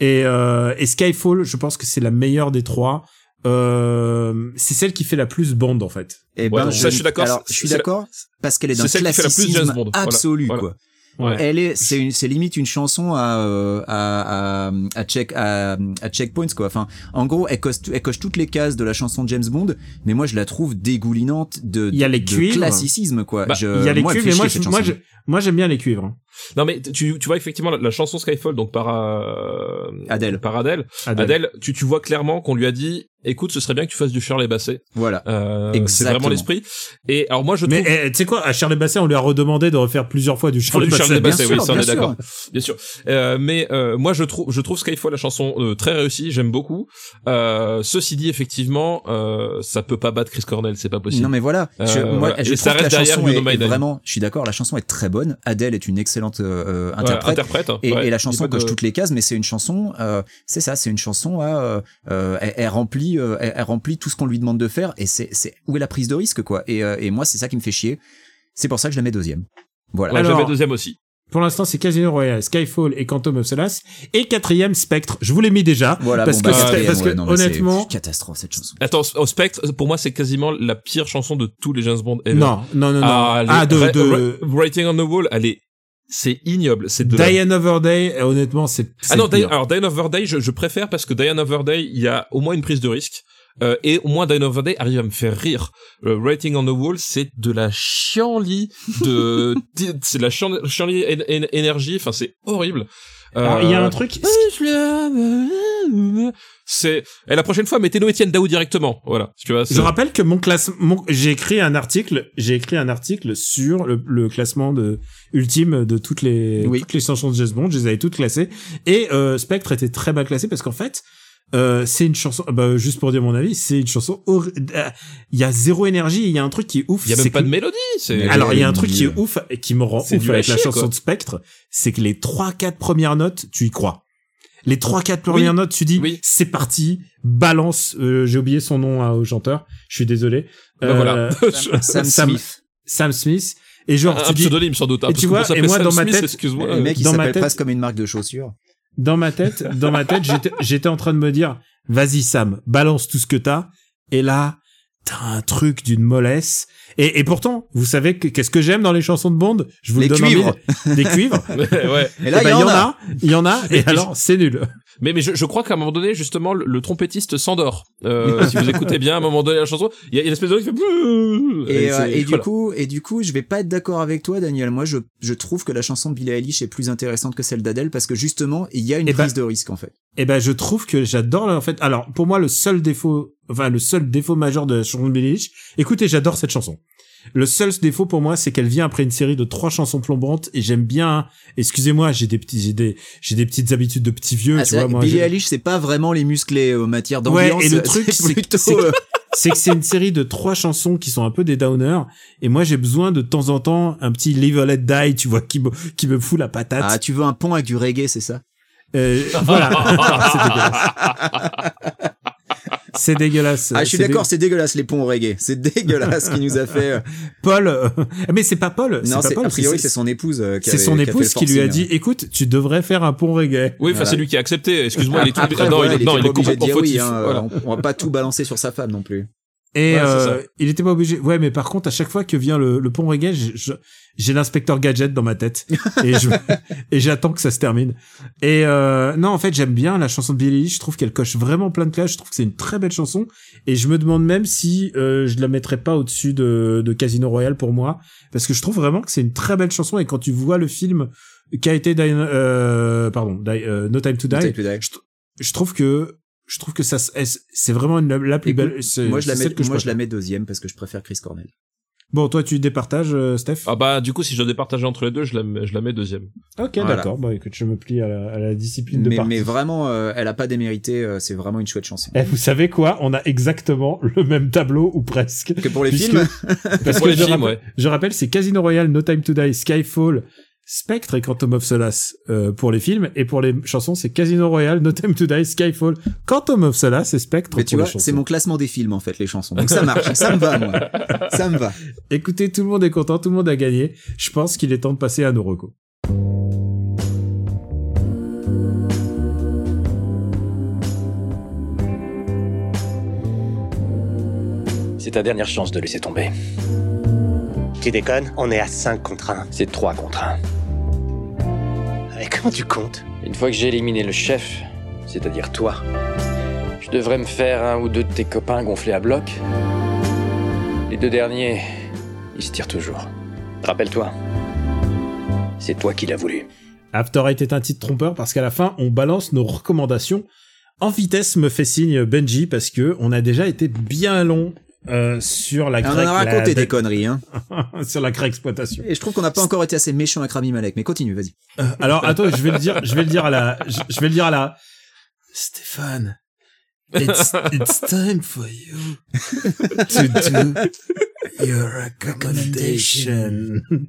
Et, euh, et Skyfall, je pense que c'est la meilleure des trois. Euh, c'est celle qui fait la plus bande en fait. Eh Ouais, ben, ça, je suis d'accord, je suis d'accord parce qu'elle est d'un fait la plus classicisme. Voilà. absolu, Voilà. quoi. Ouais. Elle est, c'est une, c'est limite une chanson à, euh, à, à, à check, à, à checkpoints, quoi. Enfin, en gros, elle coche, elle coche toutes les cases de la chanson de James Bond, mais moi, je la trouve dégoulinante de, Il y a les de cuivres. classicisme, quoi. Bah, Je- Il y a les moi, cuivres, fait mais moi, je- moi, je- moi j'aime bien les cuivres. hein. Non mais tu, tu vois effectivement la, la chanson Skyfall donc par euh, Adèle. par Adèle. Adèle. Adèle, tu, tu vois clairement qu'on lui a dit écoute ce serait bien que tu fasses du Shirley Bassey. Voilà. Euh, c'est vraiment l'esprit. Et alors moi je trouve Mais eh, tu sais quoi, à Charles Basset, on lui a redemandé de refaire plusieurs fois du Charles du Charles Basset. Basset, bien oui, sûr, ça on bien est sûr. d'accord. Bien sûr. Euh, mais euh, moi je trouve je trouve Skyfall la chanson euh, très réussie, j'aime beaucoup. Euh, ceci dit effectivement euh, ça peut pas battre Chris Cornell, c'est pas possible. Non mais voilà, je, moi voilà. je Et ça trouve que la reste derrière chanson You est, Know My est Name. vraiment, je suis d'accord, la chanson est très bonne. Adèle est une excellente euh, Ouais, interprète. Et, ouais. et la chanson de- coche toutes les cases, mais c'est une chanson, euh, c'est ça, c'est une chanson à, euh, euh, elle, elle remplit, euh, elle, elle remplit tout ce qu'on lui demande de faire, et c'est, c'est où est la prise de risque quoi? Et, euh, et moi c'est ça qui me fait chier. C'est pour ça que je la mets deuxième. Voilà. Ouais, Alors- j'avais deuxième aussi. Pour l'instant, c'est Casino Royale, Skyfall et Quantum of Solace. Et quatrième, Spectre. Je vous l'ai mis déjà. Voilà, parce bon, que, bah, parce que ouais, non, mais c'est honnêtement, catastrophe cette chanson. Attends, au Spectre, pour moi, c'est quasiment la pire chanson de tous les James Bond ever. non, non, non, non. Ah, Ah, de, Ra- de Ra- Writing on the Wall, elle est, c'est ignoble. C'est de la- Overday, euh, honnêtement, c'est, c'est Ah non. Diane- alors Diane Overday, je, je préfère parce que Diane Overday, il y a au moins une prise de risque. Euh, et au moins Diane Overday arrive à me faire rire. Euh, Writing on the Wall, c'est de la chienlit de, *laughs* c'est de la chian- chienlit en- en- énergie. Enfin, c'est horrible. Alors, il y a Euh, un truc, C'est, et la prochaine fois, mettez-nous Étienne Daou directement. Voilà. Tu vois, c'est- Je rappelle que mon classement, j'ai écrit un article, j'ai écrit un article sur le, le classement de ultime de toutes les Oui. toutes les chansons de James Bond. Je les avais toutes classées et euh, Spectre était très mal classé parce qu'en fait. Euh, c'est une chanson, bah, juste pour dire mon avis, c'est une chanson, horri- euh, il y a zéro énergie, il y a un truc qui est ouf. il y a même pas que- de mélodie. C'est, Alors, il y a un truc qui est ouf et qui me rend ouf avec la chanson quoi. de Spectre, c'est que les trois, quatre premières notes, tu y crois. Les trois, quatre premières notes, tu dis, Oui. c'est parti, balance, euh, j'ai oublié son nom hein, au chanteur, je suis désolé. Bah, voilà. *laughs* Sam, Sam- Smith. Sam Smith. Et genre, un tu dis, pseudonyme sans doute. hein, et tu vois, et moi, Sam dans ma Smith, tête- excuse-moi. Le euh, mec il dans ma s'appelle tête- presque comme une marque de chaussures. Dans ma tête, dans ma tête, j'étais, en train de me dire, vas-y Sam, balance tout ce que t'as. Et là, t'as un truc d'une mollesse. Et, et pourtant, vous savez que, qu'est-ce que j'aime dans les chansons de Bond? Je vous Les le donne cuivres. *laughs* mille. Des cuivres. *laughs* ouais. Et là Eh ben, il y en a. Il y en a. *laughs* Et alors, c'est nul. Mais, mais je, je crois qu'à un moment donné, justement, le, le trompettiste s'endort. Euh, si vous écoutez bien, à un moment donné, la chanson, il y a, il y a une espèce de qui fait... Et, euh, et du voilà. coup, et du coup, je vais pas être d'accord avec toi, Daniel. Moi, je, je trouve que la chanson de Billie Eilish est plus intéressante que celle d'Adèle parce que justement, il y a une Eh ben- prise de risque en fait. Eh ben, je trouve que j'adore, en fait. Alors, pour moi, le seul défaut, enfin, le seul défaut majeur de la chanson de Billie Eilish, écoutez, j'adore cette chanson. Le seul défaut pour moi, c'est qu'elle vient après une série de trois chansons plombantes et j'aime bien, excusez-moi, j'ai des petits, j'ai des, j'ai des petites habitudes de petits vieux, Ah, tu c'est vois, moi. Billie Eilish, c'est pas vraiment les musclés euh, en matière Ouais, d'ambiance. et le truc, c'est que- plutôt. c'est que- euh, c'est que c'est une série de trois chansons qui sont un peu des downers et moi j'ai besoin de temps en temps un petit Live or Let Die, tu vois, qui me, qui me fout la patate. Ah, tu veux un pont avec du reggae, c'est ça? Euh, voilà. *laughs* c'est dégueulasse. C'est dégueulasse. Ah, je suis d'accord, c'est dégueulasse les ponts au reggae. C'est dégueulasse ce qui nous a fait. euh, *laughs* Paul, euh, mais c'est pas Paul. Non, c'est Paul, a priori c'est son épouse. euh, qui c'est son qui a fait épouse qui lui a dit, écoute, tu devrais faire un pont reggae. Oui, enfin, Voilà. c'est lui qui a accepté. Excuse-moi, il est tombé. Après, non, il est, complètement fautif. hein, Voilà. on, on va pas tout balancer sur sa femme non plus. Et Ouais, euh, il était pas obligé. Ouais, mais par contre, à chaque fois que vient le, le pont reggae, je- je- j'ai l'inspecteur gadget dans ma tête *laughs* et je et j'attends que ça se termine. Et euh, non, en fait, j'aime bien la chanson de Billie. Je trouve qu'elle coche vraiment plein de cases. Je trouve que c'est une très belle chanson. Et je me demande même si euh, je la mettrais pas au-dessus de, de Casino Royale pour moi, parce que je trouve vraiment que c'est une très belle chanson. Et quand tu vois le film qui a été euh, pardon, euh, No Time to Die. No Time to Die. Je, tr- je trouve que je trouve que ça c'est vraiment une- la plus Écoute, belle. moi je la mets, celle que moi je préfère. la mets deuxième parce que je préfère Chris Cornell. Bon, toi tu départages, euh, Steph? Ah bah du coup si je dois départager entre les deux, je la mets, je la mets deuxième. ok, voilà. d'accord. Bah écoute, je me plie à la, à la discipline de Mais, partie. mais vraiment, euh, elle a pas démérité. euh, c'est vraiment une chouette chanson. Eh, vous savez quoi? On a exactement le même tableau ou presque. Que pour les Puisque- films, *laughs* Parce Pour que les je, films, ouais. je rappelle, c'est Casino Royale, No Time to Die, Skyfall, Spectre et Quantum of Solace euh, pour les films et pour les chansons, c'est Casino Royale, No Time to Die, Skyfall, Quantum of Solace et Spectre mais pour tu les vois, chansons. c'est mon classement des films en fait, les chansons. Donc ça marche, ça me va moi, ça me va. Écoutez, tout le monde est content, tout le monde a gagné. Je pense qu'il est temps de passer à nos recos. C'est ta dernière chance de laisser tomber. Tu déconnes On est à 5 contre 1. C'est 3 contre 1. Mais comment tu comptes Une fois que j'ai éliminé le chef, c'est-à-dire toi, je devrais me faire un ou deux de tes copains gonflés à bloc. Les deux derniers, ils se tirent toujours. Rappelle-toi, c'est toi qui l'as voulu. After Eight est un titre trompeur parce qu'à la fin, on balance nos recommandations. En vitesse, me fait signe Benji parce que on a déjà été bien long euh, sur la on en a raconté la- des conneries, hein. *laughs* sur la cré-exploitation. Et je trouve qu'on n'a pas encore été assez méchant avec Rami Malek. Mais continue, vas-y. Alors attends, je vais le dire, je vais le dire à la, je, je vais le dire à la. Stéphane, it's it's time for you to do your recommendation. *laughs*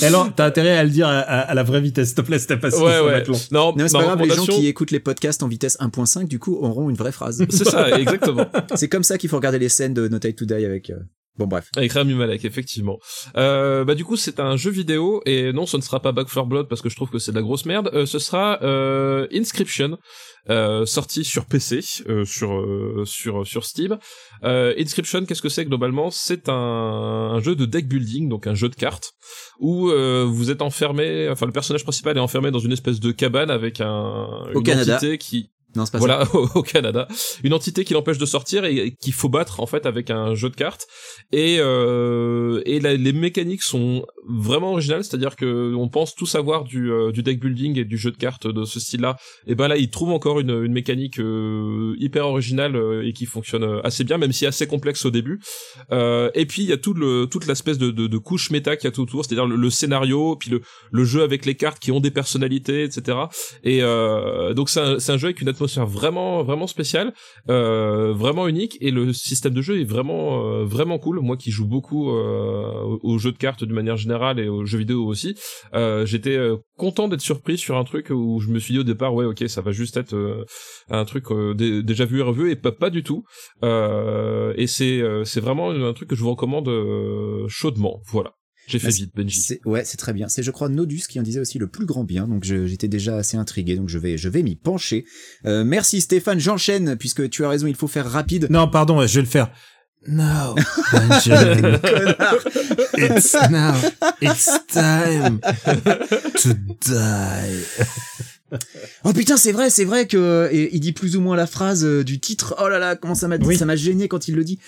Et alors, t'as intérêt à le dire à, à- à la vraie vitesse, s'il te plaît, Steph, parce que Ouais ouais. long. Non, Non, mais c'est pas grave, les gens qui écoutent les podcasts en vitesse 1.5, du coup, auront une vraie phrase. C'est ça, exactement. *laughs* c'est comme ça qu'il faut regarder les scènes de No Time to Die avec. euh, Bon, bref. Avec Rami Malek, effectivement. Euh, bah du coup, c'est un jeu vidéo et non, ce ne sera pas Back 4 Blood parce que je trouve que c'est de la grosse merde. Euh, ce sera euh, Inscription, euh, sorti sur PC, euh, sur euh, sur sur Steam. Euh, Inscription, qu'est-ce que c'est globalement? C'est un, un jeu de deck building, donc un jeu de cartes où euh, vous êtes enfermé. Enfin, le personnage principal est enfermé dans une espèce de cabane avec un Au une Canada. entité qui Non, c'est pas voilà, *laughs* au, au Canada. Une entité qui l'empêche de sortir et qu'il faut battre en fait avec un jeu de cartes. Et, euh, et la- les mécaniques sont vraiment originales, c'est-à-dire que on pense tout savoir du, euh, du deck building et du jeu de cartes de ce style-là. Et ben là, ils trouvent encore une, une mécanique euh, hyper originale euh, et qui fonctionne euh, assez bien, même si assez complexe au début. Euh, et puis il y a tout le, toute l'espèce de, de, de couche méta qu'il y a tout autour, c'est-à-dire le, le scénario, puis le, le jeu avec les cartes qui ont des personnalités, etc. Et euh, donc c'est un, c'est un jeu avec une atmosphère vraiment vraiment spéciale, euh, vraiment unique, et le système de jeu est vraiment euh, vraiment cool. Moi qui joue beaucoup euh, aux, jeux de cartes de manière générale et aux jeux vidéo aussi, euh, j'étais euh, content d'être surpris sur un truc où je me suis dit au départ ouais ok ça va juste être euh, un truc dé- déjà vu et revu et pas pas du tout. Et c'est c'est vraiment un truc que je vous recommande chaudement. Voilà. J'ai fait Ah, vite, Benji. Ouais, c'est très bien. C'est, je crois, Nodus qui en disait aussi le plus grand bien. Donc, j'étais déjà assez intrigué. Donc, je vais, je vais m'y pencher. Euh, merci Stéphane. J'enchaîne puisque tu as raison. Il faut faire rapide. Non, pardon, je vais le faire. No, *laughs* Benjamin. It's now. It's time to die. Oh putain, c'est vrai, c'est vrai que et il dit plus ou moins la phrase euh, du titre. Oh là là, comment ça m'a Oui. ça m'a gêné quand il le dit.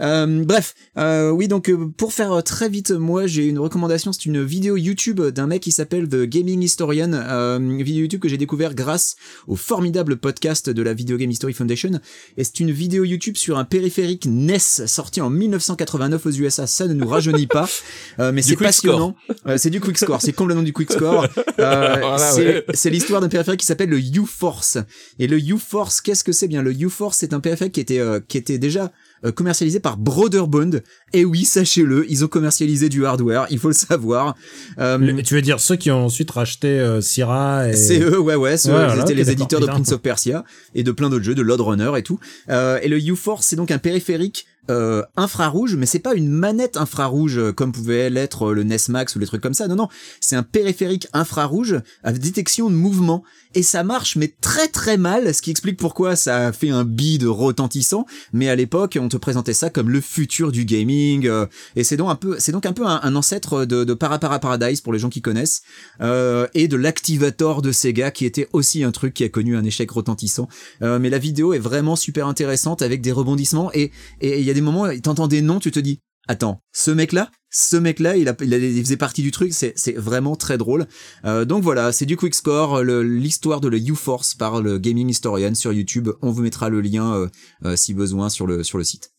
Euh, bref, euh, oui donc euh, pour faire euh, très vite, moi j'ai une recommandation, c'est une vidéo YouTube d'un mec qui s'appelle The Gaming Historian, euh, une vidéo YouTube que j'ai découvert grâce au formidable podcast de la Video Game History Foundation. Et c'est une vidéo YouTube sur un périphérique NES sorti en 1989 aux USA. Ça ne nous rajeunit pas, *laughs* euh, mais c'est passionnant. Euh, c'est du quick score, c'est complètement du quick score. *laughs* Euh, Voilà, c'est ouais. l'histoire d'un périphérique qui s'appelle le U-Force. Et le U-Force, qu'est-ce que c'est bien? Le U-Force, c'est un périphérique qui était euh, qui était déjà euh, commercialisé par Broderbund. Et oui, sachez-le, ils ont commercialisé du hardware, il faut le savoir. Euh, Le- tu veux dire ceux qui ont ensuite racheté euh, Syrah et... c'est eux, ouais, ouais, ceux- Ouais, voilà, les éditeurs de. Prince of Persia et de plein d'autres jeux, de Lord Runner et tout. Euh, et le U-Force, c'est donc un périphérique euh, infrarouge, mais c'est pas une manette infrarouge euh, comme pouvait l'être euh, le NES Max ou les trucs comme ça. Non, non, c'est un périphérique infrarouge avec détection de mouvement et ça marche, mais très très mal, ce qui explique pourquoi ça a fait un bide retentissant. Mais à l'époque, on te présentait ça comme le futur du gaming, euh, et c'est donc un peu, c'est donc un peu un, ancêtre de, de Parapara Paradise pour les gens qui connaissent, euh, et de l'Activator de Sega, qui était aussi un truc qui a connu un échec retentissant. Euh, mais la vidéo est vraiment super intéressante avec des rebondissements et et il y a des moments, t'entends des noms, tu te dis attends, ce mec-là, ce mec-là, il, a, il, a- il faisait partie du truc, c'est c'est vraiment très drôle. Euh, donc voilà, c'est du quick score, le- l'histoire de le U-Force par le Gaming Historian sur YouTube. On vous mettra le lien euh, euh, si besoin sur le sur le site.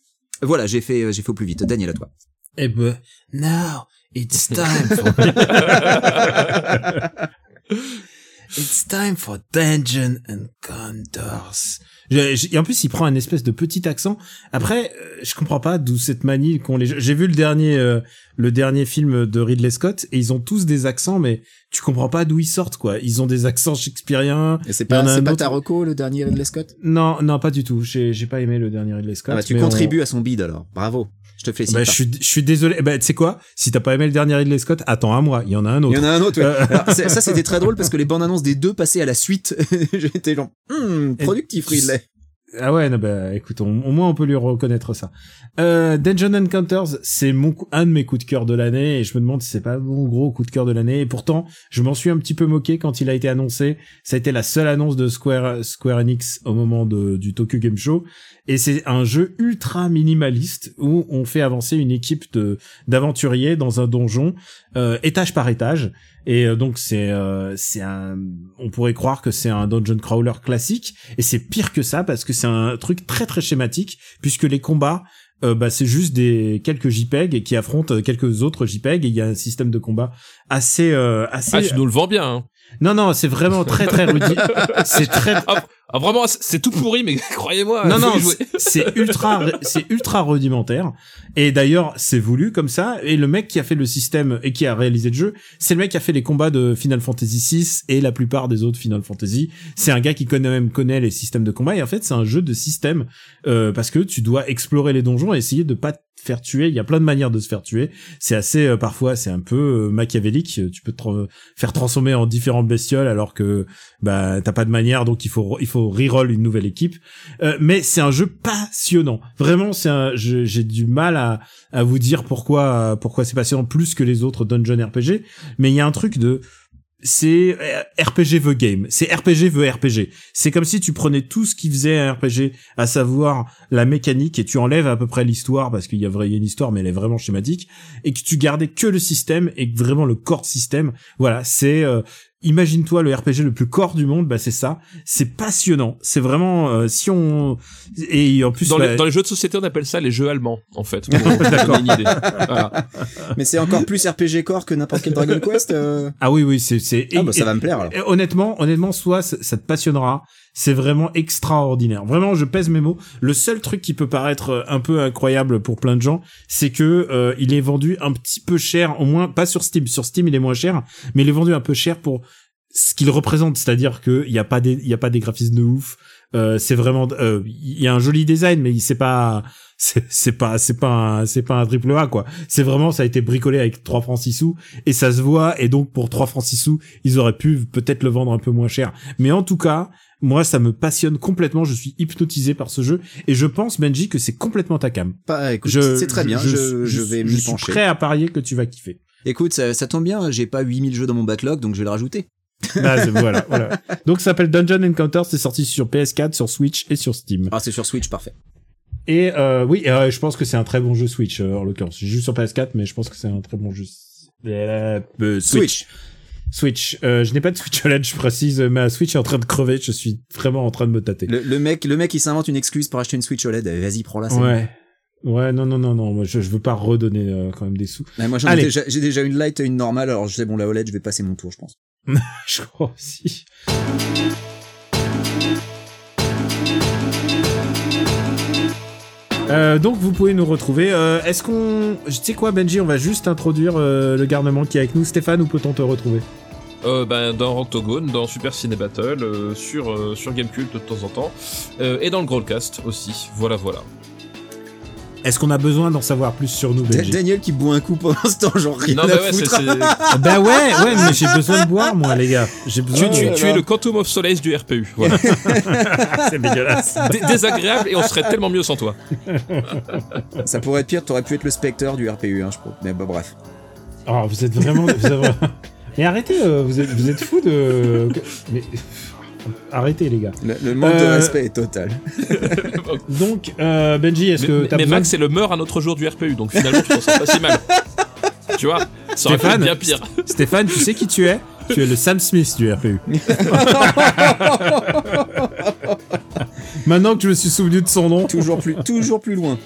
Voilà, j'ai fait j'ai fait au plus vite. Daniel à toi. Eh ben, now it's time for *laughs* it's time for Dungeon and Condors. Et en plus, il prend un espèce de petit accent. Après, euh, je comprends pas d'où cette manie qu'ont les. J'ai vu le dernier, euh, le dernier film de Ridley Scott et ils ont tous des accents, mais tu comprends pas d'où ils sortent quoi. Ils ont des accents shakespeariens. Et c'est pas c'est pas Taroko le dernier Ridley Scott? Non, non, pas du tout. J'ai j'ai pas aimé le dernier Ridley Scott. Ah bah, tu on- contribues à son bide alors. Bravo. Je te félicite. Bah, je suis, je suis désolé. Bah, tu sais quoi? Si t'as pas aimé le dernier Ridley Scott, attends un mois. Il y en a un autre. Il y en a un autre. Ouais. Euh, Alors, ça c'était très drôle parce que les bandes annonces des deux passaient à la suite. *laughs* J'étais genre hmm, productif Ridley. Ah ouais, non, bah écoute, on- au moins on peut lui reconnaître ça. Euh, Dungeon Encounters, c'est mon un de mes coups de cœur de l'année et je me demande si c'est pas mon gros coup de cœur de l'année. Et pourtant, je m'en suis un petit peu moqué quand il a été annoncé. Ça a été la seule annonce de Square Square Enix au moment de, du Tokyo Game Show et c'est un jeu ultra minimaliste où on fait avancer une équipe de d'aventuriers dans un donjon euh, étage par étage. Et euh, donc c'est euh, c'est un on pourrait croire que c'est un dungeon crawler classique et c'est pire que ça parce que c'est un truc très très schématique puisque les combats euh, bah, c'est juste des quelques JPEG qui affrontent quelques autres JPEG et il y a un système de combat assez euh, assez Ah, tu nous le vends bien. Hein. non non c'est vraiment très très rudi *laughs* c'est très Ah, ah, vraiment, c'est tout pourri, mais *laughs* croyez-moi. non non *laughs* c'est- ultra c'est ultra rudimentaire. Et d'ailleurs c'est voulu comme ça. Et le mec qui a fait le système et qui a réalisé le jeu c'est le mec qui a fait les combats de Final Fantasy VI et la plupart des autres Final Fantasy. C'est un gars qui connaît même connaît les systèmes de combat. Et en fait c'est un jeu de système euh, parce que tu dois explorer les donjons et essayer de pas faire tuer il y a plein de manières de se faire tuer c'est assez euh, parfois c'est un peu euh, machiavélique tu peux te faire transformer en différentes bestioles alors que bah t'as pas de manière donc il faut il faut reroll une nouvelle équipe euh, mais c'est un jeu passionnant. Vraiment, c'est j'ai du mal à, à vous dire pourquoi, pourquoi c'est passionnant plus que les autres dungeon RPG. Mais il y a un truc de, c'est euh, RPG veut game. C'est RPG veut RPG. C'est comme si tu prenais tout ce qui faisait un RPG, à savoir la mécanique, et tu enlèves à peu près l'histoire parce qu'il y a une histoire, mais elle est vraiment schématique, et que tu gardais que le système et vraiment le core système. Voilà, c'est euh, Imagine-toi le RPG le plus core du monde, bah c'est ça. C'est passionnant. C'est vraiment euh, si on et en plus Dans, bah, les, dans les jeux de société, on appelle ça les jeux allemands, en fait. *laughs* D'accord. Voilà. *laughs* Mais c'est encore plus RPG core que n'importe quel Dragon Quest. euh. ah oui oui c'est c'est Ah bah ça et- va me plaire alors. honnêtement honnêtement soit ça ça te passionnera. C'est vraiment extraordinaire. Vraiment, je pèse mes mots. Le seul truc qui peut paraître euh, un peu incroyable pour plein de gens, c'est que euh, il est vendu un petit peu cher, au moins pas sur Steam. Sur Steam, il est moins cher, mais il est vendu un peu cher pour ce qu'il représente, c'est-à-dire que il y a pas des il graphismes de ouf. Euh, c'est vraiment il y a un joli design, mais c'est pas *laughs* c'est pas c'est pas un, c'est pas un triple A quoi. C'est vraiment ça a été bricolé avec 3 francs 6 sous et ça se voit et donc pour 3 francs 6 sous, ils auraient pu peut-être le vendre un peu moins cher. Mais en tout cas, moi ça me passionne complètement, je suis hypnotisé par ce jeu et je pense Benji que c'est complètement ta cam. Pas, écoute, Je- c'est très bien. Je, je, vais je m'y suis pencher. prêt à parier que tu vas kiffer. Écoute, ça, ça tombe bien. J'ai pas 8000 jeux dans mon backlog, donc je vais le rajouter. *laughs* Bah, c'est- voilà, voilà. Donc ça s'appelle Dungeon Encounter, c'est sorti sur PS4, sur Switch et sur Steam. Ah, c'est sur Switch, parfait. Et euh, oui, euh, je pense que c'est un très bon jeu Switch euh, en l'occurrence. J'ai juste sur PS4, mais je pense que c'est un très bon jeu. Euh, Switch. Switch. Euh, je n'ai pas de Switch OLED, je précise. Ma Switch est en train de crever. Je suis vraiment en train de me tâter. Le, le mec, le mec, il s'invente une excuse pour acheter une Switch OLED. Eh, Vas-y, prends-la. Ouais. Ouais, non, non, non, non. Moi, je, je veux pas redonner euh, quand même des sous. moi, déjà, j'ai déjà une light et une normale. Alors, je sais, bon, la OLED, je vais passer mon tour, je pense. *laughs* je crois aussi. Euh, donc vous pouvez nous retrouver. Euh, Est-ce qu'on, tu sais quoi, Benji, on va juste introduire euh, le garnement qui est avec nous. Stéphane, où peut-on te retrouver? Euh, ben, dans Octogone, dans Super Ciné Battle, euh, sur, euh, sur Gamecult de temps en temps, euh, et dans le Growlcast aussi. Voilà, voilà. Est-ce qu'on a besoin d'en savoir plus sur nous, Benji Daniel qui boit un coup pendant ce temps, genre rien Non, à mais ouais, c'est, foutre. c'est- *laughs* Bah ouais, ouais, mais j'ai besoin de boire, moi, les gars. J'ai tu, besoin. tu, de- tu es le Quantum of Solace du RPU. Voilà. *laughs* C'est dégueulasse. *laughs* Dé- désagréable et on serait tellement mieux sans toi. Ça pourrait être pire, t'aurais pu être le Spectre du RPU, hein, je trouve. Mais bah, bref. Oh, vous êtes vraiment. Vous êtes... Mais arrêtez, euh, vous êtes, vous êtes fous de. Mais Arrêtez les gars. Le, le manque de Euh, respect est total. *laughs* Donc euh, Benji, est-ce Mais, que mais- t'as mais besoin Max, c'est le meurt à notre jour du RPU, donc finalement, tu t'en sens pas si mal. *laughs* Tu vois Ça aurait pu être Stéphane bien pire. Stéphane, tu sais qui tu es? Tu es le Sam Smith du RPU. *laughs* Maintenant que je me suis souvenu de son nom. toujours plus, toujours plus loin.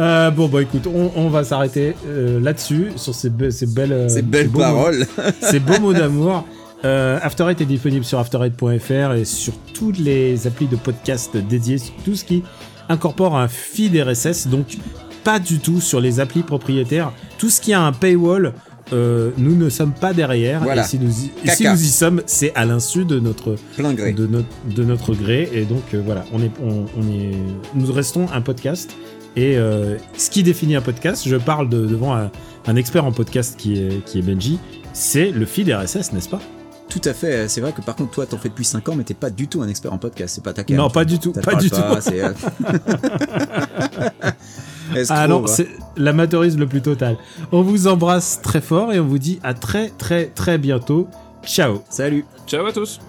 Euh, bon, bah écoute, on, on va s'arrêter euh, là-dessus, sur ces, be- ces belles, euh, Ces belles mots- paroles. *laughs* ces beaux mots d'amour. Euh, After Eight est disponible sur aftereight.fr et sur toutes les applis de podcast dédiées, sur tout ce qui incorpore un feed RSS, donc pas du tout sur les applis propriétaires. Tout ce qui a un paywall, euh, nous ne sommes pas derrière. Voilà. Et si nous y, et si Caca. nous y sommes, c'est à l'insu de notre Plein gré. de notre de notre gré et donc euh, voilà on est on, on est nous restons un podcast et euh, ce qui définit un podcast je parle de- devant un, un expert en podcast qui est qui est Benji c'est le feed RSS n'est-ce pas? Tout à fait. C'est vrai que par contre, toi, t'en fais depuis 5 ans, mais t'es pas du tout un expert en podcast. C'est pas ta carte. Non, pas du tout, pas du tout. c'est, euh, *laughs* ah non c'est l'amateurisme le plus total on vous embrasse très fort et on vous dit à très très très bientôt ciao Salut. Ciao à tous.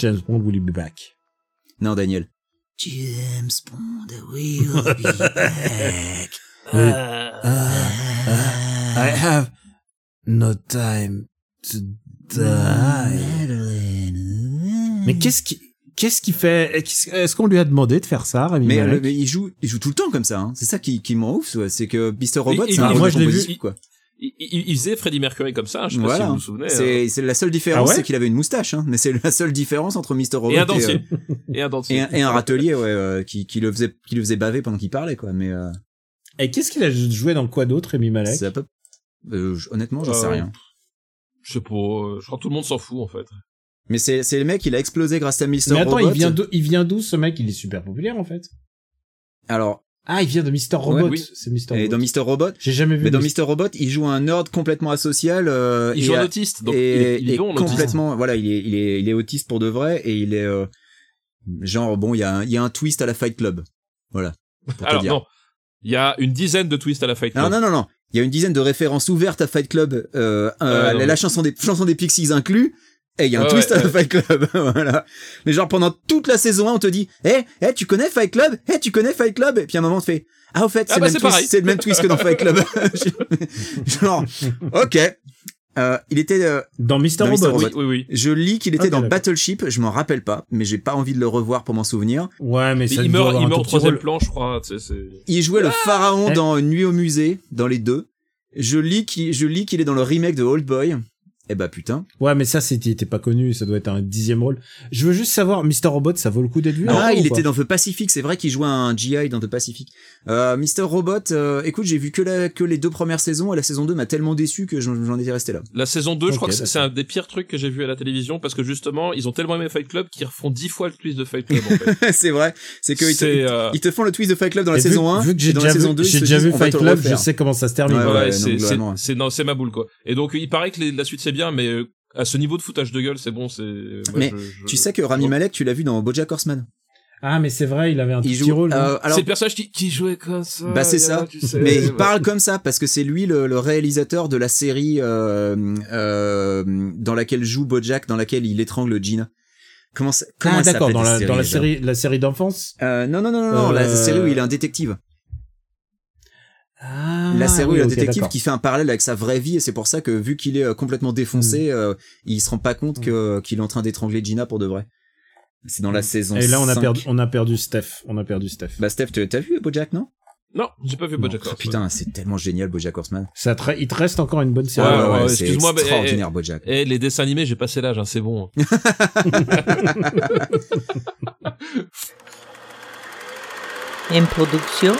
James Bond will be back Non, Daniel. James Bond will be *laughs* back. I have no time to die mais qu'est-ce qui qu'est-ce qui fait qu'est-ce- est-ce qu'on lui a demandé de faire ça Rémi Mais, Malek euh, mais il joue, il joue tout le temps comme ça. hein. C'est ça qui, qui me rend ouf. ouais. C'est que Mr. Robot, c'est un moi, de je l'ai vu. composition, quoi. Il, faisait Freddie Mercury comme ça, je sais pas Voilà. si vous vous souvenez. C'est, hein. c'est la seule différence, Ah ouais c'est qu'il avait une moustache, hein. Mais c'est la seule différence entre Mr. Robot Et un euh, dentier. Et un dentier. et un, et un râtelier, ouais, euh, qui, qui le faisait, qui le faisait baver pendant qu'il parlait, quoi. Mais, euh, et qu'est-ce qu'il a joué dans quoi d'autre Rémi Malek c'est à peu, euh, j- honnêtement, j'en sais Euh, rien. Je sais pas, euh, je crois que tout le monde s'en fout en fait. Mais c'est, c'est le mec, il a explosé grâce à Mr. mais attends Robot. il vient d'où il vient d'où ce mec? Il est super populaire en fait Alors, ah il vient de Mister Robot oui. c'est Mister et Robot dans Mr. Robot, j'ai jamais vu mais dans Mr. Mr. Robot, il joue un nerd complètement asocial, euh, Il joue un autiste, donc et, il est, il est et bon l'autiste. complètement voilà il est il est il est autiste pour de vrai et il est euh, genre bon il y a un, il y a un twist à la Fight Club voilà pour te Alors dire. non, il y a une dizaine de twists à la Fight Club. non non non non il y a une dizaine de références ouvertes à Fight Club euh, euh, la, chanson des chanson des Pixies inclus et il y a un Ouais, twist ouais, à la ouais. Fight Club *laughs* voilà mais genre pendant toute la saison 1 on te dit eh eh tu connais Fight Club? Eh tu connais Fight Club et puis à un moment on te fait ah au fait Ah c'est bah, le même c'est le même twist que dans Fight Club *laughs* genre ok euh, il était euh, dans Mister dans Mr. Robot Oui, oui, oui. je lis qu'il était Ok, dans d'accord. Battleship, je m'en rappelle pas, mais j'ai pas envie de le revoir pour m'en souvenir. ouais mais Mais ça il meurt, il meurt au troisième rôle. plan, je crois. tu sais, c'est- Il jouait le pharaon Eh. dans nuit au musée, dans les deux. Je lis qu'il, je lis qu'il est dans le remake de Old Boy. Eh bah putain. ouais mais ça c'était était pas connu ça doit être un dixième rôle je veux juste savoir Mister Robot ça vaut le coup d'être vu ah, peu il était dans The Pacific, c'est vrai qu'il jouait un GI dans The Pacific. Euh, Mr. Robot, euh, écoute, j'ai vu que, la, que les deux premières saisons, et la saison 2 m'a tellement déçu que j'en, étais resté là. La saison 2, je crois que c'est- un des pires trucs que j'ai vu à la télévision parce que justement, ils ont tellement aimé Fight Club qu'ils refont dix fois le twist de Fight Club en fait. *laughs* c'est vrai, c'est qu'ils te, euh, ils te font le twist de Fight Club dans la vu- saison 1, vu que j'ai déjà la saison vu, 2, ils j'ai se déjà disent, vu on va Fight Club je sais comment ça se termine Ouais, Ouais, ouais, c'est, ma boule, quoi. Et donc, il paraît que la suite c'est bien, mais euh, à ce niveau de foutage de gueule, c'est bon, c'est, Mais je- je- Tu sais que Rami Malek, tu l'as vu dans BoJack Horseman. Ah, mais c'est vrai, il avait un Il petit joue. rôle. non euh, alors, C'est le personnage qui, qui jouait comme ça. bah c'est ça. tu sais, Mais il parle comme ça parce que c'est lui le, le réalisateur de la série euh, euh, dans laquelle joue BoJack, dans laquelle il étrangle Gina. Comment ça comment ah, d'accord, dans la, dans série, la série d'enfance? Euh, non non non non, non, la série où il est un détective. Ah, la série où il est un oui, ok, détective d'accord. qui fait un parallèle avec sa vraie vie et c'est pour ça que vu qu'il est euh, complètement défoncé, Mm. euh, il se rend pas compte que qu'il est en train d'étrangler Gina pour de vrai. C'est dans la saison. Et là, on a 5. perdu, on a perdu Steph. On a perdu Steph. Bah Steph, t'as vu BoJack non? Non, j'ai pas vu BoJack Oh, Horseman. Putain, c'est tellement génial BoJack Horseman. Ça te il te reste encore une bonne série. Ouais, ouais, ouais, c'est excuse-moi, mais- extraordinaire BoJack. Eh, les dessins animés, j'ai passé l'âge, hein, c'est bon. *laughs* Une production.